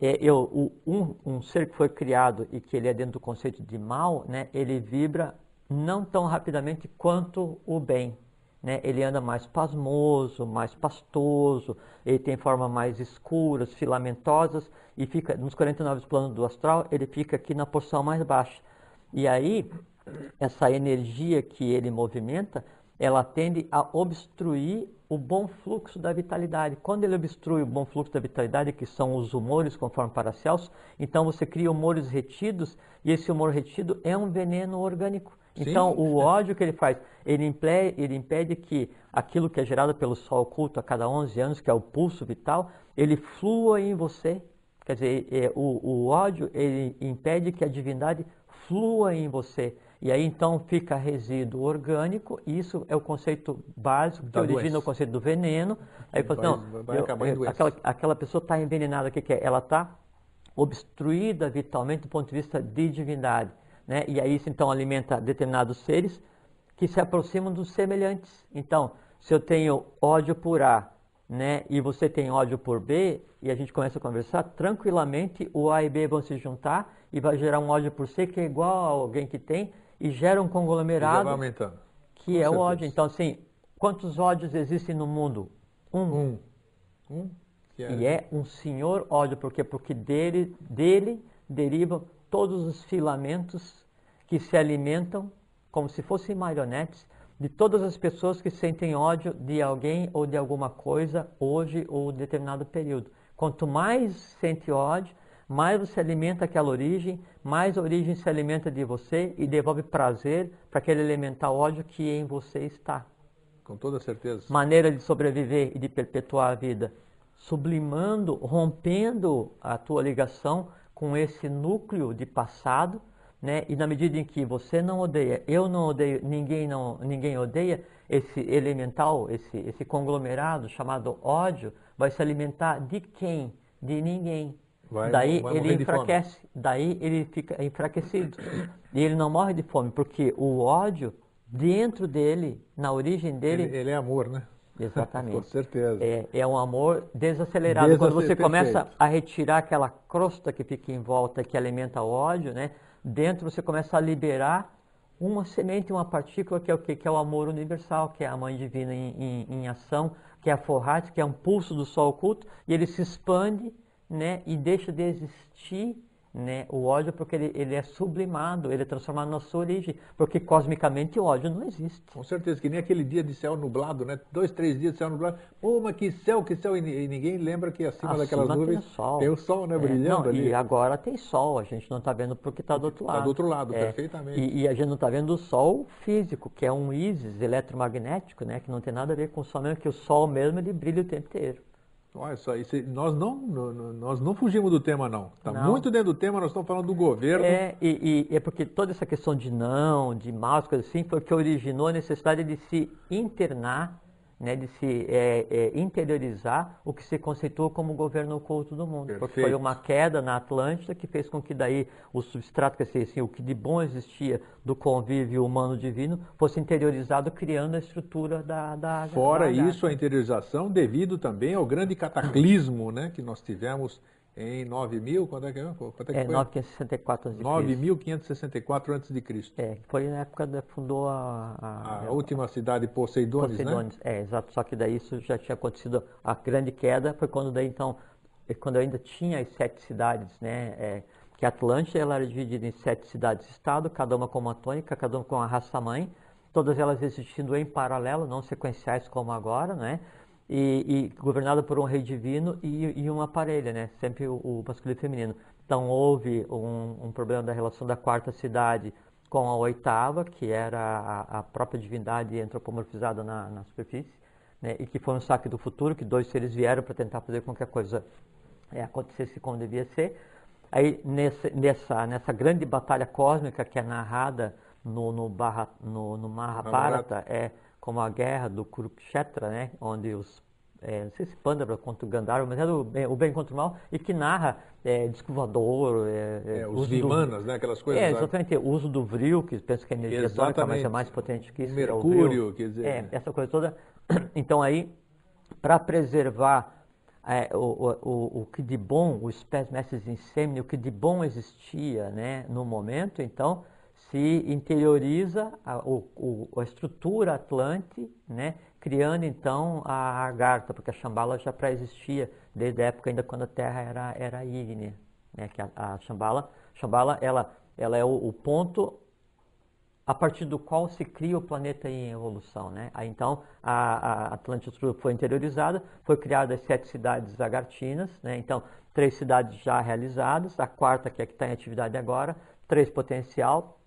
S2: é, eu, um, um ser que foi criado e que ele é dentro do conceito de mal, né, ele vibra não tão rapidamente quanto o bem. Né? Ele anda mais pasmoso, mais pastoso, ele tem formas mais escuras, filamentosas, e fica nos 49 planos do astral, ele fica aqui na porção mais baixa. E aí, essa energia que ele movimenta, ela tende a obstruir o bom fluxo da vitalidade. Quando ele obstrui o bom fluxo da vitalidade, que são os humores conforme Paracelso, então você cria humores retidos e esse humor retido é um veneno orgânico. Então,
S1: Sim.
S2: o ódio que ele faz, ele impede, ele impede que aquilo que é gerado pelo sol oculto a cada 11 anos, que é o pulso vital, ele flua em você. Quer dizer, é, o, o ódio, ele impede que a divindade flua em você. E aí então fica resíduo orgânico, isso é o conceito básico que
S1: Da
S2: origina
S1: doença.
S2: o conceito do veneno. Aí fala,
S1: Vai-
S2: não,
S1: vai
S2: eu- eu- aquela, aquela pessoa está envenenada, o que, que é? Ela está obstruída vitalmente do ponto de vista de divindade. Né? E aí isso então alimenta determinados seres que se aproximam dos semelhantes. Então, se eu tenho ódio por A né, e você tem ódio por B, e a gente começa a conversar, tranquilamente o A e B vão se juntar e vai gerar um ódio por C que é igual a alguém que tem e gera um conglomerado
S1: vai aumentando.
S2: que
S1: Com
S2: é o
S1: certeza.
S2: ódio. Então, assim, quantos ódios existem no mundo? Um.
S1: Um. Um. Que
S2: E é um senhor ódio, por quê? Porque dele, dele derivam todos os filamentos que se alimentam, como se fossem marionetes, de todas as pessoas que sentem ódio de alguém ou de alguma coisa hoje ou determinado período. Quanto mais sente ódio, mais você alimenta aquela origem, mais a origem se alimenta de você e devolve prazer para aquele elemental ódio que em você está
S1: Com toda certeza.
S2: maneira de sobreviver e de perpetuar a vida, sublimando, rompendo a tua ligação com esse núcleo de passado, né? E na medida em que você não odeia, eu não odeio, ninguém não, ninguém odeia, esse elemental, esse esse conglomerado chamado ódio vai se alimentar de quem? De ninguém.
S1: Vai-
S2: Daí
S1: vai
S2: ele enfraquece, daí ele fica enfraquecido. E ele não morre de fome, porque o ódio dentro dele, na origem dele,
S1: Ele, ele é amor, né?
S2: Exatamente.
S1: Com certeza.
S2: É, é um amor desacelerado. Quando você
S1: Desace-
S2: começa
S1: perfeito.
S2: a retirar aquela crosta que fica em volta, que alimenta o ódio, né? dentro você começa a liberar uma semente, uma partícula, que é o quê? Que é o amor universal, que é a Mãe Divina em, em- em ação, que é a Forrat, que é um pulso do sol oculto, e ele se expande né? e deixa de existir né? o ódio porque ele, ele é sublimado, ele é transformado na sua origem, porque cosmicamente o ódio não existe.
S1: Com certeza, que nem aquele dia de céu nublado, né? Dois, três dias de céu nublado. Pô, mas que céu, que céu. E ni- e ninguém lembra que acima,
S2: Acima
S1: daquelas
S2: tem
S1: nuvens
S2: o sol.
S1: tem o sol, né?
S2: É,
S1: Brilhando
S2: não,
S1: ali.
S2: E agora tem sol, a gente não está vendo porque está do outro
S1: Tá
S2: lado.
S1: do outro lado,
S2: É,
S1: perfeitamente.
S2: E, e a gente não está vendo o sol físico, que é um ísis eletromagnético, né? Que não tem nada a ver com o sol mesmo, que o sol mesmo ele brilha o tempo inteiro.
S1: Olha só, isso, nós, não, nós não fugimos do tema, não. Está muito dentro do tema, nós estamos falando do governo.
S2: É, e, e é porque toda essa questão de não, de coisas assim, foi o que originou a necessidade de se internar, né, de se é, é, interiorizar o que se conceitou como governo oculto do mundo. Porque foi
S1: Perfeito.
S2: uma queda na Atlântida que fez com que daí o substrato, quer dizer, assim, o que de bom existia do convívio humano-divino, fosse interiorizado, criando a estrutura da... da
S1: Fora
S2: da-
S1: isso, a interiorização devido também ao grande cataclismo né, que nós tivemos em 9.000, quando é que, quanto é que
S2: É,
S1: foi?
S2: 964 a.C.
S1: 9.564 a.C.
S2: É, foi na época da fundou a... a-
S1: A última cidade Poseidones, né?
S2: Poseidones, é, exato. Só que daí isso já tinha acontecido, a grande queda foi quando daí então, é quando ainda tinha as sete cidades, né? é, que a Atlântida ela era dividida em sete cidades-estado, cada uma com uma tônica, cada uma com a raça-mãe, todas elas existindo em paralelo, não sequenciais como agora, né? E, e governada por um rei divino e, e uma parelha, né? Sempre o, o masculino e o feminino. Então houve um, um problema da relação da quarta cidade com a oitava, que era a, a própria divindade antropomorfizada na, na superfície, né? e que foi um saque do futuro, que dois seres vieram para tentar fazer com que a coisa é, acontecesse como devia ser. Aí nesse, nessa, nessa grande batalha cósmica que é narrada no, no, Barra, no, no Mahabharata, é como a guerra do Kurukshetra, né? onde os é, não sei se Pandava contra o Gandharva, mas é do bem, o bem contra o mal, e que narra é, disco voador, é,
S1: É,
S2: uso
S1: os
S2: do-
S1: vimanas, né? Aquelas coisas.
S2: é, exatamente, o uso do vril, que pensa que é energia atômica, mas é
S1: Exatamente.
S2: mais potente que isso. É
S1: mercúrio, quer dizer,
S2: É,
S1: né?
S2: essa coisa toda. Então aí, para preservar é, o, o, o, que de bom, o spes mestres insemne, o que de bom existia né, no momento, então se interioriza a, o, a estrutura atlante, né, criando então a Agartha, porque a Shambhala já pré-existia desde a época ainda quando a Terra era, era ígnea, né, que a, a Shambhala, Shambhala ela, ela é o, o ponto a partir do qual se cria o planeta em evolução. Né? Aí, então, a, a Atlântida foi interiorizada, foi criada as sete cidades agartinas, né? então, três cidades já realizadas, a quarta, que é que está em atividade agora, três potencial,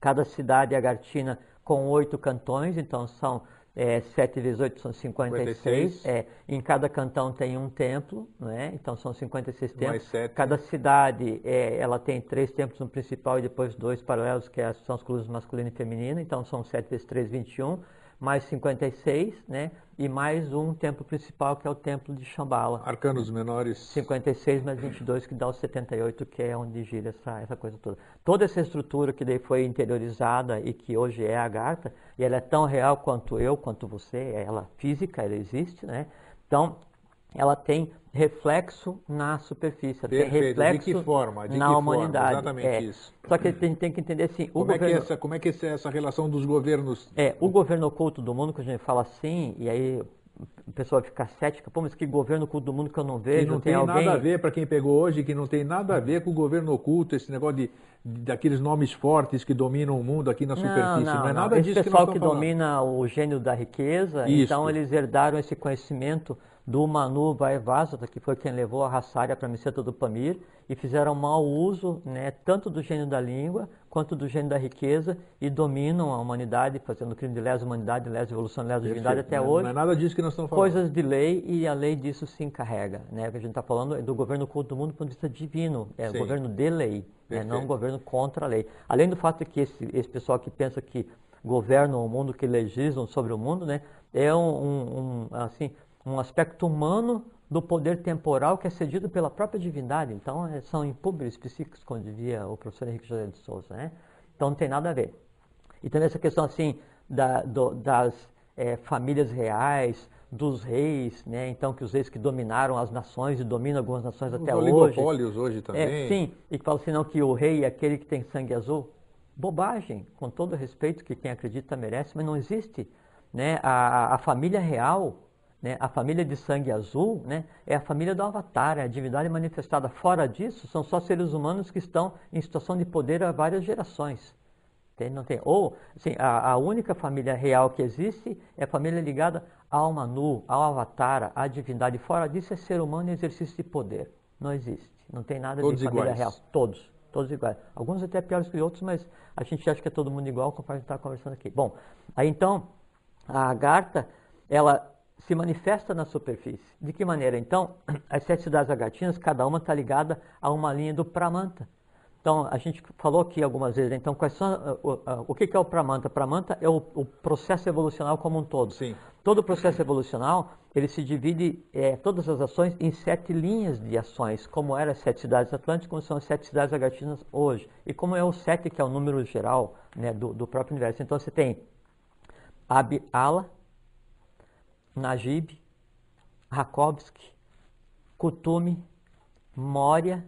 S2: Cada cidade agartina com oito cantões, então são é, 7 vezes 8 são 56. 56. É, em cada cantão tem um templo, né? então são 56 templos. Cada cidade é, ela tem três templos, um principal e depois dois paralelos, que é, são os clubes masculino e feminino, então são 7 vezes 3, 21 mais 56, né? E mais um templo principal, que é o templo de Shambhala.
S1: Arcanos menores.
S2: 56 mais 22, que dá os 78, que é onde gira essa, essa coisa toda. Toda essa estrutura que daí foi interiorizada e que hoje é a Garta, e ela é tão real quanto eu, quanto você, ela é física, ela existe, né? Então, ela tem reflexo na superfície,
S1: Perfeito.
S2: tem reflexo
S1: de que forma? De
S2: na
S1: que
S2: humanidade.
S1: Forma? Exatamente
S2: é.
S1: isso.
S2: Só que a gente tem que entender assim,
S1: como, governo... é que essa, como é que é essa relação dos governos?
S2: É, o governo oculto do mundo, que a gente fala assim, e aí o pessoal fica cética, pô, mas que governo oculto do mundo que eu não vejo?
S1: Que não
S2: tem,
S1: tem
S2: alguém...
S1: nada a ver, para quem pegou hoje, que não tem nada a ver com o governo oculto, esse negócio de, de daqueles nomes fortes que dominam o mundo aqui na superfície. Não,
S2: não,
S1: não é
S2: nada
S1: não.
S2: disso
S1: esse
S2: pessoal
S1: que,
S2: que domina o gênio da riqueza,
S1: Isso.
S2: então eles herdaram esse conhecimento do Manu Vaevasata, que foi quem levou a Rassária para a Meseta do Pamir, e fizeram mau uso né, tanto do gênio da língua quanto do gênio da riqueza e dominam a humanidade, fazendo crime de lesa humanidade, lesa evolução, lesa divindade até
S1: não,
S2: hoje.
S1: Não é nada disso que nós estamos falando.
S2: Coisas de lei e a lei disso se encarrega. Né? O que a gente está falando é do governo culto do mundo do ponto de vista divino, é o governo de lei, né? não o governo contra a lei. Além do fato que esse, esse pessoal que pensa que governam o mundo, que legislam sobre o mundo, né, é um, um, um assim, um aspecto humano do poder temporal que é cedido pela própria divindade. Então, é, são impúberes psíquicos, como dizia o professor Henrique José de Souza. Né? Então, não tem nada a ver. E também essa questão assim da, do, das é, famílias reais, dos reis, né? então que os reis que dominaram as nações e dominam algumas nações
S1: os
S2: até hoje.
S1: oligopólios hoje também.
S2: É, sim, e que falam assim, não, que o rei é aquele que tem sangue azul. Bobagem, com todo respeito que quem acredita merece, mas não existe. Né? A, a família real né? A família de sangue azul né? é a família do Avatar, é a divindade manifestada. Fora disso, são só seres humanos que estão em situação de poder há várias gerações. Tem, não tem. Ou, assim, a, a, única família real que existe é a família ligada ao Manu, ao Avatar, à divindade. Fora disso, é ser humano em exercício de poder. Não existe. Não tem nada
S1: todos
S2: de família
S1: iguais.
S2: real. Todos. Todos iguais. Alguns até piores que outros, mas a gente acha que é todo mundo igual, conforme a gente está conversando aqui. Bom, aí então, a Agartha, ela se manifesta na superfície. De que maneira? Então, as sete cidades agatinas, cada uma está ligada a uma linha do Pramanta. Então, a gente falou aqui algumas vezes, então, quais são, o, o que é o Pramanta? Pramanta é o, o, processo evolucional como um todo.
S1: Sim.
S2: Todo o processo evolucional, ele se divide, é, todas as ações, em sete linhas de ações, como eram as sete cidades atlânticas, como são as sete cidades agatinas hoje. E como é o sete, que é o número geral né, do, do próprio universo. Então, você tem Abi-Ala, Najib, Rakovsky, Kutumi, Moria,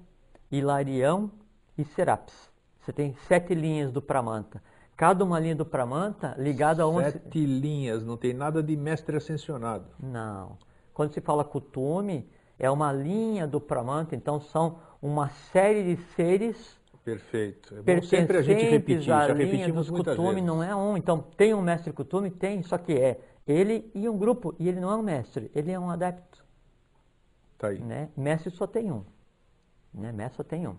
S2: Hilarião e Serapis. Você tem sete linhas do Pramanta. Cada uma linha do Pramanta ligada a onde...
S1: Sete linhas, não tem nada de mestre ascensionado.
S2: Não. Quando se fala Kutumi, é uma linha do Pramanta, então são uma série de seres
S1: Perfeito. É bom sempre a gente repetir, já repetimos muitas
S2: Kutumi
S1: vezes.
S2: não é um. Então, tem um mestre Kutumi? Tem, só que é ele e um grupo, e ele não é um mestre, ele é um adepto.
S1: Tá aí.
S2: Né? Mestre só tem um. Né? Mestre só tem um.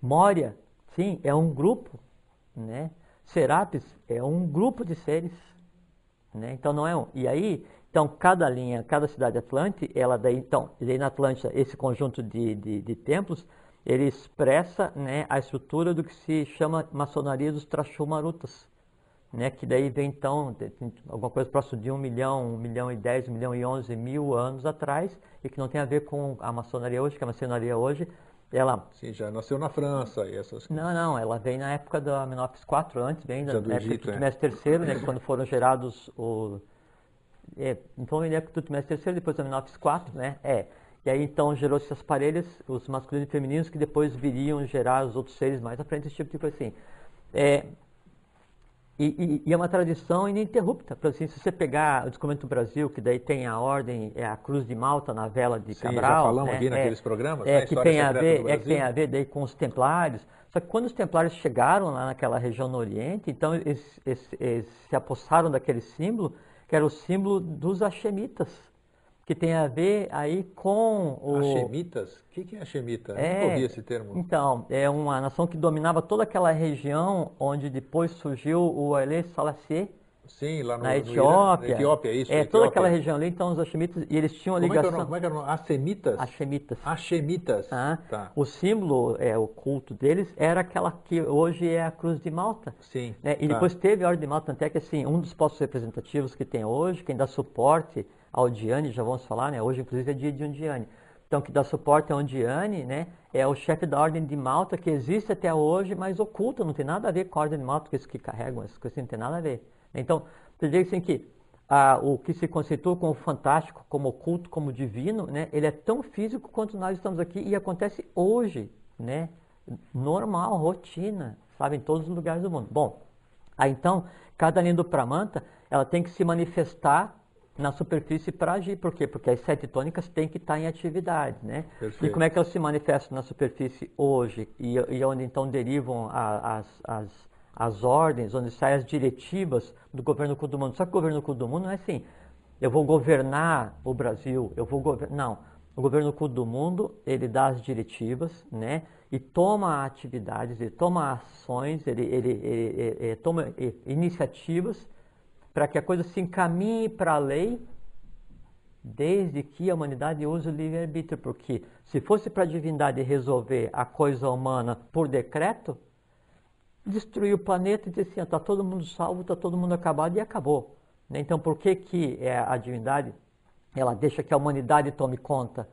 S2: Moria, sim, é um grupo. Né? Serapis é um grupo de seres. Né? Então não é um. E aí, então cada linha, cada cidade Atlante, ela daí, então, daí na Atlântida, esse conjunto de, de, de templos, ele expressa né, a estrutura do que se chama maçonaria dos Trashumarutas né, que daí vem então alguma coisa próximo de um milhão, um milhão e dez, um milhão e onze mil anos atrás, e que não tem a ver com a maçonaria hoje, que a maçonaria hoje, ela...
S1: Sim, já nasceu na França e essas
S2: Não, não, ela vem na época da Menópolis IV, antes, bem da
S1: do
S2: época
S1: Egito,
S2: do Tutmés III, né, quando foram gerados o... É, então, na época do Tutmés III, depois da Menópolis IV, né, é... E aí então gerou-se as parelhas, os masculinos e femininos, que depois viriam gerar os outros seres mais à frente, esse tipo de coisa assim. É, e, e, e, é uma tradição ininterrupta. Assim, se você pegar o documento do Brasil, que daí tem a ordem, é a Cruz de Malta na vela de
S1: Sim,
S2: Cabral.
S1: já falamos
S2: né?
S1: aqui naqueles
S2: é,
S1: programas,
S2: é,
S1: né?
S2: que tem a ver, é que tem a ver daí com os templários. Só que quando os templários chegaram lá naquela região no Oriente, então eles, eles, eles se apossaram daquele símbolo, que era o símbolo dos axemitas. Que tem a ver aí com o...
S1: Hashemitas? O que que é Hashemita? Eu
S2: É,
S1: nunca ouvi esse termo.
S2: Então, é uma nação que dominava toda aquela região onde depois surgiu o Haile Selassie,
S1: Sim, lá no,
S2: na
S1: no.
S2: Etiópia.
S1: Na Etiópia, isso.
S2: É,
S1: Etiópia.
S2: toda aquela região ali, então os Hashemitas, e eles tinham a
S1: Como é, que é
S2: ligação...
S1: Como é que é o nome? Hashemitas?
S2: Hashemitas.
S1: Hashemitas.
S2: Ah,
S1: Tá.
S2: O símbolo, é, o culto deles, era aquela que hoje é a Cruz de Malta.
S1: Sim.
S2: né? E
S1: tá.
S2: depois teve a Ordem de Malta, até que assim, um dos postos representativos que tem hoje, quem dá suporte ao Diane, já vamos falar, né? Hoje inclusive é dia de um. Então, que dá suporte ao Diane, né? É o chefe da Ordem de Malta, que existe até hoje, mas oculta, não tem nada a ver com a Ordem de Malta, com esses que carregam, essas coisas não tem nada a ver. Então, você diz assim que ah, o que se constitui como fantástico, como oculto, como divino, né? Ele é tão físico quanto nós estamos aqui e acontece hoje, né? Normal, rotina, sabe, em todos os lugares do mundo. Bom, aí então, cada linha do Pramanta, ela tem que se manifestar na superfície para agir. Por quê? Porque as sete tônicas têm que estar em atividade, né? E
S1: Perfeito.
S2: como é que elas se manifestam na superfície hoje? E, e onde então derivam a- as, as, as ordens, onde saem as diretivas do governo do mundo. Só que o governo do mundo não é assim, eu vou governar o Brasil, eu vou governar... Não, o governo do mundo, ele dá as diretivas, né? E toma atividades, ele toma ações, ele, ele, ele- ele- ele toma eh, iniciativas para que a coisa se encaminhe para a lei desde que a humanidade use o livre-arbítrio, porque se fosse para a divindade resolver a coisa humana por decreto, destruir o planeta e dizer assim, está todo mundo salvo, está todo mundo acabado e acabou. né? Então, por que, que é, a divindade ela deixa que a humanidade tome conta?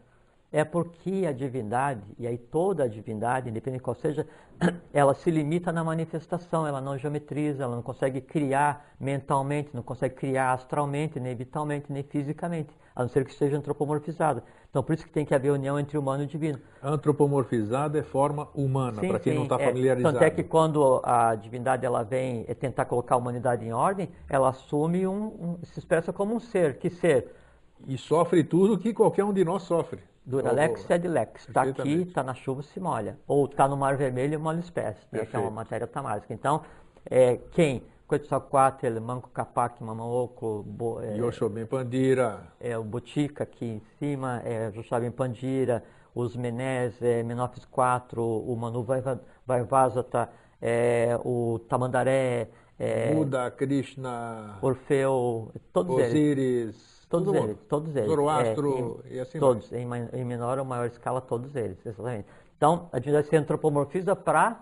S2: É porque a divindade, e aí toda a divindade, independente de qual seja, ela se limita na manifestação, ela não geometriza, ela não consegue criar mentalmente, não consegue criar astralmente, nem vitalmente, nem fisicamente, a não ser que seja antropomorfizada. Então, por isso que tem que haver união entre humano e divino.
S1: Antropomorfizada é forma humana, para quem não
S2: sim,
S1: está
S2: é.
S1: familiarizado.
S2: Tanto é que quando a divindade ela vem é, tentar colocar a humanidade em ordem, ela assume um, um- se expressa como um ser. Que ser?
S1: E sofre tudo que qualquer um de nós sofre.
S2: Duralex
S1: Ou-
S2: e Adilex. Está aqui, está na chuva, se molha. Ou está no mar vermelho, molha os pés, né, é uma matéria tamásica. Então, é, quem? Quetzalcoatl, Manco Capac, Mamaoco, Bo, é,
S1: Yoshobem Pandira,
S2: é, o Botica aqui em cima, é, Joshua Pandira, os Menés, é, Menófis 4, o Manu Vaiva- Vaivasata, é, o Tamandaré, é,
S1: Buda, Krishna,
S2: Orfeu, todos eles. Todos
S1: todo
S2: eles, todos eles.
S1: Zoroastro
S2: é, em-
S1: e assim
S2: Todos, em, em menor ou maior escala, todos eles, exatamente. Então, a divindade se antropomorfiza para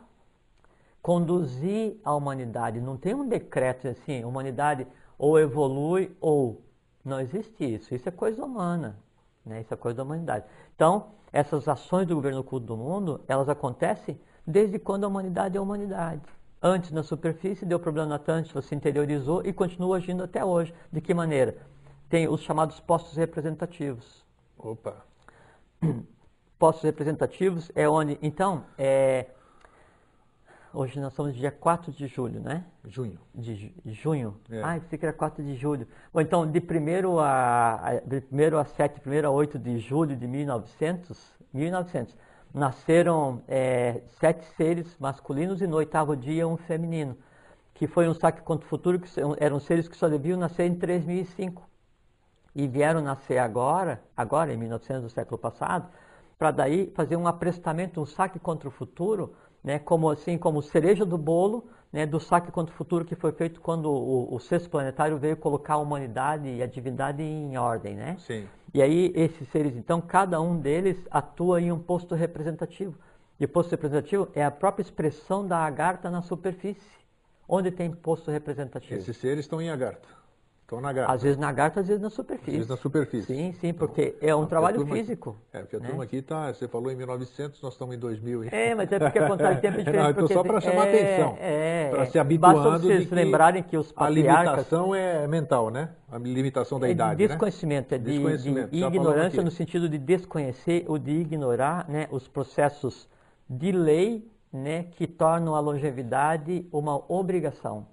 S2: conduzir a humanidade. Não tem um decreto assim, a humanidade ou evolui ou não existe isso. Isso é coisa humana, né? Isso é coisa da humanidade. Então, essas ações do governo oculto do mundo, elas acontecem desde quando a humanidade é humanidade. Antes na superfície deu problema na Atlântida, se interiorizou e continua agindo até hoje. De que maneira? Tem os chamados postos representativos.
S1: Opa,
S2: Postos representativos é onde, então, é, hoje nós estamos dia 4 de julho, né?
S1: junho.
S2: de ju- junho.
S1: É.
S2: Ah, pensei que era 4 de julho. Bom, então, de 1 a, de 1 a 7, 1 a 8 de julho de 1900, 1900 nasceram é, sete seres masculinos e no oitavo dia um feminino, que foi um saque contra o futuro, que eram seres que só deviam nascer em 3005 e vieram nascer agora, agora em 1900 do século passado, para daí fazer um aprestamento, um saque contra o futuro, né, como assim como cereja do bolo, né, do saque contra o futuro que foi feito quando o, o sexto planetário veio colocar a humanidade e a divindade em ordem, né?
S1: Sim.
S2: E aí esses seres, então, cada um deles atua em um posto representativo. E o posto representativo é a própria expressão da agartha na superfície. Onde tem posto representativo?
S1: Esses seres estão em Agartha. Estão na.
S2: Às vezes na agartha, às vezes na
S1: Às
S2: superfície.
S1: vezes na superfície.
S2: Sim, sim, porque é um
S1: Porque a
S2: trabalho
S1: aqui-
S2: físico.
S1: É, porque a
S2: né?
S1: turma aqui está, você falou em 1900, nós estamos em 2000. hein?
S2: É, mas é porque a contagem de tempo é diferente.
S1: Não, então só para chamar
S2: é,
S1: atenção.
S2: É,
S1: para
S2: é.
S1: se habituando
S2: Basta vocês
S1: que
S2: lembrarem que os
S1: a
S2: patriarcas...
S1: limitação é mental, né? A limitação da
S2: é de
S1: idade, né?
S2: desconhecimento, é de,
S1: Desconhecimento,
S2: de ignorância no sentido de desconhecer ou de ignorar né, os processos de lei né, que tornam a longevidade uma obrigação.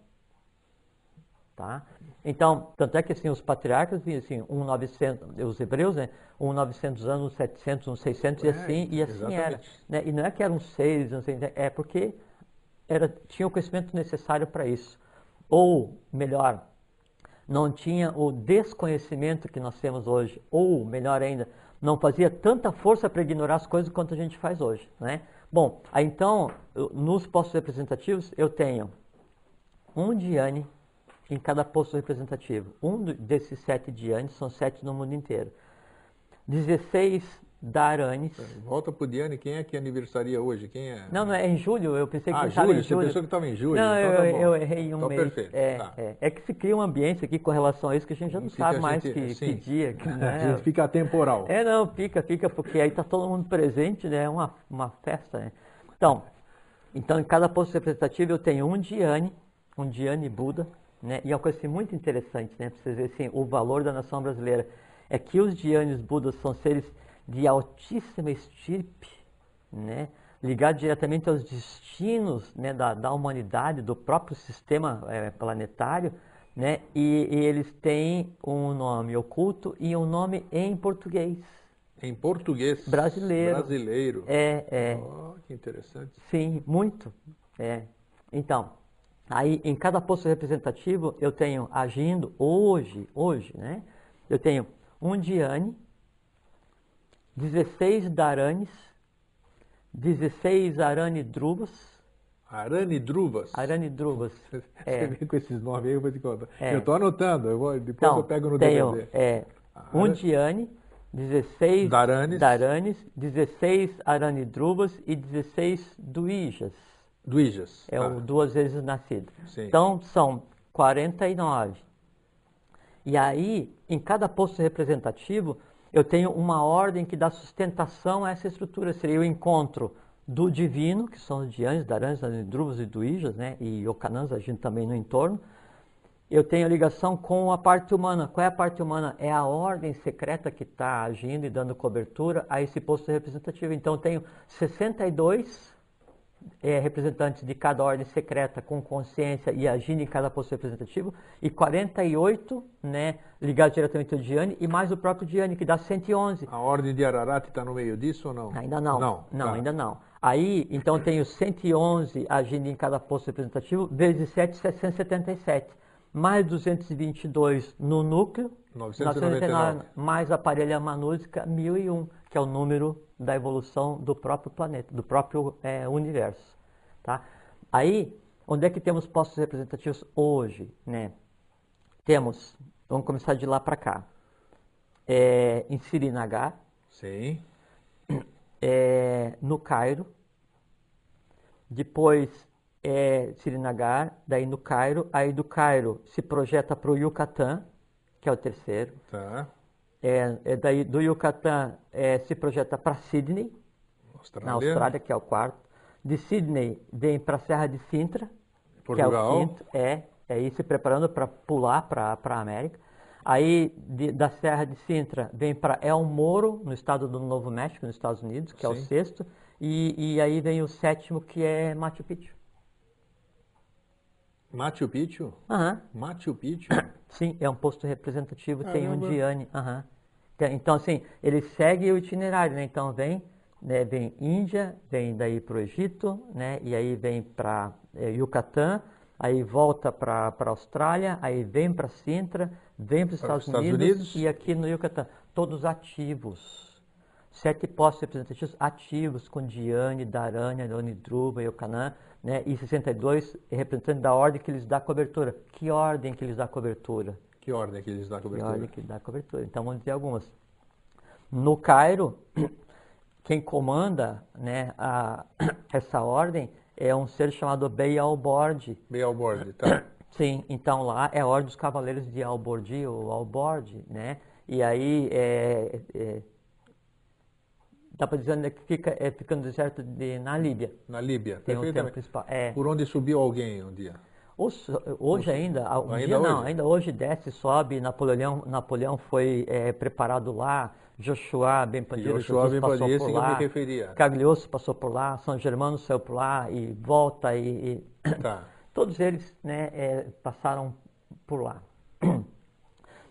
S2: Tá? Então, tanto é que assim, os patriarcas vinham assim, um 900, os hebreus, né, um 900 anos, um 700, um 600 e
S1: É,
S2: assim, e assim era. né? E não é que eram seis, não sei, é porque era, tinha o conhecimento necessário para isso. Ou, melhor, não tinha o desconhecimento que nós temos hoje, ou melhor ainda, não fazia tanta força para ignorar as coisas quanto a gente faz hoje, né? Bom, aí então, nos postos representativos, eu tenho um Diane em cada posto representativo. Um desses sete Dianes, são sete no mundo inteiro. 16 Daranes.
S1: Volta pro Diane, quem é que aniversaria hoje? Quem é?
S2: Não, não, é em julho, eu pensei que
S1: Ah,
S2: estava
S1: julho,
S2: em
S1: você
S2: julho.
S1: pensou que estava em julho?
S2: Não,
S1: então
S2: eu,
S1: tá
S2: eu errei um
S1: Então,
S2: mês.
S1: perfeito,
S2: É,
S1: tá.
S2: é. é que se cria um ambiente aqui com relação a isso que a gente já não
S1: Fica-
S2: sabe
S1: a
S2: mais
S1: gente-
S2: que, que dia. Que,
S1: A
S2: né?
S1: gente fica atemporal.
S2: É, não, fica, fica, porque aí está todo mundo presente, né? É uma, uma festa, né? Então, então, em cada posto representativo eu tenho um Diane, um Diane Buda, né? E é uma coisa assim, muito interessante, né? Para vocês verem assim, o valor da nação brasileira. É que os Dianes Budas são seres de altíssima estirpe, né? Ligados diretamente aos destinos né, da, da humanidade, do próprio sistema eh, planetário, né? E, e eles têm um nome oculto e um nome em português.
S1: Em português.
S2: Brasileiro.
S1: Brasileiro.
S2: É, é.
S1: Oh, que interessante.
S2: Sim, muito. É. Então, aí em cada posto representativo eu tenho agindo hoje, hoje, né? Eu tenho um Diane, 16 Daranes, 16 Arane Druvas,
S1: Arane Druvas.
S2: Arane Druvas.
S1: Você
S2: É.
S1: vem com esses nomes aí, eu vou te contar.
S2: É.
S1: Eu tô anotando, eu vou, depois
S2: Então,
S1: eu pego no
S2: tenho
S1: DVD.
S2: é, um Diane, 16
S1: Daranes.
S2: Daranes, 16 Arane Druvas e 16 Duijas.
S1: Duijas.
S2: É
S1: Tá.
S2: o duas vezes nascido.
S1: Sim.
S2: Então são 49. E aí, em cada posto representativo, eu tenho uma ordem que dá sustentação a essa estrutura. Seria o encontro do divino, que são os Dianes, Daranes, Anidruvas e Duijas, né? e Ocanãs agindo também no entorno. Eu tenho a ligação com a parte humana. Qual é a parte humana? É a ordem secreta que está agindo e dando cobertura a esse posto representativo. Então, eu tenho 62 é, representantes de cada ordem secreta com consciência e agindo em cada posto representativo, e 48 né, ligados diretamente ao Diane, e mais o próprio Diane, que dá 111.
S1: A ordem de Ararat está no meio disso ou não?
S2: Ainda não.
S1: Não,
S2: Não,
S1: tá.
S2: ainda não. Aí, então, eu tenho 111 agindo em cada posto representativo, vezes 7, 777. Mais 222 no núcleo,
S1: 999.
S2: mais a parelha manúsica 1001, que é o número da evolução do próprio planeta, do próprio eh, universo. Tá? Aí, onde é que temos postos representativos hoje? Né? Temos, vamos começar de lá para cá. É, em Srinagar,
S1: Sim.
S2: é, no Cairo, depois é, Srinagar, daí no Cairo, aí do Cairo se projeta para o Yucatán, que é o terceiro,
S1: Tá.
S2: é, é daí do Yucatán é, se projeta para Sydney,
S1: Austrália.
S2: na Austrália, que é o quarto, de Sydney vem para a Serra de Sintra, que é
S1: Portugal.
S2: o quinto, é, é ir se preparando para pular para a América. Aí de- da Serra de Sintra vem para El Moro, no estado do Novo México, nos Estados Unidos, que é o
S1: Sim.
S2: sexto. E, e aí vem o sétimo, que é Machu Picchu.
S1: Machu Picchu?
S2: Aham,
S1: Machu Picchu?
S2: sim, é um posto representativo, tem um
S1: Caramba.
S2: Diane. aham. Tem- Então, assim, ele segue o itinerário, né? Então vem, né, vem Índia, vem daí para o Egito, né? E aí vem para Yucatán, aí volta para a Austrália, aí vem para Sintra, vem para os Estados,
S1: os Estados
S2: Unidos,
S1: Unidos.
S2: e aqui no Yucatán. Todos ativos. Sete postos representativos ativos, com Diane, Darânia, Onidruba, Yocanã, né? E 62 representantes da ordem que lhes dá cobertura. Que ordem que lhes dá cobertura?
S1: Que ordem que dão
S2: Que
S1: cobertura?
S2: ordem que dá cobertura. Então vamos dizer algumas. No Cairo, quem comanda né, a- essa ordem é um ser chamado Bey al-Bord.
S1: Bem ao borde, tá?
S2: Sim, então lá é a Ordem dos Cavaleiros de Albordi ou Albordi, né? E aí é, é, para dizer onde é que fica, é, fica no deserto de, na Líbia.
S1: Na Líbia,
S2: Tem um templo principal. É.
S1: Por onde subiu alguém um dia?
S2: Hoje, hoje ainda, um
S1: Ainda
S2: dia não,
S1: hoje?
S2: ainda hoje desce, sobe, Napoleão, Napoleão foi é, preparado lá, Joshua Ben Pandido,
S1: Joshua
S2: Jesus passou
S1: Pandido,
S2: por lá,
S1: me referia.
S2: Cagliostro passou por lá, São Germano saiu por lá e volta e, e
S1: Tá.
S2: todos eles né, é, passaram por lá.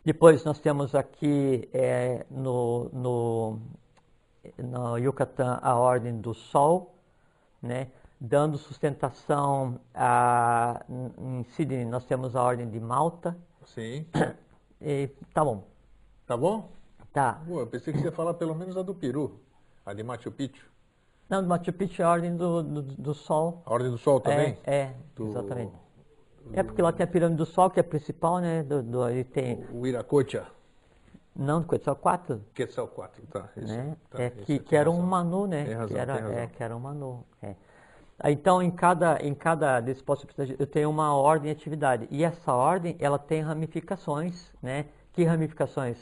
S2: Depois nós temos aqui é, no, no, no Yucatán a Ordem do Sol, né, dando sustentação a, em Sydney nós temos a Ordem de Malta,
S1: Sim.
S2: E, tá bom.
S1: Tá bom?
S2: Tá.
S1: Pô, eu pensei que você ia falar pelo menos a do Peru, a de Machu Picchu.
S2: Não, do Machu Picchu é a ordem do, do, do Sol.
S1: A Ordem do Sol também?
S2: É, é
S1: Do-
S2: exatamente. É porque lá tem a pirâmide do Sol, que é a principal, né? Do, do, tem.
S1: O Iracocha,
S2: Não, só quatro.
S1: Quetzalcoatl, tá. Isso,
S2: né?
S1: tá,
S2: é que, que era um
S1: razão.
S2: manu, né?
S1: Tem razão,
S2: que era,
S1: tem razão.
S2: É, que era um manu. é. Ah, Então, em cada, em cada desse posto eu tenho uma ordem de atividade. E essa ordem, ela tem ramificações, né? Que ramificações?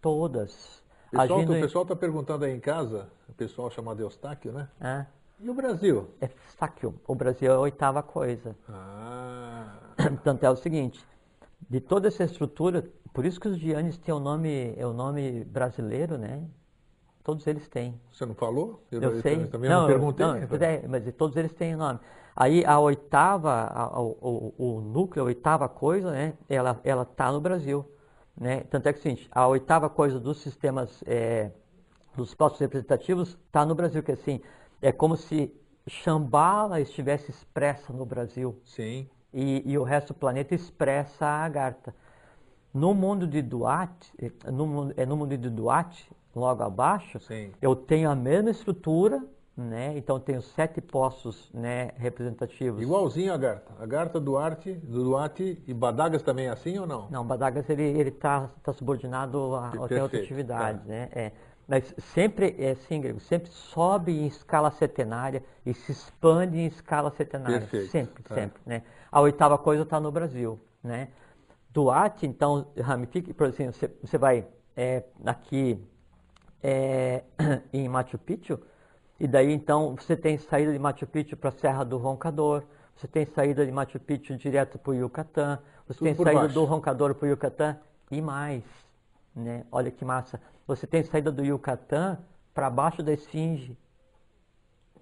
S2: Todas.
S1: Pessoal,
S2: Agindo
S1: o pessoal está perguntando aí em casa, o pessoal chamado Eustáquio, né?
S2: Ah,
S1: E o Brasil?
S2: é Sáquio. O Brasil é a oitava coisa.
S1: Ah,
S2: Portanto, é o seguinte, de toda essa estrutura, por isso que os Giannis têm o nome, é o nome brasileiro, né? Todos eles têm.
S1: você não falou?
S2: Eu sei.
S1: Também não,
S2: eu-
S1: perguntei.
S2: não, pois é, mas todos eles têm nome. Aí a oitava, a- o, o- o núcleo, a oitava coisa, né? Ela ela está no Brasil, né? Tanto é que é o seguinte, a oitava coisa dos sistemas é, dos postos representativos está no Brasil, que assim é como se Shambhala estivesse expressa no Brasil
S1: Sim,
S2: e, e o resto do planeta expressa a Agartha. No mundo de Duarte, no, mundo- é no mundo de Duarte, logo abaixo,
S1: Sim.
S2: eu tenho a mesma estrutura, né? Então tenho sete postos, né, representativos.
S1: igualzinho a Garta. A Garta Duarte, Duarte e Badagas também é assim ou não?
S2: Não, Badagas ele ele está tá subordinado a, a tem outra atividade,
S1: tá.
S2: né? É. Mas sempre é assim, Grego, sempre sobe em escala setenária e se expande em escala setenária,
S1: Perfeito,
S2: sempre,
S1: tá.
S2: sempre, né? A oitava coisa está no Brasil, né? Duarte, então, ramifica, por exemplo, você, você vai é, aqui é, em Machu Picchu, e daí então você tem saída de Machu Picchu para a Serra do Roncador, você tem saída de Machu Picchu direto para o Yucatán, você
S1: Tudo
S2: tem saída
S1: baixo.
S2: do Roncador para o Yucatán e mais, né? Olha que massa. Você tem saída do Yucatán para baixo da Esfinge,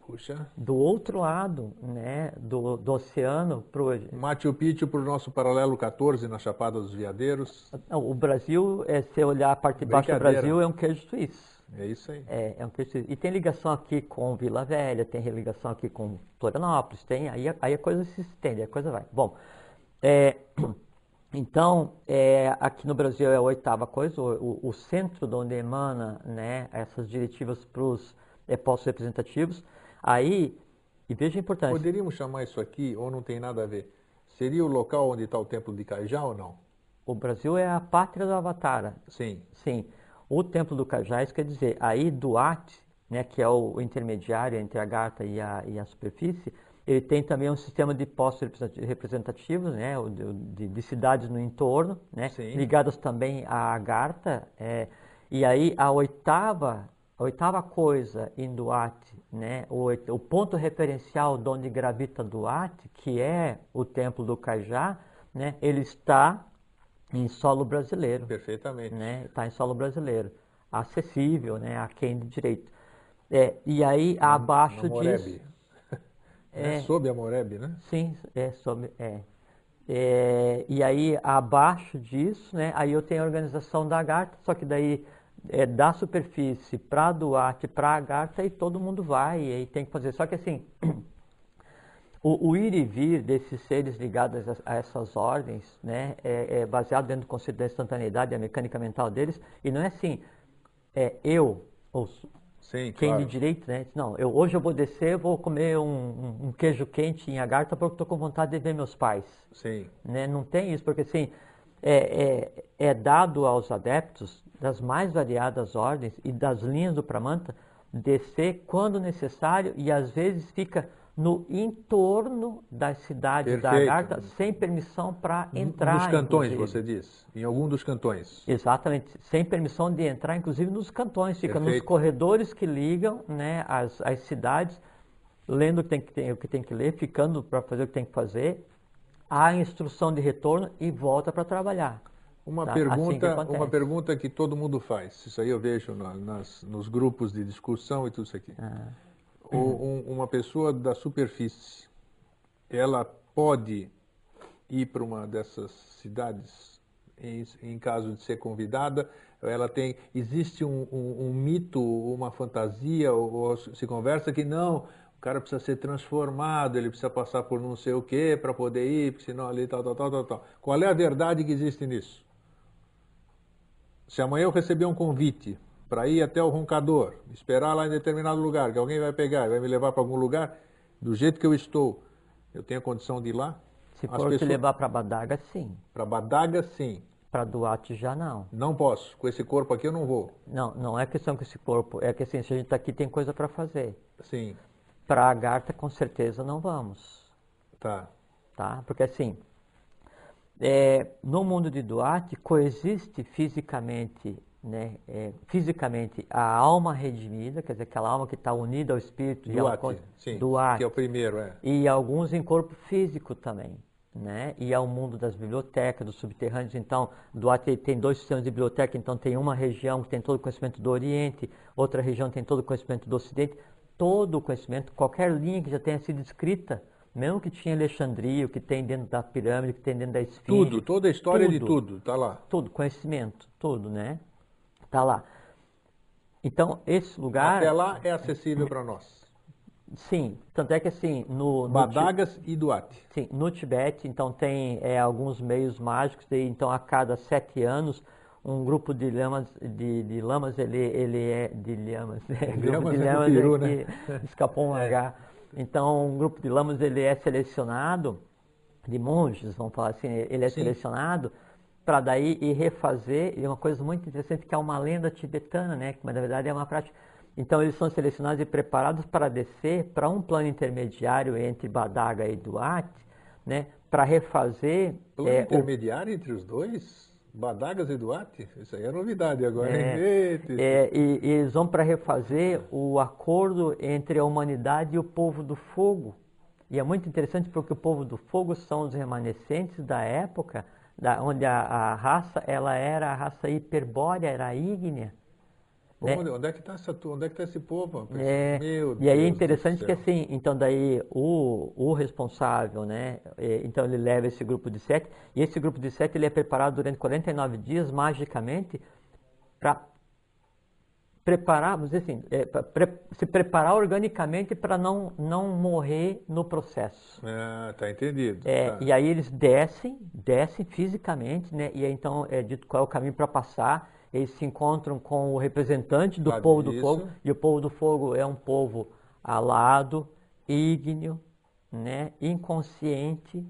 S1: Puxa.
S2: do outro lado, né? Do, do oceano pro
S1: Machu Picchu para o nosso paralelo 14 na Chapada dos Veadeiros.
S2: Não, o Brasil, é, se olhar a parte de baixo do. Brasil, é um queijo suíço.
S1: É isso aí.
S2: É, é um queijo suíço. E tem ligação aqui com Vila Velha, tem ligação aqui com Florianópolis, tem, aí, a- aí a coisa se estende, a coisa vai. Bom, é, então, é, aqui no Brasil é a oitava coisa, o, o- o centro de onde emana né, essas diretivas para os é, postos representativos. Aí, e veja a importância,
S1: Poderíamos chamar isso aqui, ou não tem nada a ver? Seria o local onde está o templo de Cajá ou não?
S2: o Brasil é a pátria do Avatara.
S1: Sim.
S2: Sim, o Templo do Cajás quer dizer, aí Duarte, né, que é o, intermediário entre a gata e a, e a superfície, ele tem também um sistema de postos representati- representativos, né, de, de- de cidades no entorno, né,
S1: Sim.
S2: ligadas também à Agartha, é, e aí a oitava, a oitava coisa em Duarte, né, o, o ponto referencial de onde gravita Duarte, que é o Templo do Cajá, né, ele está em solo brasileiro
S1: Perfeitamente.
S2: né? Está em solo brasileiro, acessível, né? A quem de direito. É, e aí abaixo
S1: Na Moreb.
S2: disso,
S1: É. Sob a Moreb, né?
S2: sim, é sobre, é. É, e aí abaixo disso, né? Aí eu tenho a organização da Agartha, só que daí é da superfície para Duarte, para Agartha e todo mundo vai e aí tem que fazer. Só que assim O, o ir e vir desses seres ligados a, a essas ordens né, é, é baseado dentro do conceito da instantaneidade, a mecânica mental deles, e não é assim, é eu, ou
S1: Sim,
S2: quem
S1: claro.
S2: de direito, né? Não, eu, hoje eu vou descer, vou comer um, um- um queijo quente em Agartha porque estou com vontade de ver meus pais.
S1: Sim.
S2: Né? Não tem isso, porque assim, é, é, é dado aos adeptos das mais variadas ordens e das linhas do Pramanta descer quando necessário e às vezes fica no entorno das cidades da
S1: Perfeito.
S2: Agartha sem permissão para entrar.
S1: Nos cantões,
S2: inclusive.
S1: você diz? Em algum dos cantões?
S2: Exatamente, sem permissão de entrar, inclusive nos cantões, fica nos
S1: Perfeito.
S2: corredores que ligam né, as, as cidades, lendo o que tem que, tem- o que tem que ler, ficando para fazer o que tem que fazer, a instrução de retorno e volta para trabalhar.
S1: Uma
S2: Tá? Assim
S1: pergunta,
S2: acontece.
S1: uma pergunta que todo mundo faz. Isso aí eu vejo na- nas, nos grupos de discussão e tudo isso aqui.
S2: Ah.
S1: O- um- uma pessoa da superfície, ela pode ir para uma dessas cidades em, em caso de ser convidada? Ela tem, existe um, um- um mito, uma fantasia ou, ou se conversa que não, o cara precisa ser transformado, ele precisa passar por não sei o que para poder ir, porque senão ali tal, tal, tal, tal, tal. Qual é a verdade que existe nisso? Se amanhã eu receber um convite para ir até o roncador, esperar lá em determinado lugar, que alguém vai pegar e vai me levar para algum lugar, do jeito que eu estou, eu tenho a condição de ir lá?
S2: Se for pessoas... te levar para Badaga, sim.
S1: Para Badaga, sim.
S2: Para Duarte, já não.
S1: Não posso. Com esse corpo aqui eu não vou.
S2: Não, não é questão com esse corpo. É que assim, se a gente está aqui, tem coisa para fazer.
S1: Sim.
S2: Para a Garta, com certeza, não vamos.
S1: Tá.
S2: Tá? Porque assim, é, no mundo de Duarte, coexiste fisicamente né, é, fisicamente a alma redimida, quer dizer, aquela alma que está unida ao espírito
S1: do ela, sim,
S2: do
S1: que é o primeiro, é.
S2: E alguns em corpo físico também, né? E ao mundo das bibliotecas, dos subterrâneos. Então, Duarte tem dois sistemas de biblioteca, então tem uma região que tem todo o conhecimento do Oriente, outra região tem todo o conhecimento do Ocidente. Todo o conhecimento, qualquer linha que já tenha sido escrita, mesmo que tinha Alexandria, o que tem dentro da pirâmide, o que tem dentro da esfinge.
S1: Tudo, toda a história tudo, de tudo, está lá.
S2: Tudo, conhecimento, tudo, né? Está lá. Então, esse lugar.
S1: Até lá é acessível para nós.
S2: Sim, tanto é que assim, no.
S1: Badagas no, e Duarte.
S2: Sim, no Tibete, então tem é, alguns meios mágicos, de, então a cada sete anos um grupo de lamas, de, de lamas ele, ele é de lamas, né? grupo de
S1: lamas é peru, né?
S2: escapou um H. Então um grupo de lamas ele é selecionado de monges, vamos falar assim, ele é Sim. selecionado para daí ir refazer, e uma coisa muito interessante que é uma lenda tibetana, né? Mas na verdade é uma prática. Então eles são selecionados e preparados para descer para um plano intermediário entre Badaga e Duarte, né? Para refazer.
S1: Plano é, intermediário o... entre os dois? Badagas e Duarte? Isso aí é novidade agora,
S2: é, é, e, e eles vão para refazer o acordo entre a humanidade e o povo do fogo. E é muito interessante porque o povo do fogo são os remanescentes da época da, onde a, a, raça ela era a raça hiperbórea, era ígnea.
S1: Né? Onde é que está é tá esse povo?
S2: É, Meu e aí é interessante que assim, então daí o, o responsável, né? Então ele leva esse grupo de sete, e esse grupo de sete ele é preparado durante 49 dias, magicamente, para preparar, vamos dizer assim, é, pre, se preparar organicamente para não, não morrer no processo.
S1: Ah, tá entendido.
S2: É,
S1: tá.
S2: E aí eles descem, descem fisicamente, né? E aí então é dito qual é o caminho para passar. Eles se encontram com o representante do povo do fogo, e o povo do fogo é um povo alado, ígneo, né? inconsciente,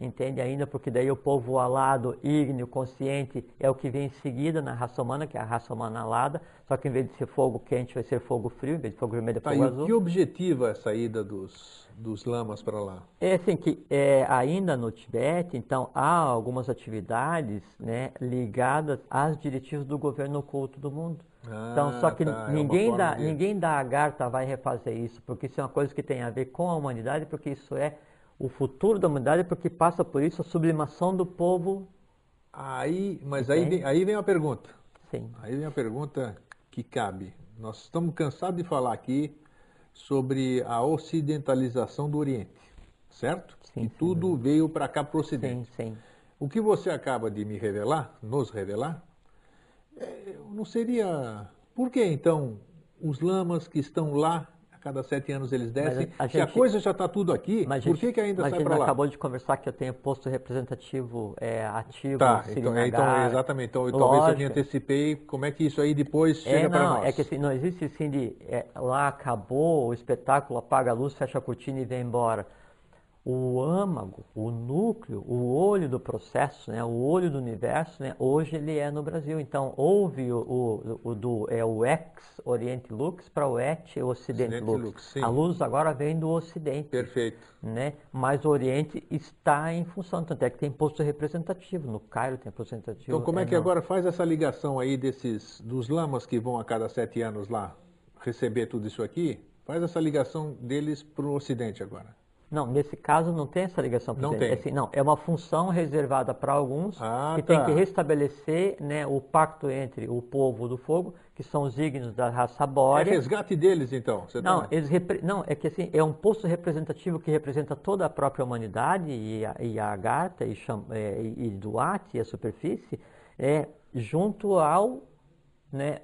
S2: entende ainda? Porque daí o povo alado, ígneo, consciente é o que vem em seguida na raça humana, que é a raça humana alada, só que em vez de ser fogo quente vai ser fogo frio, em vez de fogo vermelho é tá, fogo
S1: e
S2: azul.
S1: Que objetivo é a saída dos, dos lamas para lá?
S2: É assim que é, ainda no Tibete, então há algumas atividades né, ligadas às diretivas do governo oculto do mundo. Ah, então, só que tá, é ninguém, é da, de... ninguém da Agartha vai refazer isso, porque isso é uma coisa que tem a ver com a humanidade, porque isso é o futuro da humanidade porque passa por isso a sublimação do povo.
S1: Aí, mas aí vem, aí vem a pergunta.
S2: Sim.
S1: Aí vem a pergunta que cabe. Nós estamos cansados de falar aqui sobre a ocidentalização do Oriente, certo?
S2: Sim,
S1: que tudo veio para cá para o Ocidente.
S2: Sim, sim.
S1: O que você acaba de me revelar, nos revelar, é, não seria. Por que então os lamas que estão lá cada sete anos eles descem. A, a Se a coisa já está tudo aqui, por gente, que, que ainda sai para lá?
S2: acabou de conversar que eu tenho posto representativo é, ativo.
S1: Tá, então, é, então, exatamente. Então, talvez eu me antecipei. Como é que isso aí depois é, chega
S2: é, para
S1: nós?
S2: É que assim, não existe assim de é, lá acabou o espetáculo, apaga a luz, fecha a cortina e vem embora o âmago, o núcleo, o olho do processo, né, o olho do universo, né, hoje ele é no Brasil. Então houve o, o, o do é o ex Oriente Lux para o et Ocidente, Ocidente Lux. Lux a luz agora vem do Ocidente.
S1: Perfeito.
S2: Né? Mas o Oriente está em função, tanto é que tem posto representativo. No Cairo tem representativo.
S1: Então como é, é que não. agora faz essa ligação aí desses dos lamas que vão a cada sete anos lá receber tudo isso aqui? Faz essa ligação deles para o Ocidente agora.
S2: Não, nesse caso não tem essa ligação.
S1: Não tem.
S2: É assim, não, é uma função reservada para alguns
S1: ah,
S2: que
S1: tá.
S2: tem que restabelecer né, o pacto entre o povo do fogo, que são os dignos da raça bórea.
S1: É resgate deles, então?
S2: Você não, tá... eles repre... não, é que assim, é um posto representativo que representa toda a própria humanidade e a, e a Agartha e, Cham... é, e Duarte e a superfície, é, junto ao né,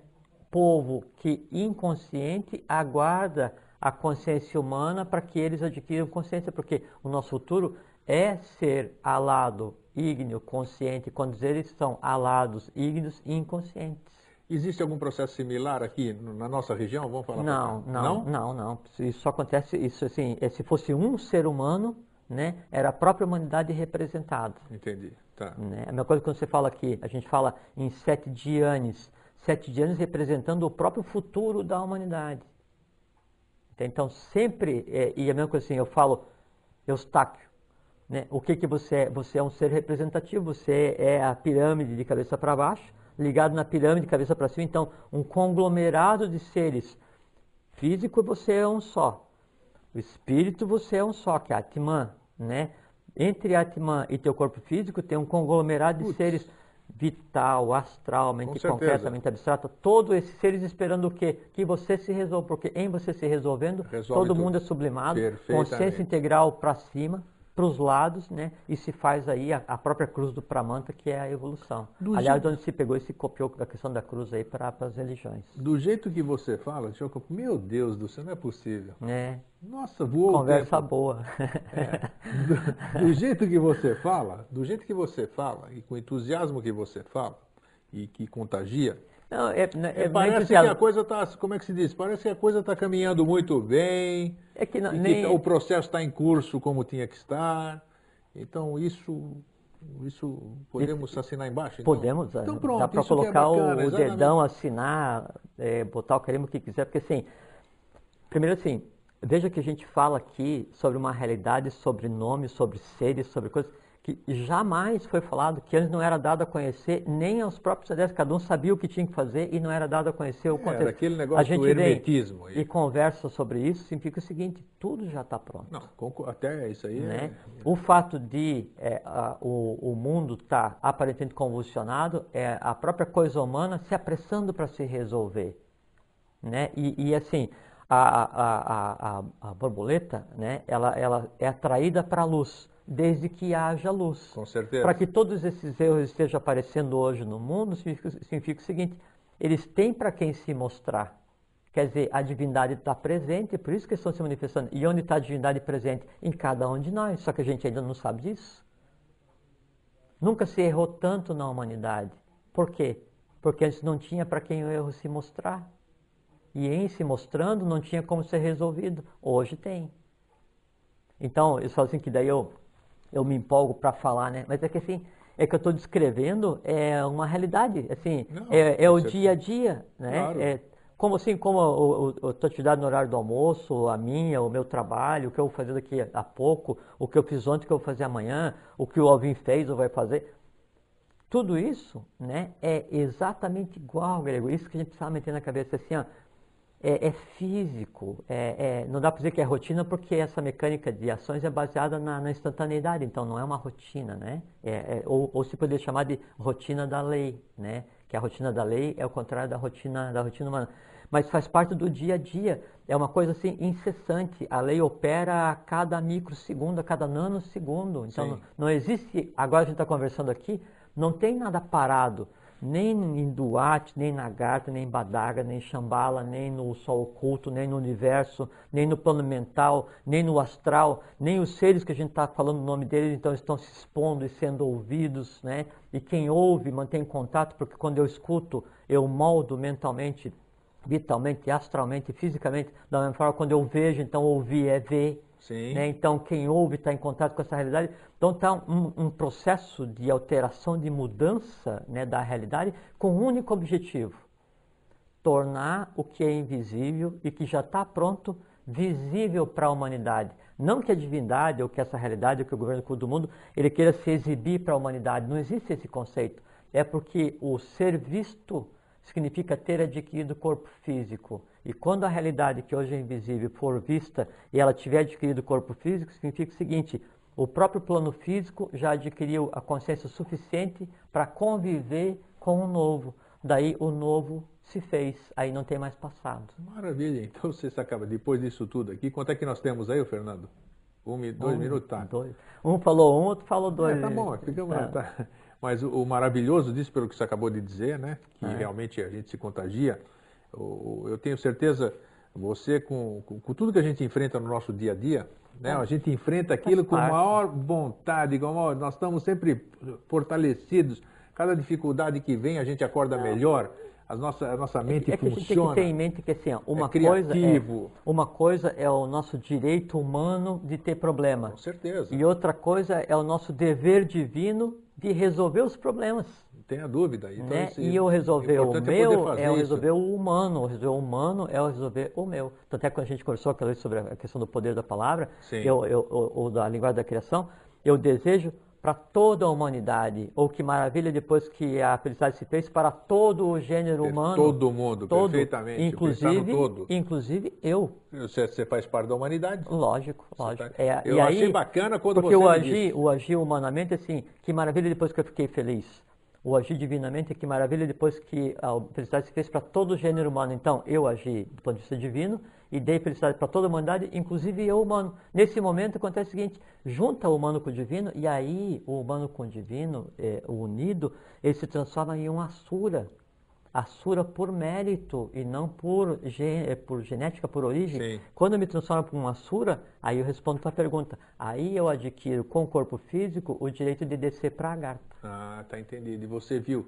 S2: povo que inconsciente aguarda a consciência humana para que eles adquiram consciência, porque o nosso futuro é ser alado, ígneo, consciente, quando eles são alados, ígneos e inconscientes.
S1: Existe algum processo similar aqui na nossa região? Vamos falar
S2: não, não, não, não, não. Isso só acontece, isso assim, é, se fosse um ser humano, né, era a própria humanidade representada.
S1: Entendi, tá.
S2: Né? A mesma coisa quando você fala aqui, a gente fala em sete dianes, sete dianes representando o próprio futuro da humanidade. Então, sempre, é, e a mesma coisa assim, eu falo, Eustáquio, né? o que, que você é? Você é um ser representativo, você é a pirâmide de cabeça para baixo, ligado na pirâmide de cabeça para cima, então, um conglomerado de seres. Físico, você é um só. O espírito, você é um só, que é Atman, né? Entre Atman e teu corpo físico tem um conglomerado de Putz. seres vital, astral, mente concreta, mente abstrata, todos esses seres esperando o quê? Que você se resolva, porque em você se resolvendo, Resolve todo tudo. mundo é sublimado, consciência integral para cima, para os lados, né? E se faz aí a, a, própria cruz do Pramanta, que é a evolução. Do Aliás, jeito... onde se pegou e se copiou a questão da cruz aí para as religiões.
S1: Do jeito que você fala, meu Deus do céu, não é possível.
S2: É.
S1: Nossa, voou
S2: Conversa boa.
S1: É. Do, do jeito que você fala, do jeito que você fala, e com o entusiasmo que você fala, e que contagia, não, é, é, é, parece que a coisa está, como é que se diz? Parece que a coisa está caminhando muito bem. É que, não, nem... que o processo está em curso como tinha que estar. Então isso, isso podemos assinar embaixo. Então?
S2: Podemos. Então pronto. Dá para é colocar é bacana, o, o dedão, assinar, é, botar o carimbo que quiser, porque assim, primeiro assim, veja que a gente fala aqui sobre uma realidade, sobre nomes, sobre seres, sobre coisas que jamais foi falado, que antes não era dado a conhecer nem aos próprios adeptos, cada um sabia o que tinha que fazer e não era dado a conhecer o é, contexto.
S1: aquele negócio a gente do hermetismo.
S2: E conversa sobre isso, significa o seguinte, tudo já está pronto.
S1: Não, até isso aí
S2: né? é... O fato de é, a, o, o mundo estar tá aparentemente convulsionado é a própria coisa humana se apressando para se resolver. Né? E, e assim, a, a, a, a borboleta, né? ela, ela é atraída para a luz desde que haja luz.
S1: Com certeza.
S2: Para que todos esses erros estejam aparecendo hoje no mundo, significa, o seguinte: eles têm para quem se mostrar. Quer dizer, a divindade está presente, por isso que estão se manifestando. E onde está a divindade presente? Em cada um de nós, só que a gente ainda não sabe disso. Nunca se errou tanto na humanidade. Por quê? Porque antes não tinha para quem o erro se mostrar. E em se mostrando não tinha como ser resolvido. Hoje tem. Então, eu falo assim que daí eu eu me empolgo para falar, né? Mas é que assim, é que eu estou descrevendo é uma realidade, assim, Não, é, é o dia a dia, né? Claro. É, como assim, como eu estou te dando no horário do almoço, a minha, o meu trabalho, o que eu vou fazer daqui a pouco, o que eu fiz ontem, o que eu vou fazer amanhã, o que o Alvin fez ou vai fazer. Tudo isso né, é exatamente igual, Grego. Isso que a gente precisa meter na cabeça assim, ó, é, é físico, é, é, não dá para dizer que é rotina porque essa mecânica de ações é baseada na, na instantaneidade, então não é uma rotina, né? É, é, ou, ou, se poderia chamar de rotina da lei, né? Que a rotina da lei é o contrário da rotina, da rotina humana. Mas faz parte do dia a dia, é uma coisa assim incessante. A lei opera a cada microsegundo, a cada nanosegundo. Então não, não existe, agora a gente está conversando aqui, não tem nada parado nem em Duarte, nem na Garta, nem em Badaga, nem em nem no Sol Oculto, nem no Universo, nem no plano mental, nem no astral, nem os seres que a gente está falando o nome deles, então estão se expondo e sendo ouvidos, né? E quem ouve mantém contato, porque quando eu escuto, eu moldo mentalmente, vitalmente, astralmente, fisicamente, da mesma forma, quando eu vejo, então ouvir é ver, né? Então, quem ouve está em contato com essa realidade. Então, está um, um, processo de alteração, de mudança né, da realidade com um único objetivo: tornar o que é invisível e que já está pronto visível para a humanidade. Não que a divindade ou que essa realidade, ou que o governo do mundo, ele queira se exibir para a humanidade. Não existe esse conceito. É porque o ser visto significa ter adquirido corpo físico. E quando a realidade que hoje é invisível for vista e ela tiver adquirido corpo físico, significa o seguinte: o próprio plano físico já adquiriu a consciência suficiente para conviver com o novo. Daí o novo se fez, aí não tem mais passado.
S1: Maravilha, então você acaba, depois disso tudo aqui, quanto é que nós temos aí, Fernando? Um, dois um, minutos, tá?
S2: Dois. Um falou um, outro falou dois.
S1: É, tá bom, fica é. tá. Mas o, o, maravilhoso disso, pelo que você acabou de dizer, né? Que é. realmente a gente se contagia. eu tenho certeza Você, com, com, com tudo que a gente enfrenta no nosso dia a dia, né? A gente enfrenta aquilo com maior vontade, com maior, nós estamos sempre fortalecidos. Cada dificuldade que vem, a gente acorda melhor. A nossa, a nossa mente
S2: é que
S1: funciona.
S2: A gente tem que ter em mente que assim, uma,
S1: é
S2: coisa é, uma coisa é o nosso direito humano de ter problema.
S1: Com certeza.
S2: E outra coisa é o nosso dever divino de resolver os problemas.
S1: Não tenha dúvida. Então,
S2: né? E eu resolver o
S1: é
S2: meu é, o resolver o humano. Resolver o humano é o resolver o meu. Tanto é que quando a gente conversou aquela vez sobre a questão do poder da palavra, eu, eu, ou da linguagem da criação, eu desejo para toda a humanidade. Ou que maravilha depois que a felicidade se fez para todo o gênero humano.
S1: Todo mundo, todo, perfeitamente.
S2: Inclusive,
S1: todo.
S2: inclusive eu.
S1: Você, você, faz parte da humanidade?
S2: Lógico, lógico.
S1: Tá... É, eu achei aí, bacana quando
S2: porque
S1: você
S2: o
S1: agir,
S2: o agir humanamente, assim, que maravilha depois que eu fiquei feliz. O agir divinamente, que maravilha depois que a felicidade se fez para todo o gênero humano. Então, eu agi do ponto de vista divino e dei felicidade para toda a humanidade, inclusive eu humano. Nesse momento acontece o seguinte, junta o humano com o divino e aí o humano com o divino, é, o unido, ele se transforma em um asura. Asura por mérito e não por, é, por genética, por origem.
S1: Sim.
S2: Quando eu me transformo em um asura, aí eu respondo a tua pergunta. Aí eu adquiro com o corpo físico o direito de descer para a garta.
S1: Ah, tá entendido. E você viu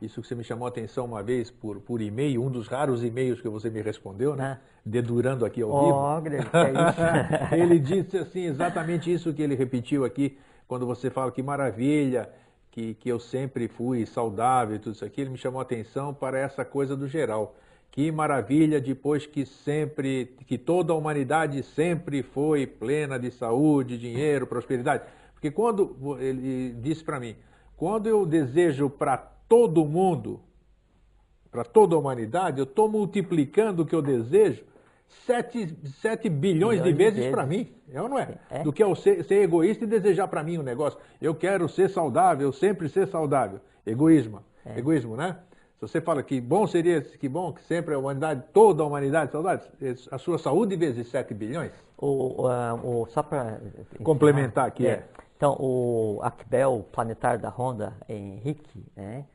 S1: isso que você me chamou a atenção uma vez por, por e-mail, um dos raros e-mails que você me respondeu, né? Ah. Dedurando aqui ao
S2: oh,
S1: vivo.
S2: Greg, que é isso?
S1: ele disse assim, exatamente isso que ele repetiu aqui, quando você fala que maravilha, que, que eu sempre fui saudável e tudo isso aqui, ele me chamou a atenção para essa coisa do geral. Que maravilha depois que sempre, que toda a humanidade sempre foi plena de saúde, dinheiro, prosperidade. Porque quando ele disse para mim, quando eu desejo para todo mundo, para toda a humanidade, eu estou multiplicando o que eu desejo 7, 7 bilhões, de vezes, vezes. para mim. É ou não é? é? Do que eu ser, ser egoísta e desejar para mim um negócio. Eu quero ser saudável, sempre ser saudável. Egoísmo. É. Egoísmo, né? Se você fala que bom seria, que bom que sempre a humanidade, toda a humanidade, saudade, a sua saúde vezes 7 bilhões?
S2: O, o, o só para
S1: complementar aqui, é. é.
S2: Então, o Acbel planetário da Honda, Henrique, né,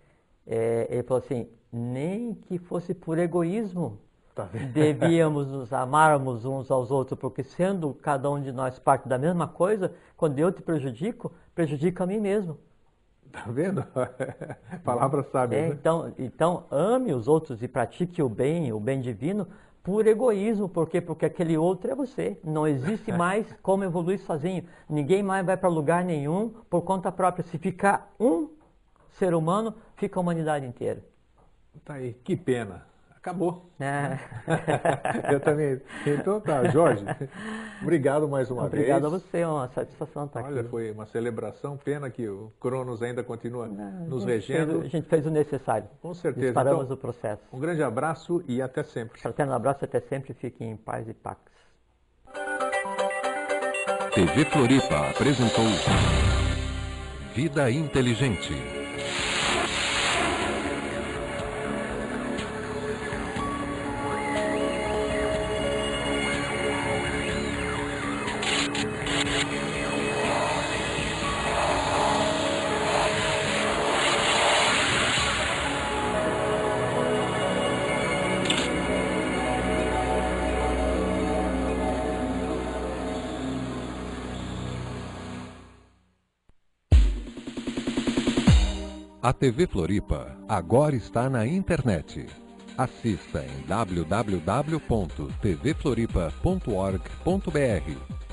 S2: é, ele falou assim, nem que fosse por egoísmo, tá devíamos nos amarmos uns aos outros, porque sendo cada um de nós parte da mesma coisa, quando eu te prejudico, prejudico a mim mesmo.
S1: Tá vendo? Palavras sábias.
S2: É,
S1: né?
S2: então, então, ame os outros e pratique o bem, o bem divino, por egoísmo, por quê? Porque aquele outro é você. Não existe mais como evoluir sozinho. Ninguém mais vai para lugar nenhum por conta própria. Se ficar um ser humano, fica a humanidade inteira.
S1: Tá aí, que pena. Acabou.
S2: É.
S1: Eu também. Então tá, Jorge. Obrigado mais uma
S2: Obrigado
S1: vez.
S2: Obrigado a você, é uma satisfação estar
S1: Olha,
S2: aqui.
S1: foi uma celebração. Pena que o Cronos ainda continua Não, nos regendo.
S2: Fez, a gente fez o necessário.
S1: Com certeza.
S2: Paramos
S1: então,
S2: o processo.
S1: Um grande abraço e até sempre.
S2: Fraterno abraço até sempre. Fiquem em paz e pax.
S3: TV Floripa apresentou Vida Inteligente. A TV Floripa agora está na internet. Assista em www.tvfloripa.org.br